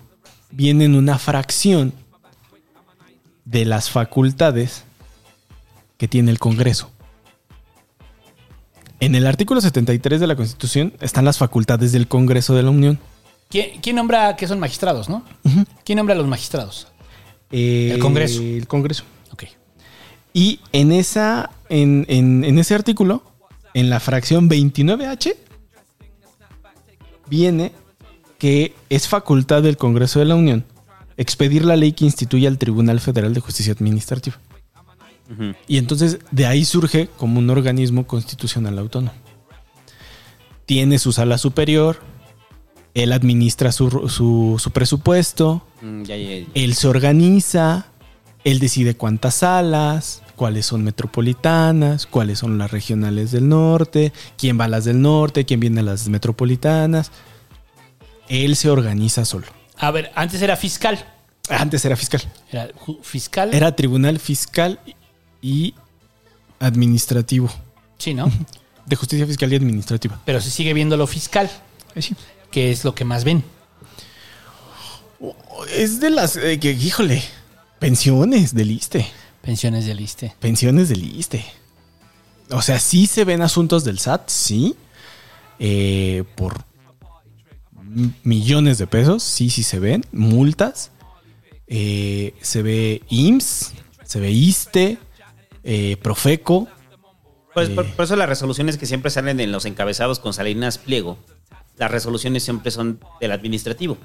viene en una fracción de las facultades que tiene el Congreso. En el artículo 73 de la Constitución están las facultades del Congreso de la Unión. ¿Quién, quién nombra que son magistrados, no? ¿Quién nombra a los magistrados? Eh, El Congreso. El Congreso. Ok. Y en, esa, en, en- en ese artículo, en la fracción 29H, viene que es facultad del Congreso de la Unión expedir la ley que instituye al Tribunal Federal de Justicia Administrativa. Y entonces de ahí surge como un organismo constitucional autónomo. Tiene su sala superior, él administra su, su- su presupuesto, Mm, ya, ya, ya. él se organiza, él decide cuántas salas, cuáles son metropolitanas, cuáles son las regionales del norte, quién va a las del norte, quién viene a las metropolitanas. Él se organiza solo. A ver, antes era fiscal. Antes era fiscal. Era fiscal. Era tribunal fiscal y administrativo. Sí, ¿no? *laughs* De justicia fiscal y administrativa. Pero se sigue viendo lo fiscal. Que es lo que más ven. Es de las eh, que, híjole, pensiones del ISTE. Pensiones del ISTE. Pensiones del ISTE. O sea, sí se ven asuntos del SAT, sí. Eh, por millones de pesos, sí, sí se ven. Multas. Eh, se ve IMSS, se ve ISTE, eh, Profeco. Pues Eh. por, por eso las resoluciones que siempre salen en los encabezados con Salinas Pliego, las resoluciones siempre son del administrativo.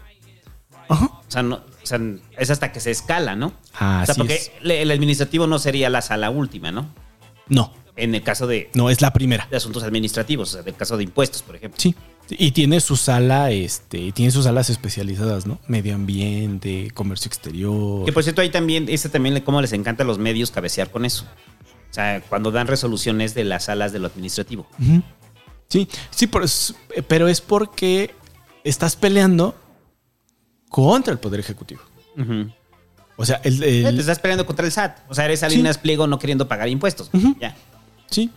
O sea, no, o sea, es hasta que se escala, ¿no? o sea, porque es. el administrativo no sería la sala última, ¿no? No, En el caso de, no, es la primera. de asuntos administrativos, o sea, del caso de impuestos, por ejemplo. Sí. Y tiene su sala, este, tiene sus salas especializadas, ¿no? Medio ambiente, comercio exterior. Que por cierto, ahí también, este también, cómo les encanta a los medios cabecear con eso. O sea, cuando dan resoluciones de las salas de lo administrativo. Sí, sí, pero es, pero es porque estás peleando contra el Poder Ejecutivo. O sea, el, el- Te estás peleando contra el SAT. O sea, eres Salinas Pliego no queriendo pagar impuestos. Ya. sí,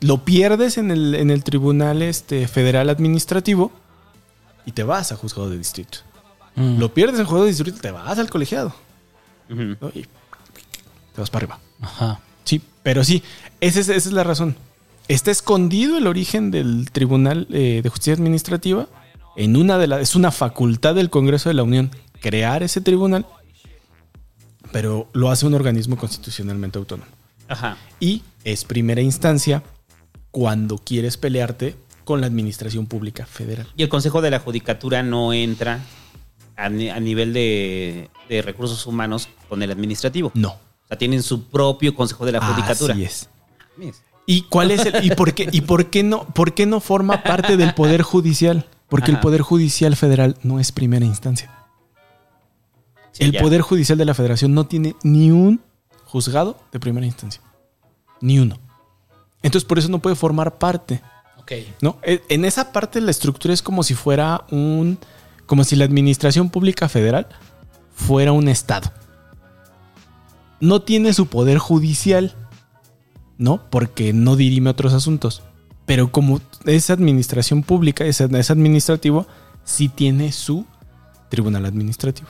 lo pierdes en el, en el Tribunal este, Federal Administrativo y te vas a juzgado de distrito. Mm. Lo pierdes en juzgado de distrito, te vas al colegiado. Y te vas para arriba. Ajá. Sí, pero sí, esa es, esa es la razón. Está escondido el origen del Tribunal eh, de Justicia Administrativa. En una de las, es una facultad del Congreso de la Unión crear ese tribunal, pero lo hace un organismo constitucionalmente autónomo. Ajá. Y es primera instancia cuando quieres pelearte con la administración pública federal. Y el Consejo de la Judicatura no entra a, ni- a nivel de, de recursos humanos con el administrativo. No. O sea, tienen su propio Consejo de la Judicatura. Así es. ¿Y cuál es el y por qué y por qué no por qué no forma parte del poder judicial? Porque el poder judicial federal no es primera instancia. Sí, el ya. poder judicial de la Federación no tiene ni un juzgado de primera instancia. Ni uno. Entonces por eso no puede formar parte. Ok. ¿no? E- En esa parte la estructura es como si fuera un. como si la administración pública federal fuera un estado. No tiene su poder judicial, ¿no? Porque no dirime otros asuntos. Pero como es administración pública, es, es administrativo, sí tiene su tribunal administrativo.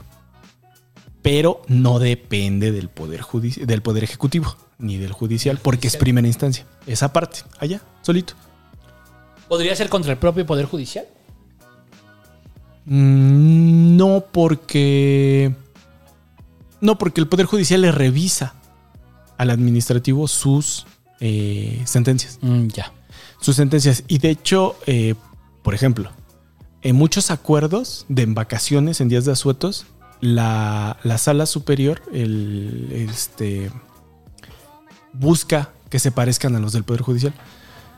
Pero no depende del poder del poder ejecutivo ni del judicial, porque es primera instancia. Esa parte, allá, solito. ¿Podría ser contra el propio Poder Judicial? Mm, No, porque. No, porque el Poder Judicial le revisa al administrativo sus eh, sentencias. Mm, ya. Sus sentencias. Y de hecho, eh, por ejemplo, en muchos acuerdos de vacaciones, en días de asuetos, la, la sala superior el, este, busca que se parezcan a los del Poder Judicial.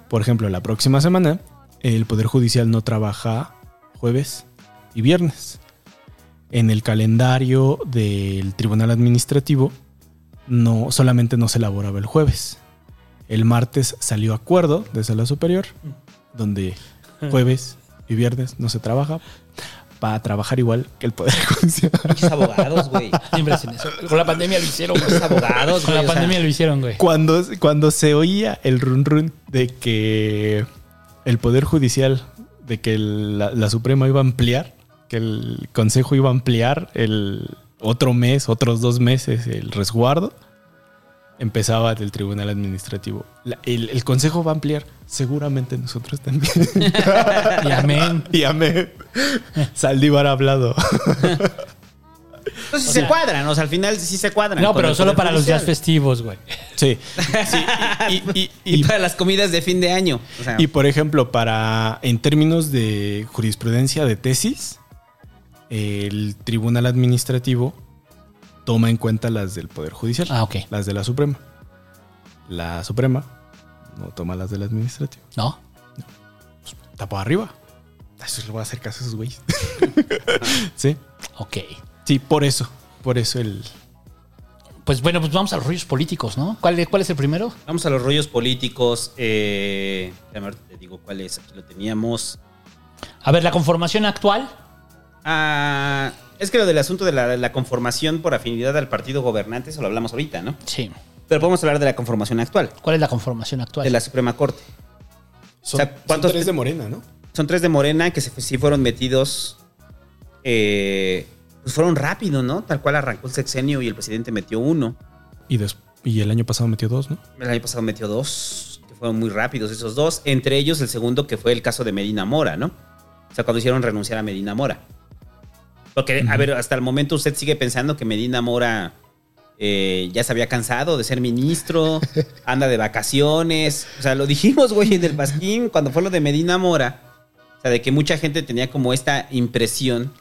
Por ejemplo, la próxima semana, el Poder Judicial no trabaja jueves y viernes. en el calendario del Tribunal Administrativo no solamente no se elaboraba el jueves. El martes salió acuerdo de sala superior, donde jueves y viernes no se trabaja para trabajar igual que el Poder *laughs* Judicial. Muchos abogados, güey. Siempre hacen eso. Con la pandemia lo hicieron, güey. Muchos abogados, Con la sea, pandemia lo hicieron, güey. Cuando, cuando se oía el run run de que el Poder Judicial, de que el- la, la Suprema iba a ampliar, que el Consejo iba a ampliar el otro mes, otros dos meses el resguardo, empezaba del Tribunal Administrativo. La- el, el Consejo va a ampliar, seguramente nosotros también. *laughs* Y amén. *laughs* y amén. Saldívar ha hablado. Entonces sí se cuadran, o sea, al final sí se cuadran. No, pero solo para los días festivos, güey. Sí. Sí, *laughs* y- y- y- Y para las comidas de fin de año. O sea, Y por ejemplo, para en términos de jurisprudencia de tesis, el Tribunal Administrativo toma en cuenta las del Poder Judicial, Ah, ok. las de la Suprema. La Suprema no toma las del Administrativo. ¿No? Está por arriba. Eso le voy a hacer caso a esos güeyes. *laughs* sí. Ok. Sí, por eso. Por eso el. Pues bueno, pues vamos a los rollos políticos, ¿no? ¿Cuál, es- cuál es el primero? Vamos a los rollos políticos. Eh, te digo cuál es. Aquí lo teníamos. A ver, la conformación actual. Ah, es que lo del asunto de la, la conformación por afinidad al partido gobernante, eso lo hablamos ahorita, ¿no? Sí. Pero podemos hablar de la conformación actual, ¿Cuál es la conformación actual? de la Suprema Corte. Son, O sea, ¿cuántos- son tres de Morena, ¿no? Son tres de Morena que se, sí fueron metidos. eh, pues fueron rápido, ¿no? Tal cual arrancó el sexenio y el presidente metió uno. Y, des- y el año pasado metió dos, ¿no? El año pasado metió dos, que fueron muy rápidos esos dos. Entre ellos el segundo que fue el caso de Medina Mora, ¿no? O sea, cuando hicieron renunciar a Medina Mora. Porque, a ver, hasta el momento usted sigue pensando que Medina Mora eh, ya se había cansado de ser ministro, *laughs* anda de vacaciones. O sea, lo dijimos, güey, en el Pasquín, cuando fue lo de Medina Mora. O sea, de que mucha gente tenía como esta impresión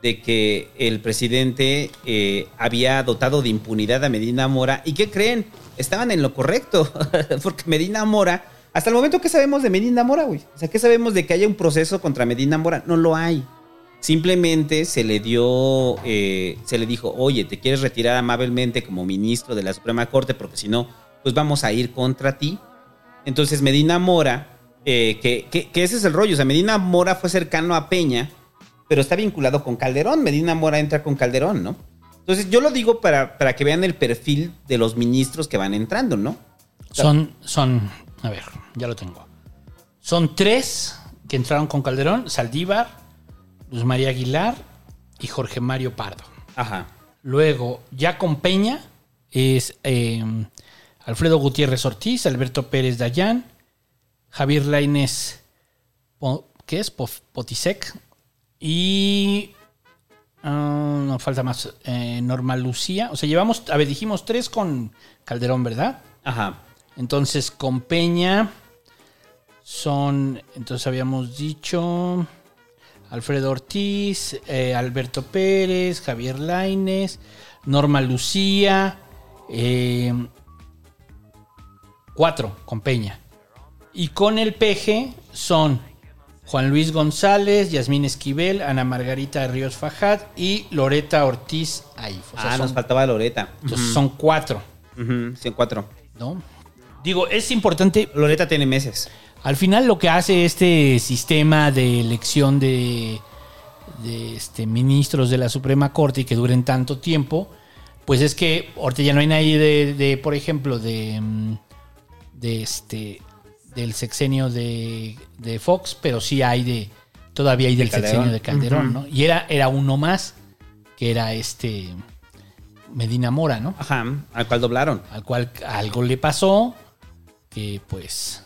de que el presidente eh, había dotado de impunidad a Medina Mora. ¿Y qué creen? Estaban en lo correcto. *laughs* Porque Medina Mora, hasta el momento, ¿qué sabemos de Medina Mora, güey? O sea, ¿qué sabemos de que haya un proceso contra Medina Mora? No lo hay. Simplemente se le dio, eh, se le dijo, oye, te quieres retirar amablemente como ministro de la Suprema Corte porque si no, pues vamos a ir contra ti. Entonces Medina Mora, eh, que, que- ese es el rollo, o sea, Medina Mora fue cercano a Peña, pero está vinculado con Calderón. Medina Mora entra con Calderón, ¿no? Entonces yo lo digo para, para que vean el perfil de los ministros que van entrando, ¿no? Son, son, a ver, ya lo tengo. Son tres que entraron con Calderón, Saldívar, Luz María Aguilar y Jorge Mario Pardo. Ajá. Luego, ya con Peña, es eh, Alfredo Gutiérrez Ortiz, Alberto Pérez Dayán, Javier Lainez, Po- ¿qué es? Potisek. Y. ah, no falta más. eh, Norma Lucía. O sea, llevamos. A ver, dijimos tres con Calderón, ¿verdad? Ajá. Entonces, con Peña son, entonces habíamos dicho Alfredo Ortiz, eh, Alberto Pérez, Javier Laines, Norma Lucía, eh, cuatro con Peña. Y con el PG son Juan Luis González, Yasmín Esquivel, Ana Margarita Ríos Fajad y Loreta Ortiz Aif. O sea, ah, nos son, faltaba Loreta. entonces son cuatro, sí, cuatro. ¿no? Digo, es importante Loreta tiene meses. Al final lo que hace este sistema de elección de, de, este, ministros de la Suprema Corte y que duren tanto tiempo, pues es que ahorita ya no hay nadie de, de, por ejemplo, de, mm, de este del sexenio de, de Fox, pero sí hay de todavía hay del Calderón. sexenio de Calderón. ¿no? Y era, era uno más, que era este Medina Mora, ¿no? Ajá, al cual doblaron. Al cual algo le pasó, que pues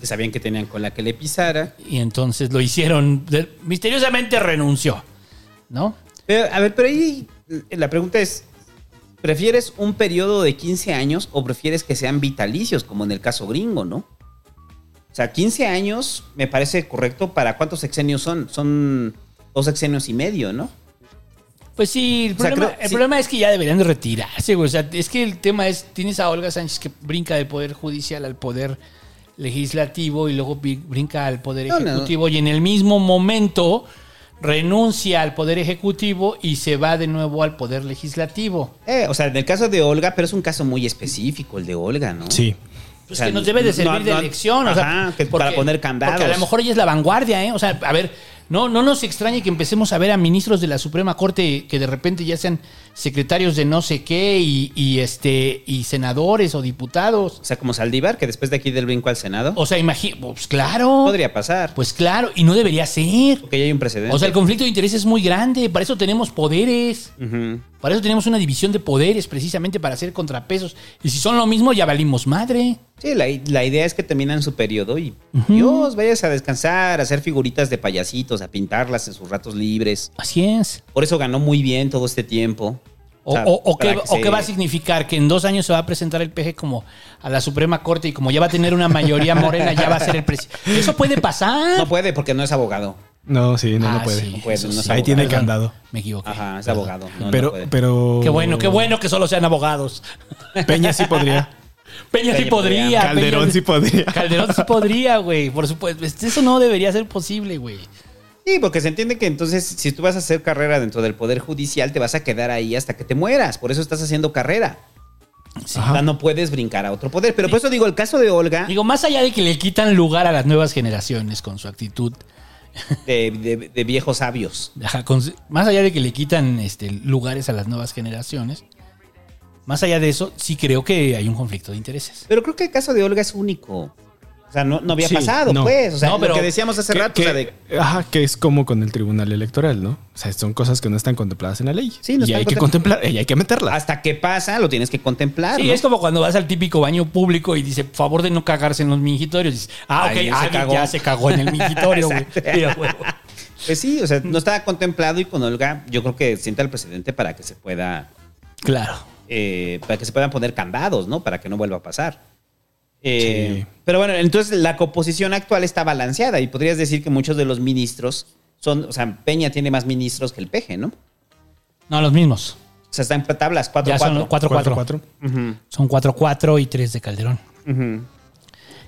Que *laughs* sabían que tenían con la que le pisara. y entonces lo hicieron, misteriosamente renunció, ¿no? Pero, a ver, pero ahí la pregunta es, ¿prefieres un periodo de 15 años o prefieres que sean vitalicios, como en el caso gringo, no? O sea, 15 años me parece correcto para cuántos sexenios son. Son dos sexenios y medio, ¿no? Pues sí, el, O sea, problema, creo- el sí. problema es que ya deberían de retirarse, güey. O sea, es que el tema es, tienes a Olga Sánchez que brinca del poder judicial al poder legislativo y luego brinca al poder No, no. ejecutivo y en el mismo momento renuncia al poder ejecutivo y se va de nuevo al poder legislativo. Eh, o sea, en el caso de Olga, pero es un caso muy específico el de Olga, ¿no? Sí. Pues O sea, que nos debe de servir no- de no- lección. o sea, que para poner candados. Porque a lo mejor ella es la vanguardia, ¿eh? O sea, a ver, no, no nos extrañe que empecemos a ver a ministros de la Suprema Corte que de repente ya sean secretarios de no sé qué y, y, este y senadores o diputados. O sea, como Saldívar, que después de aquí del brinco al Senado. O sea, imagínate, pues claro. Podría pasar. Pues claro, y no debería ser. Porque ya hay un precedente. O sea, el conflicto de interés es muy grande, para eso tenemos poderes. Para eso tenemos una división de poderes, precisamente para hacer contrapesos. Y si son lo mismo, ya valimos madre. Sí, la, la idea es que terminan su periodo y Dios, vayas a descansar, a hacer figuritas de payasitos, a pintarlas en sus ratos libres. Así es. Por eso ganó muy bien todo este tiempo. O, sea, o- o para qué, que o se- qué va a significar? Que en dos años se va a presentar el PG como a la Suprema Corte y como ya va a tener una mayoría morena, ya va a ser el presidente. Eso puede pasar. No puede porque no es abogado. No, sí, no, Ah, no puede. sí, No puede, eso no es sí. Ahí tiene Perdón, candado. Me equivoqué. Ajá, es abogado. No, no pero, puede. pero. Qué bueno, qué bueno que solo sean abogados. Peña sí podría. *laughs* Peña sí podría. podría. Calderón Peña- sí podría. Calderón sí podría, güey. Por supuesto. Este, Eso no debería ser posible, güey. Sí, porque se entiende que entonces si tú vas a hacer carrera dentro del Poder Judicial, te vas a quedar ahí hasta que te mueras. Por eso estás haciendo carrera. O sea, no puedes brincar a otro poder. Pero por eso digo, el caso de Olga, Digo, más allá de que le quitan lugar a las nuevas generaciones con su actitud, de, de- de viejos sabios. ajá, con su- más allá de que le quitan este, lugares a las nuevas generaciones, más allá de eso, sí creo que hay un conflicto de intereses. Pero creo que el caso de Olga es único. O sea, no, no había Sí, pasado, no. pues. O sea, No, pero lo que decíamos hace Que- rato, que- o sea, de- Ajá, que es como con el tribunal electoral, ¿no? O sea, son cosas que no están contempladas en la ley. Sí, no y hay que contem- contemplar, y hay que meterlas. hasta que pasa, lo tienes que contemplar. Sí, ¿no? es como cuando vas al típico baño público y dice, favor de no cagarse en los mingitorios. Dices, ah, ok, Alguien se cagó. ya se cagó en el mingitorio, güey. *laughs* Pues sí, o sea, no estaba contemplado y con Olga yo creo que sienta el precedente para que se pueda, Claro. eh, para que se puedan poner candados, ¿no? Para que no vuelva a pasar. Eh, Sí. Pero bueno, entonces la composición actual está balanceada y podrías decir que muchos de los ministros son, o sea, Peña tiene más ministros que el peje, ¿no? No, los mismos. O sea, están en tablas 4-4. Ya son 4-4. Cuatro, Ujú, Son 4-4 y 3 de Calderón.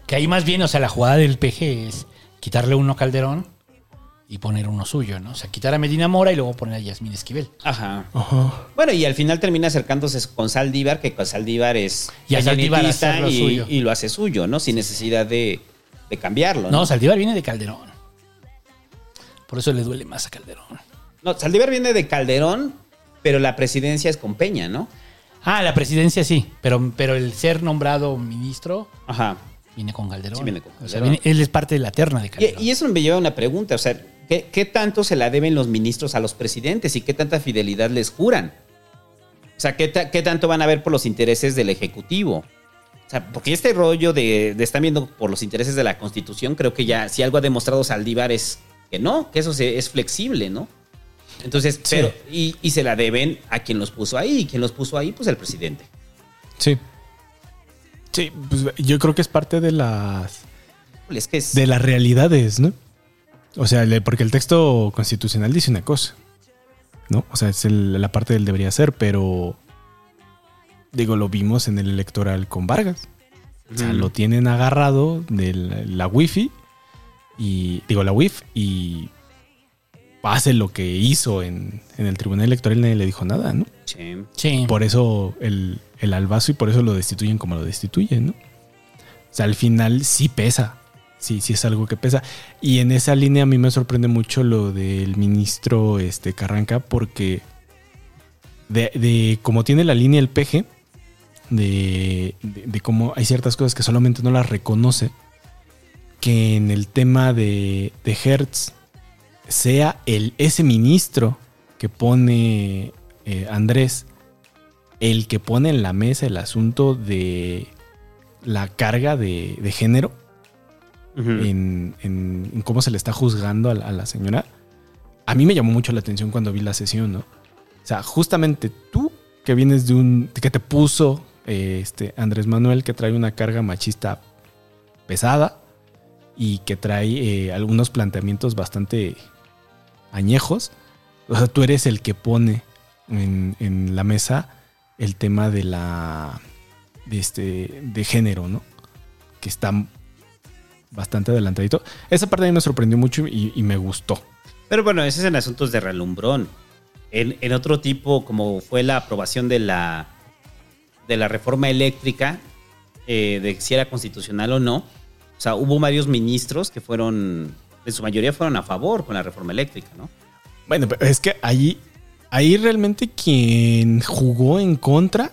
Que ahí más bien, o sea, la jugada del PG es quitarle uno a Calderón y poner uno suyo, ¿no? O sea, quitar a Medina Mora y luego poner a Yasmín Esquivel. Ajá. Ajá. Bueno, y al final termina acercándose con Saldívar, que con Saldívar es Y a Saldívar hacerlo y, suyo. y lo hace suyo, ¿no? Sin necesidad de, de cambiarlo. No, ¿no? Saldívar viene de Calderón. Por eso le duele más a Calderón. No, Saldívar viene de Calderón, pero la presidencia es con Peña, ¿no? Ah, la presidencia sí, pero, pero el ser nombrado ministro Ajá. viene con Calderón. Sí, viene con O sea, Calderón. viene- él es parte de la terna de Y, Calderón. y eso me lleva a una pregunta, o sea, ¿qué, qué tanto se la deben los ministros a los presidentes y qué tanta fidelidad les juran? O sea, ¿qué, ta- qué tanto van a ver por los intereses del Ejecutivo? O sea, porque este rollo de, de estar viendo por los intereses de la Constitución, creo que ya, si algo ha demostrado Saldívar es que no, que eso se- es flexible, ¿no? Entonces, pero, y, y se la deben a quien los puso ahí, y quien los puso ahí, pues el presidente. Sí. Sí, pues yo creo que es parte de las Híjole, Es que es... de las realidades, ¿no? O sea, porque el texto constitucional dice una cosa, ¿no? O sea, es el- la parte del debería ser, pero digo, lo vimos en el electoral con Vargas. O sea, lo tienen agarrado de la, la wifi y digo la WIF y hace lo que hizo en, en el tribunal electoral y nadie le dijo nada, ¿no? Sí. sí. Por eso el, el albazo y por eso lo destituyen como lo destituyen, ¿no? O sea, al final sí pesa. Sí, sí es algo que pesa. Y en esa línea a mí me sorprende mucho lo del ministro este, Carranca porque de, como tiene la línea el peje, de, cómo hay ciertas cosas que solamente no las reconoce, que en el tema de, de Hertz sea el, ese ministro que pone eh, Andrés el que pone en la mesa el asunto de la carga de género En, cómo se le está juzgando a la, a la señora, a mí me llamó mucho la atención cuando vi la sesión, ¿no? O sea, justamente tú que vienes de un. que te puso eh, este Andrés Manuel, que trae una carga machista pesada y que trae eh, algunos planteamientos bastante añejos. O sea, tú eres el que pone en, en la mesa el tema de la. de este. de género, ¿no? Que está bastante adelantadito. Esa parte a mí me sorprendió mucho y, y me gustó. Pero bueno, ese es en asuntos de relumbrón. En, en otro tipo, como fue la aprobación de la, de la reforma eléctrica, eh, de si era constitucional o no, o sea, hubo varios ministros que fueron, en su mayoría fueron a favor con la reforma eléctrica, ¿no? Bueno, pero es que ahí, ahí realmente quien jugó en contra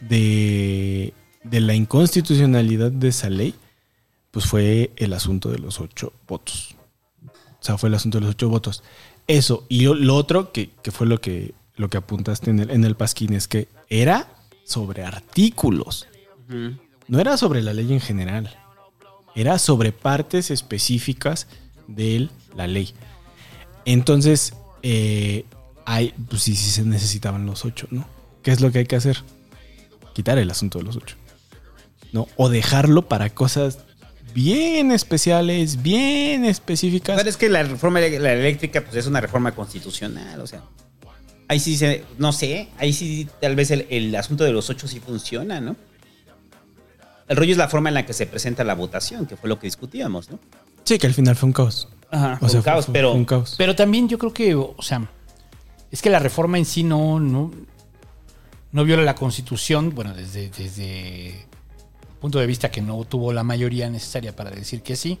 de, de la inconstitucionalidad de esa ley, pues fue el asunto de los ocho votos. O sea, fue el asunto de los ocho votos. Eso, y lo, lo otro que, que fue lo que, lo que apuntaste en el, en el pasquín es que era sobre artículos. No era sobre la ley en general. Era sobre partes específicas de la ley. Entonces, eh, hay, pues sí, sí se necesitaban los ocho, ¿no? ¿Qué es lo que hay que hacer? Quitar el asunto de los ocho. ¿No? O dejarlo para cosas bien especiales, bien específicas. Pero es que la reforma la eléctrica pues, es una reforma constitucional, o sea. Ahí sí se, no sé, ahí sí tal vez el, el asunto de los ocho sí funciona, ¿no? El rollo es la forma en la que se presenta la votación, que fue lo que discutíamos, ¿no? Sí, que al final fue un caos. Ajá, O sea, un caos, fue- pero fue un caos. Pero también yo creo que, o sea, es que la reforma en sí no, no, no viola la constitución, bueno, desde, desde punto de vista que no tuvo la mayoría necesaria para decir que sí.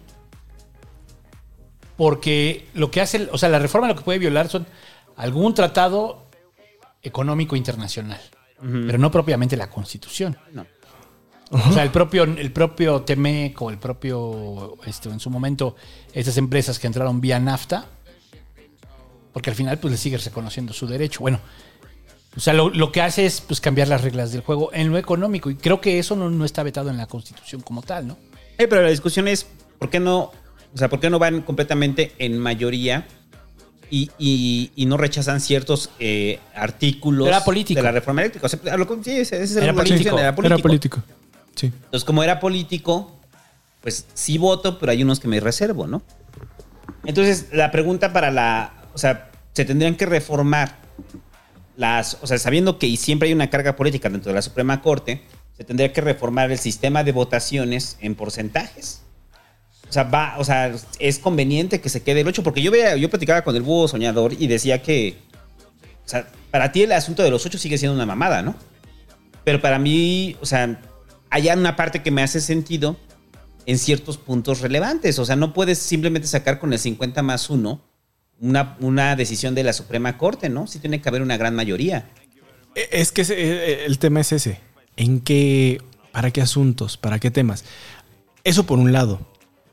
Porque lo que hace, o sea, la reforma lo que puede violar son algún tratado económico internacional, pero no propiamente la constitución. No. O sea, el propio, el propio Temec o el propio, este, en su momento, estas empresas que entraron vía NAFTA, porque al final pues le sigues reconociendo su derecho. Bueno, o sea, lo, lo que hace es pues cambiar las reglas del juego en lo económico y creo que eso no, no está vetado en la Constitución como tal, ¿no? Eh, pero la discusión es, ¿por qué no, o sea, por qué no van completamente en mayoría y, y- y no rechazan ciertos eh, artículos Era político. de la reforma eléctrica? O sea, a lo que- sí, ese- ese es Era la político. era político. Era político. Sí. Entonces, como era político, pues sí voto, pero hay unos que me reservo, ¿no? Entonces, la pregunta para la. O sea, se tendrían que reformar las. O sea, sabiendo que siempre hay una carga política dentro de la Suprema Corte, se tendría que reformar el sistema de votaciones en porcentajes. O sea, va, o sea, es conveniente que se quede el 8, porque yo veía, yo platicaba con el búho soñador y decía que. O sea, para ti el asunto de los 8 sigue siendo una mamada, ¿no? Pero para mí, o sea, hay una parte que me hace sentido en ciertos puntos relevantes. O sea, no puedes simplemente sacar con el 50 más 1 una, una decisión de la Suprema Corte, ¿no? Sí tiene que haber una gran mayoría. E- Es que ese- eh, el tema es ese. ¿En qué, para qué asuntos, para qué temas? Eso por un lado.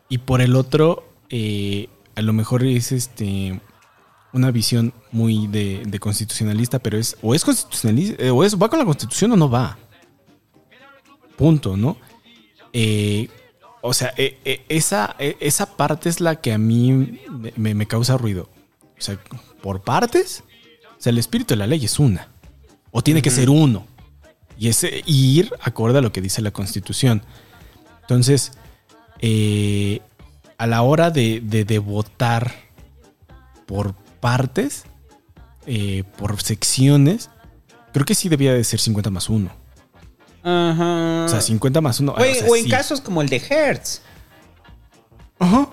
Y por el otro, eh, a lo mejor es este una visión muy de, constitucionalista, pero es o es constitucionalista, eh, o es va con la constitución o no va. Punto, ¿no? Eh, o sea, esa, esa parte es la que a mí me causa ruido. O sea, por partes, o sea, el espíritu de la ley es una. O tiene que ser uno. Y es ir acorde a lo que dice la Constitución. Entonces, eh, a la hora de, de- de votar por partes, eh, por secciones, creo que sí debía de ser 50 más 1. Ajá. O sea, 50 más 1. O, en- o en casos como el de Hertz. Ajá.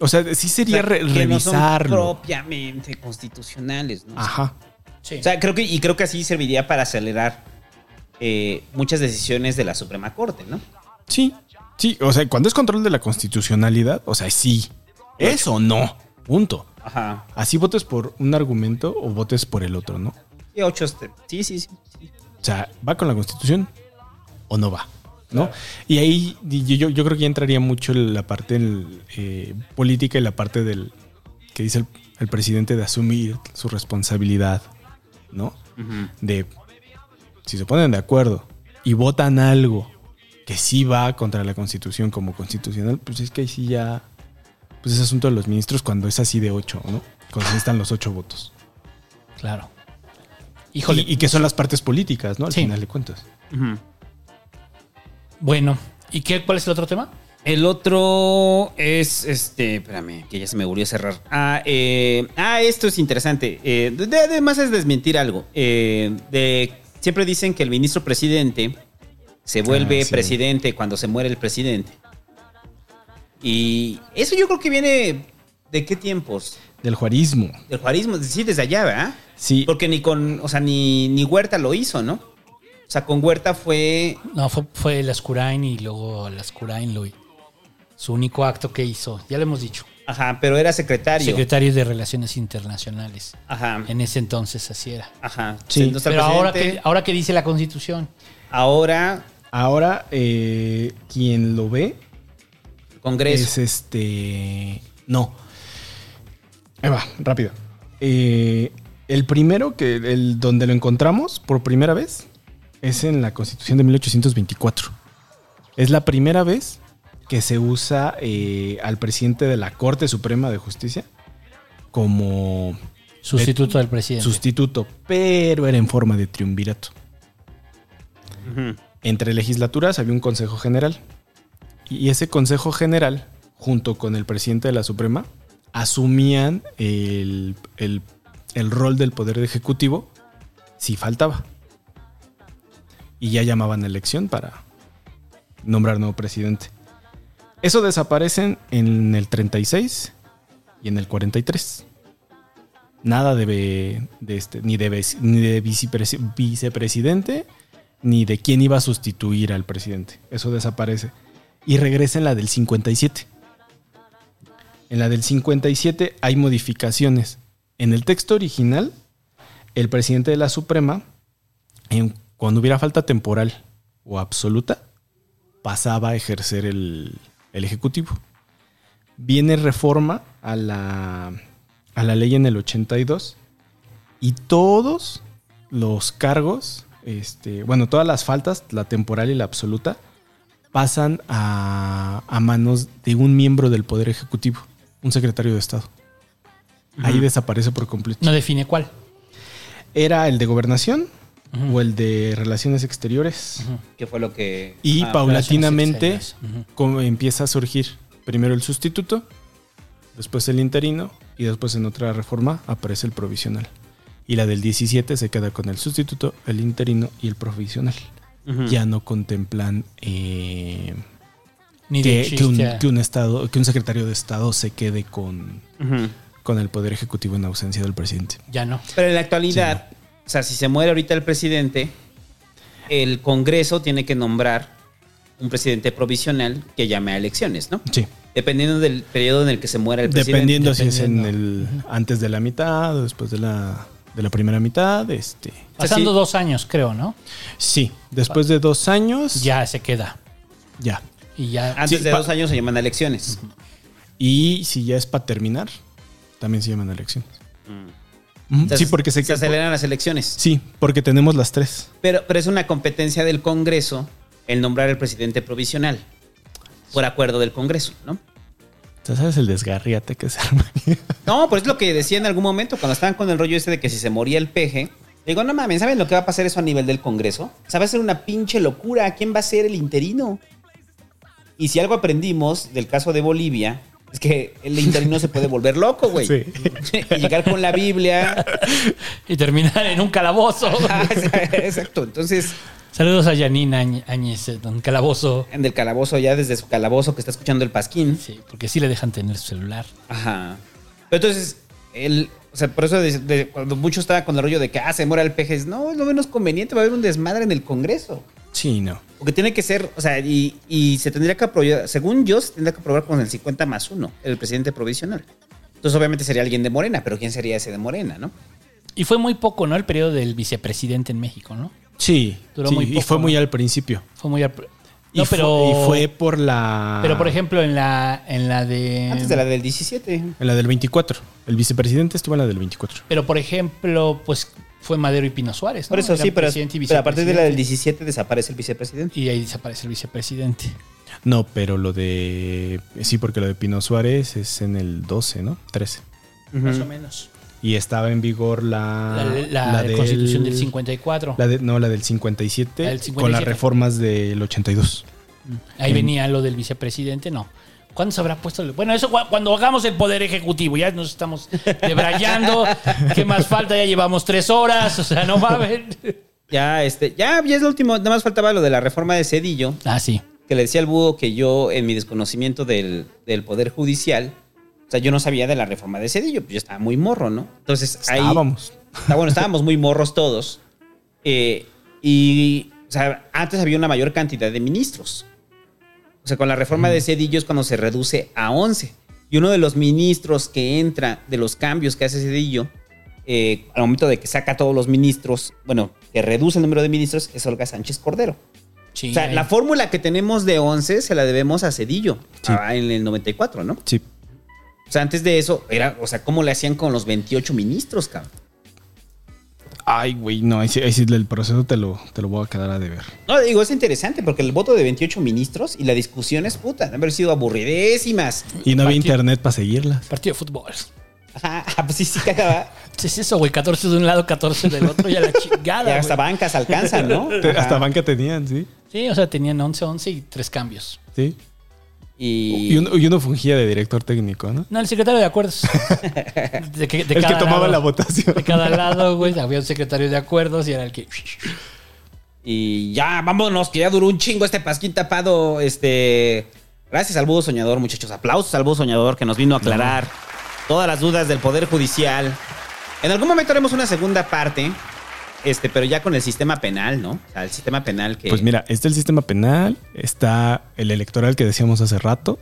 O sea, sí sería O sea, re- que no son propiamente constitucionales, ¿no? Ajá. O sea, creo que, y creo que así serviría para acelerar eh, muchas decisiones de la Suprema Corte, ¿no? Sí, sí. O sea, cuando es control de la constitucionalidad, o sea, sí. Eso no. Punto. Ajá. Así votes por un argumento o votes por el otro, ¿no? Y ocho, este, sí, sí, sí. O sea, ¿va con la constitución o no va? ¿No? Y ahí yo, yo- yo creo que ya entraría mucho la parte del, eh, política y la parte del que dice el, el presidente de asumir su responsabilidad, ¿no? De si se ponen de acuerdo y votan algo que sí va contra la constitución como constitucional, pues es que ahí sí ya, pues es asunto de los ministros cuando es así de ocho, ¿no? Cuando están los ocho votos. Claro. Híjole. Y, y que son las partes políticas, ¿no? Al Sí. final de cuentas. Bueno, ¿y qué, cuál es el otro tema? El otro es, este, espérame, que ya se me volvió a cerrar. Ah, eh, ah esto es interesante. Eh, de- de- además es desmentir algo. Eh, de, siempre dicen que el ministro presidente se vuelve Ah, sí. presidente cuando se muere el presidente. Y eso yo creo que viene de qué tiempos. Del juarismo. Del juarismo, sí, desde allá, ¿verdad? Sí. Porque ni con, o sea, ni, ni Huerta lo hizo, ¿no? O sea, con Huerta fue. No, fue, fue Lascurain y luego Lascurain lo Su único acto que hizo, ya lo hemos dicho. Ajá, pero era secretario. Secretario de Relaciones Internacionales. Ajá. En ese entonces así era. Ajá. Sí. Entonces, Pero ahora que, ahora que dice la Constitución. Ahora, Ahora, eh, quien lo ve Congreso. es este. No. Ahí va, rápido. Eh, el primero que el donde lo encontramos por primera vez es en la Constitución de 1824. Es la primera vez que se usa eh, al presidente de la Corte Suprema de Justicia como Sustituto del presidente. sustituto, pero era en forma de triunvirato. Entre legislaturas había un consejo general. Y ese consejo general, junto con el presidente de la Suprema, asumían el, el- el rol del poder ejecutivo si faltaba. Y ya llamaban a elección para nombrar nuevo presidente. Eso desaparecen en el 36 y en el 43. Nada de, de este, ni de, ni de vicepresi- vicepresidente ni de quién iba a sustituir al presidente. Eso desaparece. Y regresa en la del 57. En la del 57 hay modificaciones. En el texto original, el presidente de la Suprema, cuando hubiera falta temporal o absoluta, pasaba a ejercer el, el Ejecutivo. Viene reforma a la, a la ley en el 82 y todos los cargos, este, bueno, todas las faltas, la temporal y la absoluta, pasan a, a manos de un miembro del Poder Ejecutivo, un secretario de Estado. Ahí desaparece por completo. No define cuál. Era el de gobernación o el de relaciones exteriores. que fue lo que. Y Ah, paulatinamente como empieza a surgir primero el sustituto, después el interino y después en otra reforma aparece el provisional. Y la del 17 se queda con el sustituto, el interino y el provisional. Ya no contemplan eh, Ni que, que un, que un estado, que un secretario de Estado se quede con, con el poder ejecutivo en ausencia del presidente. Ya no. Pero en la actualidad, o sea, si se muere ahorita el presidente, el Congreso tiene que nombrar un presidente provisional que llame a elecciones, ¿no? Sí. Dependiendo del periodo en el que se muera el presidente. Dependiendo si es en el antes de la mitad o después de la, de la primera mitad, este. Pasando sí. dos años, creo, ¿no? Sí, después de dos años, Ya se queda. ya. Y ya. Antes Sí, de dos años se llaman a elecciones. Y si ya es para terminar, también se llaman elecciones. Ujú, Entonces, sí, porque se, se aceleran las elecciones. Sí, porque tenemos las tres. Pero, pero es una competencia del Congreso el nombrar al presidente provisional. Por acuerdo del Congreso, ¿no? ¿Tú sabes el desgarriate que se *laughs* arma? No, pues es lo que decía en algún momento cuando estaban con el rollo este de que si se moría el peje. Digo, no mames, ¿saben lo que va a pasar eso a nivel del Congreso? O sea, va a ser una pinche locura. ¿Quién va a ser el interino? Y si algo aprendimos del caso de Bolivia, es que el interino se puede volver loco, güey. Sí. *laughs* y llegar con la Biblia. Y terminar en un calabozo. *laughs* Ah, Exacto. Entonces, Saludos a Janine Añ- Áñez, eh, don Calabozo. en el calabozo, ya desde su calabozo que está escuchando el pasquín. Sí, porque sí le dejan tener su celular. Ajá. Pero entonces, él, o sea, por eso de- de- cuando mucho estaba con el rollo de que, ah, se muera el peje, es, no, es lo menos conveniente, va a haber un desmadre en el Congreso. Sí, no. Porque tiene que ser, o sea, y, y se tendría que aprobar, según yo, se tendría que aprobar con el 50 más 1, el presidente provisional. Entonces, obviamente sería alguien de Morena, pero ¿quién sería ese de Morena, no? Y fue muy poco, ¿no? El periodo del vicepresidente en México, ¿no? Sí, Duró sí, muy y poco, fue muy al principio. Fue muy... al- Y, No, fue, pero... y fue por la. Pero, por ejemplo, en la, en la de... Antes de la del 17. En la del 24. El vicepresidente estuvo en la del 24. Pero, por ejemplo, pues fue Madero y Pino Suárez, ¿no? Por eso Eran sí, pero, presidente y pero a partir de la del vicepresidente. 17 desaparece el vicepresidente. Y ahí desaparece el vicepresidente. No, pero lo de. Sí, porque lo de Pino Suárez es en el 12, ¿no? 13. Más o menos. Y estaba en vigor la. La, la constitución del 54. La de, no, la del 57, La del Con las 57. reformas del 82. Ahí venía lo del vicepresidente, no. ¿Cuándo se habrá puesto? el- Bueno, eso cu- cuando hagamos el poder ejecutivo, ya nos estamos *laughs* debrayando. ¿Qué más falta? Ya llevamos tres horas, o sea, no va a haber. *laughs* Ya, este, ya, ya es lo último. Nada más faltaba lo de la reforma de Cedillo. Ah, sí. Que le decía al búho que yo, en mi desconocimiento del, del Poder Judicial, O sea, yo no sabía de la reforma de Cedillo, pues yo estaba muy morro, ¿no? Entonces ahí. Estábamos. Está bueno, estábamos muy morros todos. Eh, y, o sea, antes había una mayor cantidad de ministros. O sea, con la reforma de Cedillo es cuando se reduce a 11. Y uno de los ministros que entra de los cambios que hace Cedillo, eh, al momento de que saca a todos los ministros, bueno, que reduce el número de ministros, es Olga Sánchez Cordero. Sí, o sea, la fórmula que tenemos de 11 se la debemos a Cedillo Sí. ah, en el 94, ¿no? Sí. O sea, antes de eso, era, o sea, ¿cómo le hacían con los 28 ministros, cabrón? Ay, güey, no, ahí sí, ahí sí el proceso te lo, te lo voy a quedar a deber. No, digo, es interesante porque el voto de 28 ministros y la discusión es puta, deben haber sido aburridísimas. Y no había internet para seguirlas. Partido de fútbol. Ajá, *laughs* pues sí, sí, cagaba. *laughs* ¿Qué es eso, güey? 14 de un lado, 14 del otro y a la chingada. Y hasta güey. bancas alcanzan, ¿no? *laughs* Ajá. Hasta banca tenían, sí. Sí, o sea, tenían 11, 11 y tres cambios. Sí. Y, Y uno, y uno fungía de director técnico, ¿no? No, el secretario de acuerdos. *laughs* De, que- de el que tomaba lado- la votación. De cada lado, güey, había un secretario de acuerdos y era el que. y ya, vámonos, que ya duró un chingo este pasquín tapado. Este. Gracias al Búho Soñador, muchachos. Aplausos al Búho Soñador que nos vino a aclarar todas las dudas del Poder Judicial. En algún momento haremos una segunda parte, este, pero ya con el sistema penal, ¿no? O sea, el sistema penal que. Pues mira, está el sistema penal, está el electoral que decíamos hace rato.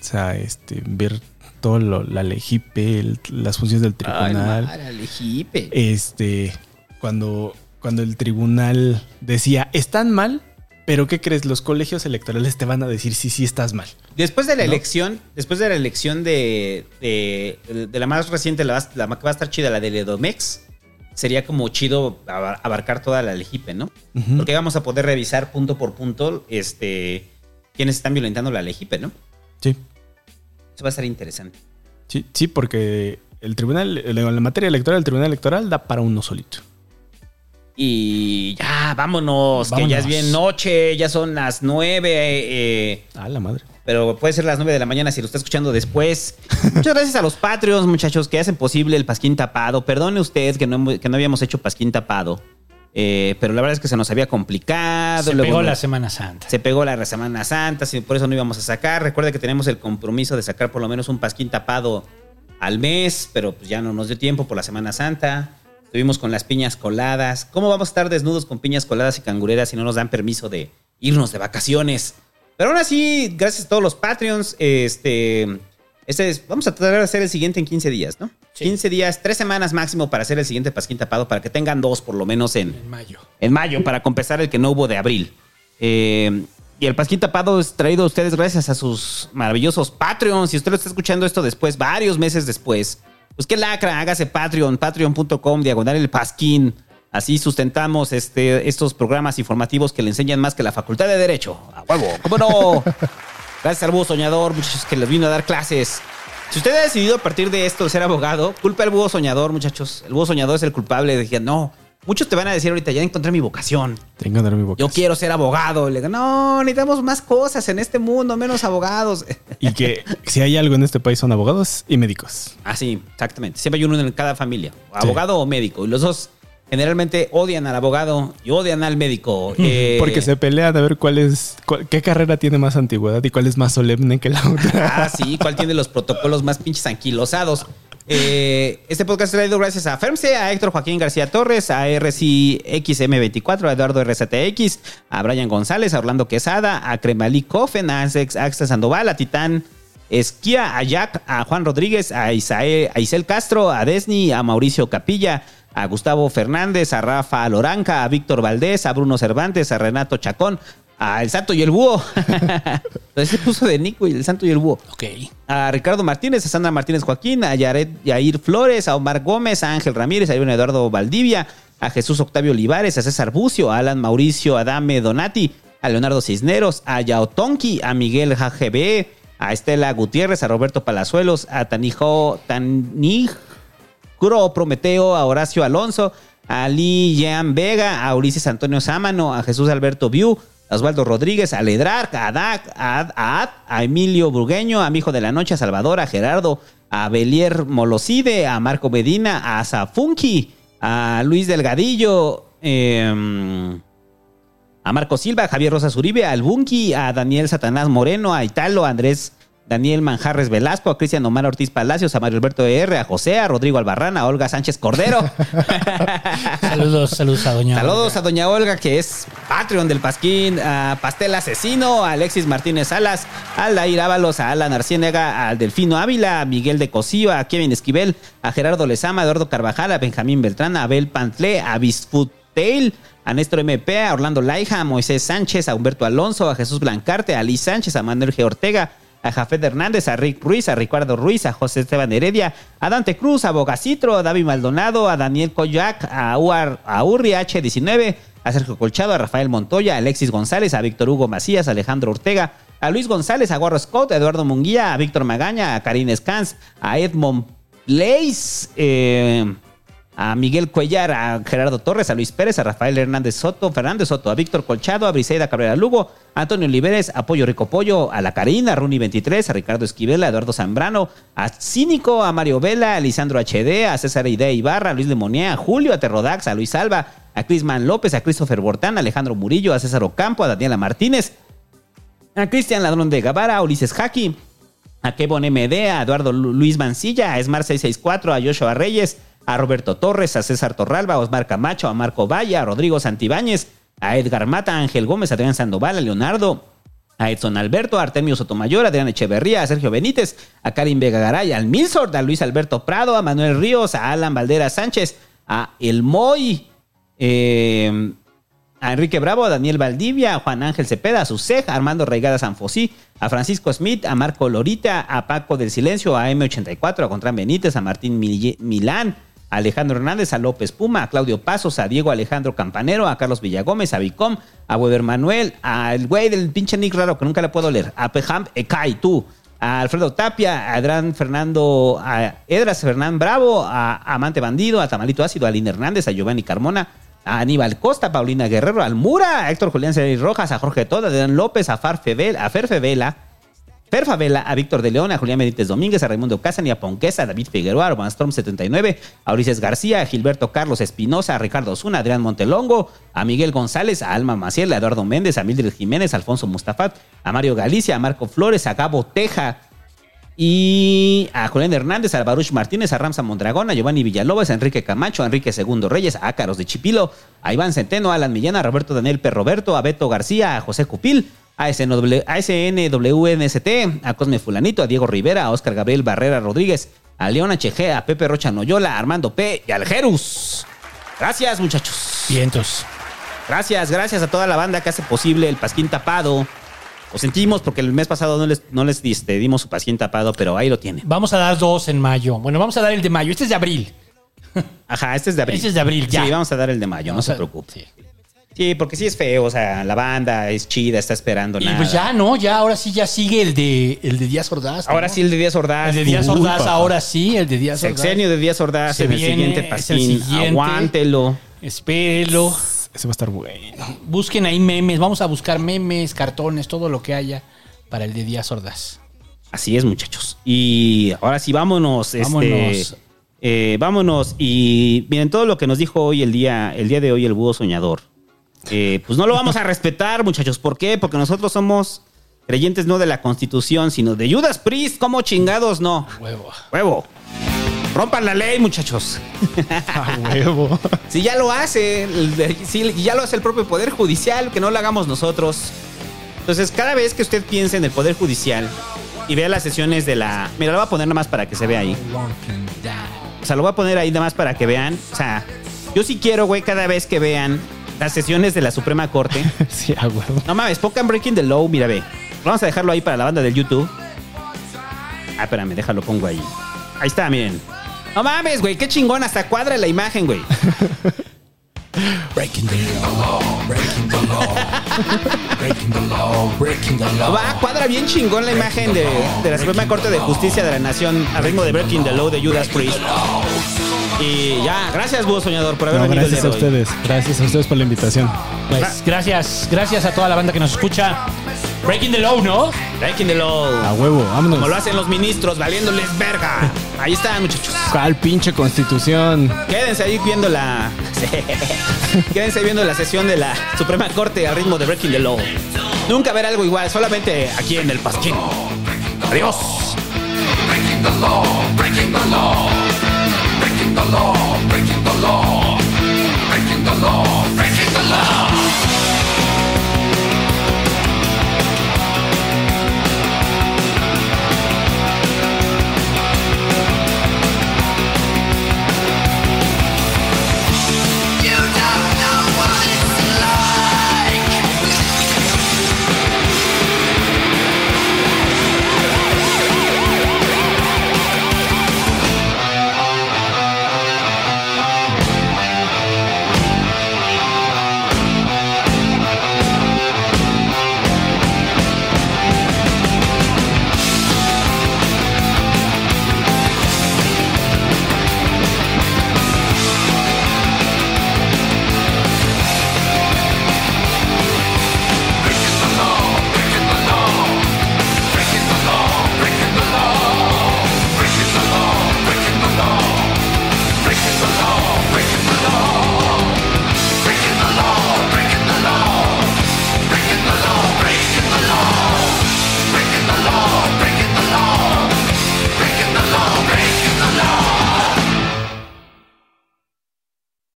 O sea, este, ver todo lo, la legipe, el- las funciones del Ay, tribunal. madre, Alejipe. este, cuando, cuando el tribunal decía, están mal, pero ¿qué crees? Los colegios electorales te van a decir, sí, sí, estás mal. Después de la ¿No? elección, después de la elección de, de, de la más reciente, la, la que va a estar chida, la del Edomex, sería como chido abar- abarcar toda la Legipe, ¿no? Ujú. Porque vamos a poder revisar punto por punto este, quiénes están violentando la Legipe, ¿no? Sí, Eso va a ser interesante. sí, sí, porque el tribunal, en la materia electoral, el tribunal electoral da para uno solito. Y ya, vámonos, que ya Vámonos. es bien noche, ya son las nueve, eh, Ah, la madre. Pero puede ser las 9 de la mañana si lo está escuchando después. Muchas gracias a los Patreons, muchachos, que hacen posible el Pasquín Tapado. Perdone usted que no, que no habíamos hecho Pasquín Tapado, eh, pero la verdad es que se nos había complicado. Se luego pegó la Semana Santa. se pegó la Semana Santa, por eso no íbamos a sacar. Recuerde que tenemos el compromiso de sacar por lo menos un Pasquín Tapado al mes, pero pues ya no nos dio tiempo por la Semana Santa. Estuvimos con las piñas coladas. ¿Cómo vamos a estar desnudos con piñas coladas y cangureras si no nos dan permiso de irnos de vacaciones? Pero aún así, gracias a todos los Patreons, este, este es- vamos a tratar de hacer el siguiente en 15 días, ¿no? 15 días, 3 semanas máximo para hacer el siguiente Pasquín Tapado, para que tengan dos por lo menos en, En mayo. en mayo para compensar el que no hubo de abril. Eh, y el Pasquín Tapado es traído a ustedes gracias a sus maravillosos Patreons. Si usted lo está escuchando esto después, varios meses después, pues qué lacra, hágase Patreon, patreon.com, diagonal el Pasquín. Así sustentamos este, estos programas informativos que le enseñan más que la Facultad de Derecho. A huevo, ¿cómo no? *laughs* Gracias al búho soñador, muchachos, que les vino a dar clases. Si usted ha decidido a partir de esto ser abogado, culpa al búho soñador, muchachos. El búho soñador es el culpable que no. Muchos te van a decir ahorita, ya encontré mi vocación. Tengo que dar mi boca. Yo quiero ser abogado. Le digo, no, necesitamos más cosas en este mundo, menos abogados. *laughs* Y que si hay algo en este país son abogados y médicos. Así, exactamente. Siempre hay uno en cada familia, abogado o médico. Y los dos generalmente odian al abogado y odian al médico. *laughs* Eh, Porque se pelean a ver cuál es, cuál- qué carrera tiene más antigüedad y cuál es más solemne que la otra. *laughs* Ah, sí, cuál tiene los protocolos más pinches anquilosados. Eh, este podcast es traído gracias a Fermse, a Héctor Joaquín García Torres, a RCXM24, a Eduardo RZTX, a Brian González, a Orlando Quesada, a Cremalí Cofen, a Axel Sandoval, a Titán Esquía, a Jack, a Juan Rodríguez, a, Isael, a Isel Castro, a Desni, a Mauricio Capilla, a Gustavo Fernández, a Rafa Loranca, a Víctor Valdés, a Bruno Cervantes, a Renato Chacón, a El Santo y el Búho. *laughs* Entonces se puso de Nico y El Santo y el Búho. Ok. A Ricardo Martínez, a Sandra Martínez Joaquín, a Yaret, Yair Flores, a Omar Gómez, a Ángel Ramírez, a Iván Eduardo Valdivia, a Jesús Octavio Olivares, a César Bucio, a Alan Mauricio Adame Donati, a Leonardo Cisneros, a Yao Tonki, a Miguel JGB, a Estela Gutiérrez, a Roberto Palazuelos, a Tanijo Tanig Curo Prometeo, a Horacio Alonso, a Lee Jean Vega, a Ulises Antonio Sámano, a Jesús Alberto Viu, a Osvaldo Rodríguez, a Ledrar, a Adac, a Ad, a, Emilio Burgueño, a Mi Hijo de la Noche, a Salvador, a Gerardo, a Belier Molocide, a Marco Medina, a Zafunki, a Luis Delgadillo, eh, a Marco Silva, a Javier Rosas Uribe, al Bunky, a Daniel Satanás Moreno, a Italo, a Andrés Daniel Manjarres Velasco, a Cristian Omar Ortiz Palacios, a Mario Alberto R, a José, a Rodrigo Albarrán, a Olga Sánchez Cordero. *laughs* Saludos, saludos a Doña. Saludos a Doña Olga, que es Patreon del Pasquín, a Pastel Asesino, a Alexis Martínez Salas, a Aldair Ábalos, a Alan Arciénega, al Delfino Ávila, a Miguel de Cosío, a Kevin Esquivel, a Gerardo Lezama, a Eduardo Carvajal, a Benjamín Beltrán, a Abel Pantlé, a Bisfoot Tail, a Néstor MP, a Orlando Laija, a Moisés Sánchez, a Humberto Alonso, a Jesús Blancarte, a Liz Sánchez, a Manuel G. Ortega, a Jafet Hernández, a Rick Ruiz, a Ricardo Ruiz, a José Esteban Heredia, a Dante Cruz, a Bogacitro, a David Maldonado, a Daniel Koyak, a, Uar, a Urri H19, a Sergio Colchado, a Rafael Montoya, a Alexis González, a Víctor Hugo Macías, a Alejandro Ortega, a Luis González, a Gorro Scott, a Eduardo Munguía, a Víctor Magaña, a Karine Scans, a Edmond Blaze, eh, a Miguel Cuellar, a Gerardo Torres, a Luis Pérez, a Rafael Hernández Soto, Fernández Soto, a Víctor Colchado, a Briseida Cabrera Lugo, a Antonio Oliveres, a Pollo Rico Pollo, a La Karina, a Runi 23, a Ricardo Esquivel, a Eduardo Zambrano, a Cínico, a Mario Vela, a Lisandro HD, a César Idea Ibarra, a Luis Lemonía, a Julio, a Terrodax, a Luis Alba, a Crisman López, a Christopher Bortán, a Alejandro Murillo, a César Ocampo, a Daniela Martínez, a Cristian Ladrón de Gavara, a Ulises Jaki, a Kevon MD, a Eduardo Lu- Luis Mancilla, a Smart 664, a Joshua Reyes, a Roberto Torres, a César Torralba, a Osmar Camacho, a Marco Valle, a Rodrigo Santibáñez, a Edgar Mata, a Ángel Gómez, a Adrián Sandoval, a Leonardo, a Edson Alberto, a Artemio Sotomayor, a Adrián Echeverría, a Sergio Benítez, a Karim Vega Garay, al Milsord, a Luis Alberto Prado, a Manuel Ríos, a Alan Valdera Sánchez, a El Moy, eh, a Enrique Bravo, a Daniel Valdivia, a Juan Ángel Cepeda, a Susej, a Armando Reigada Sanfosí, a Francisco Smith, a Marco Lorita, a Paco del Silencio, a M84, a Contran Benítez, a Martín Milán, Alejandro Hernández, a López Puma, a Claudio Pasos, a Diego Alejandro Campanero, a Carlos Villagómez, a Vicom, a Weber Manuel, al güey del pinche Nick raro que nunca le puedo leer, a Pejam Ekai, tú, a Alfredo Tapia, a Adrián Fernando, a Edras Fernán Bravo, a Amante Bandido, a Tamalito Ácido, a Lina Hernández, a Giovanni Carmona, a Aníbal Costa, Paulina Guerrero, al Mura, a Héctor Julián Celis Rojas, a Jorge Toda, a Adrián López, a Vela, a Ferfe Vela, Fer Favela, a Víctor de León, a Julián Benítez Domínguez, a Raimundo Casani, a Ponquesa, a David Figueroa, a Urbanstrom 79, a Ulises García, a Gilberto Carlos Espinosa, a Ricardo Osuna, a Adrián Montelongo, a Miguel González, a Alma Maciel, a Eduardo Méndez, a Mildred Jiménez, a Alfonso Mustafat, a Mario Galicia, a Marco Flores, a Gabo Teja, y a Julián Hernández, a Baruch Martínez, a Ramsa Mondragón, a Giovanni Villalobos, a Enrique Camacho, a Enrique Segundo Reyes, a Ácaros de Chipilo, a Iván Centeno, a Alan Millán, a Roberto Daniel Perroberto, a Beto García, a José Cupil, a SNW a Cosme Fulanito, a Diego Rivera, a Oscar Gabriel Barrera Rodríguez, a León HG, a Pepe Rocha Noyola, a Armando P. y al Jerus. Gracias, muchachos. Vientos. Gracias, gracias a toda la banda que hace posible el Pasquín Tapado. Lo sentimos porque el mes pasado no les, no les diste, dimos su Pasquín Tapado, pero ahí lo tienen. Vamos a dar dos en mayo. Bueno, vamos a dar el de mayo. Este es de abril. Ajá, este es de abril. Este es de abril, ya. Sí, vamos a dar el de mayo, no se preocupe. Sí. Porque sí es feo, o sea, la banda es chida, está esperando Y nada. pues ya, ¿no? Ya, ahora sí, ya sigue el de, el de Díaz Ordaz. ¿no? Ahora sí el de Díaz Ordaz. El de Díaz Uy, Ordaz, papá. ahora sí, el de Díaz Ordaz. Sexenio de Díaz Ordaz Se en el viene, siguiente es el Pasquín. siguiente. Aguántelo. Espérelo. Ese va a estar bueno. Busquen ahí memes. Vamos a buscar memes, cartones, todo lo que haya para el de Díaz Ordaz. Así es, muchachos. Y ahora sí, vámonos. este, Vámonos. eh, vámonos. Y miren, todo lo que nos dijo hoy el día, el día de hoy el búho soñador. Eh, pues no lo vamos a respetar, muchachos. ¿Por qué? Porque nosotros somos creyentes no de la Constitución, sino de Judas Priest. ¿Cómo chingados no? Huevo. Huevo. Rompan la ley, muchachos. huevo. *laughs* Si ya lo hace, si ya lo hace el propio Poder Judicial, que no lo hagamos nosotros. Entonces, cada vez que usted piense en el Poder Judicial y vea las sesiones de la... Mira, lo voy a poner nada más para que se vea ahí. O sea, lo voy a poner ahí nada más para que vean. O sea, yo sí quiero, güey, cada vez que vean las sesiones de la Suprema Corte. *laughs* sí, a huevo. No mames, pongan Breaking the Law, mira, ve. Vamos a dejarlo ahí para la banda del YouTube. Ah, espérame, déjalo, pongo ahí. Ahí está, miren. No mames, güey, qué chingón, hasta cuadra la imagen, güey. *laughs* Breaking the law, breaking the law, breaking the law, breaking the law. Va, cuadra bien chingón la imagen de, de la Suprema Corte de Justicia de la Nación al ritmo de Breaking the Law de Judas Priest. Y ya, gracias, Búho Soñador, por haber No, venido el gracias día a de hoy. ustedes. Gracias a ustedes por la invitación. Pues gracias, gracias a toda la banda que nos escucha. Breaking the Law, ¿no? Breaking the Law. A huevo, vámonos. Como lo hacen los ministros, valiéndoles verga. Ahí están, muchachos. ¿Cuál pinche constitución? Quédense ahí viendo la. *laughs* Quédense ahí viendo la sesión de la Suprema Corte al ritmo de Breaking the Law. Nunca ver algo igual, solamente aquí en el Pasquín. Adiós. Breaking the law, breaking the law, breaking the law, breaking the law.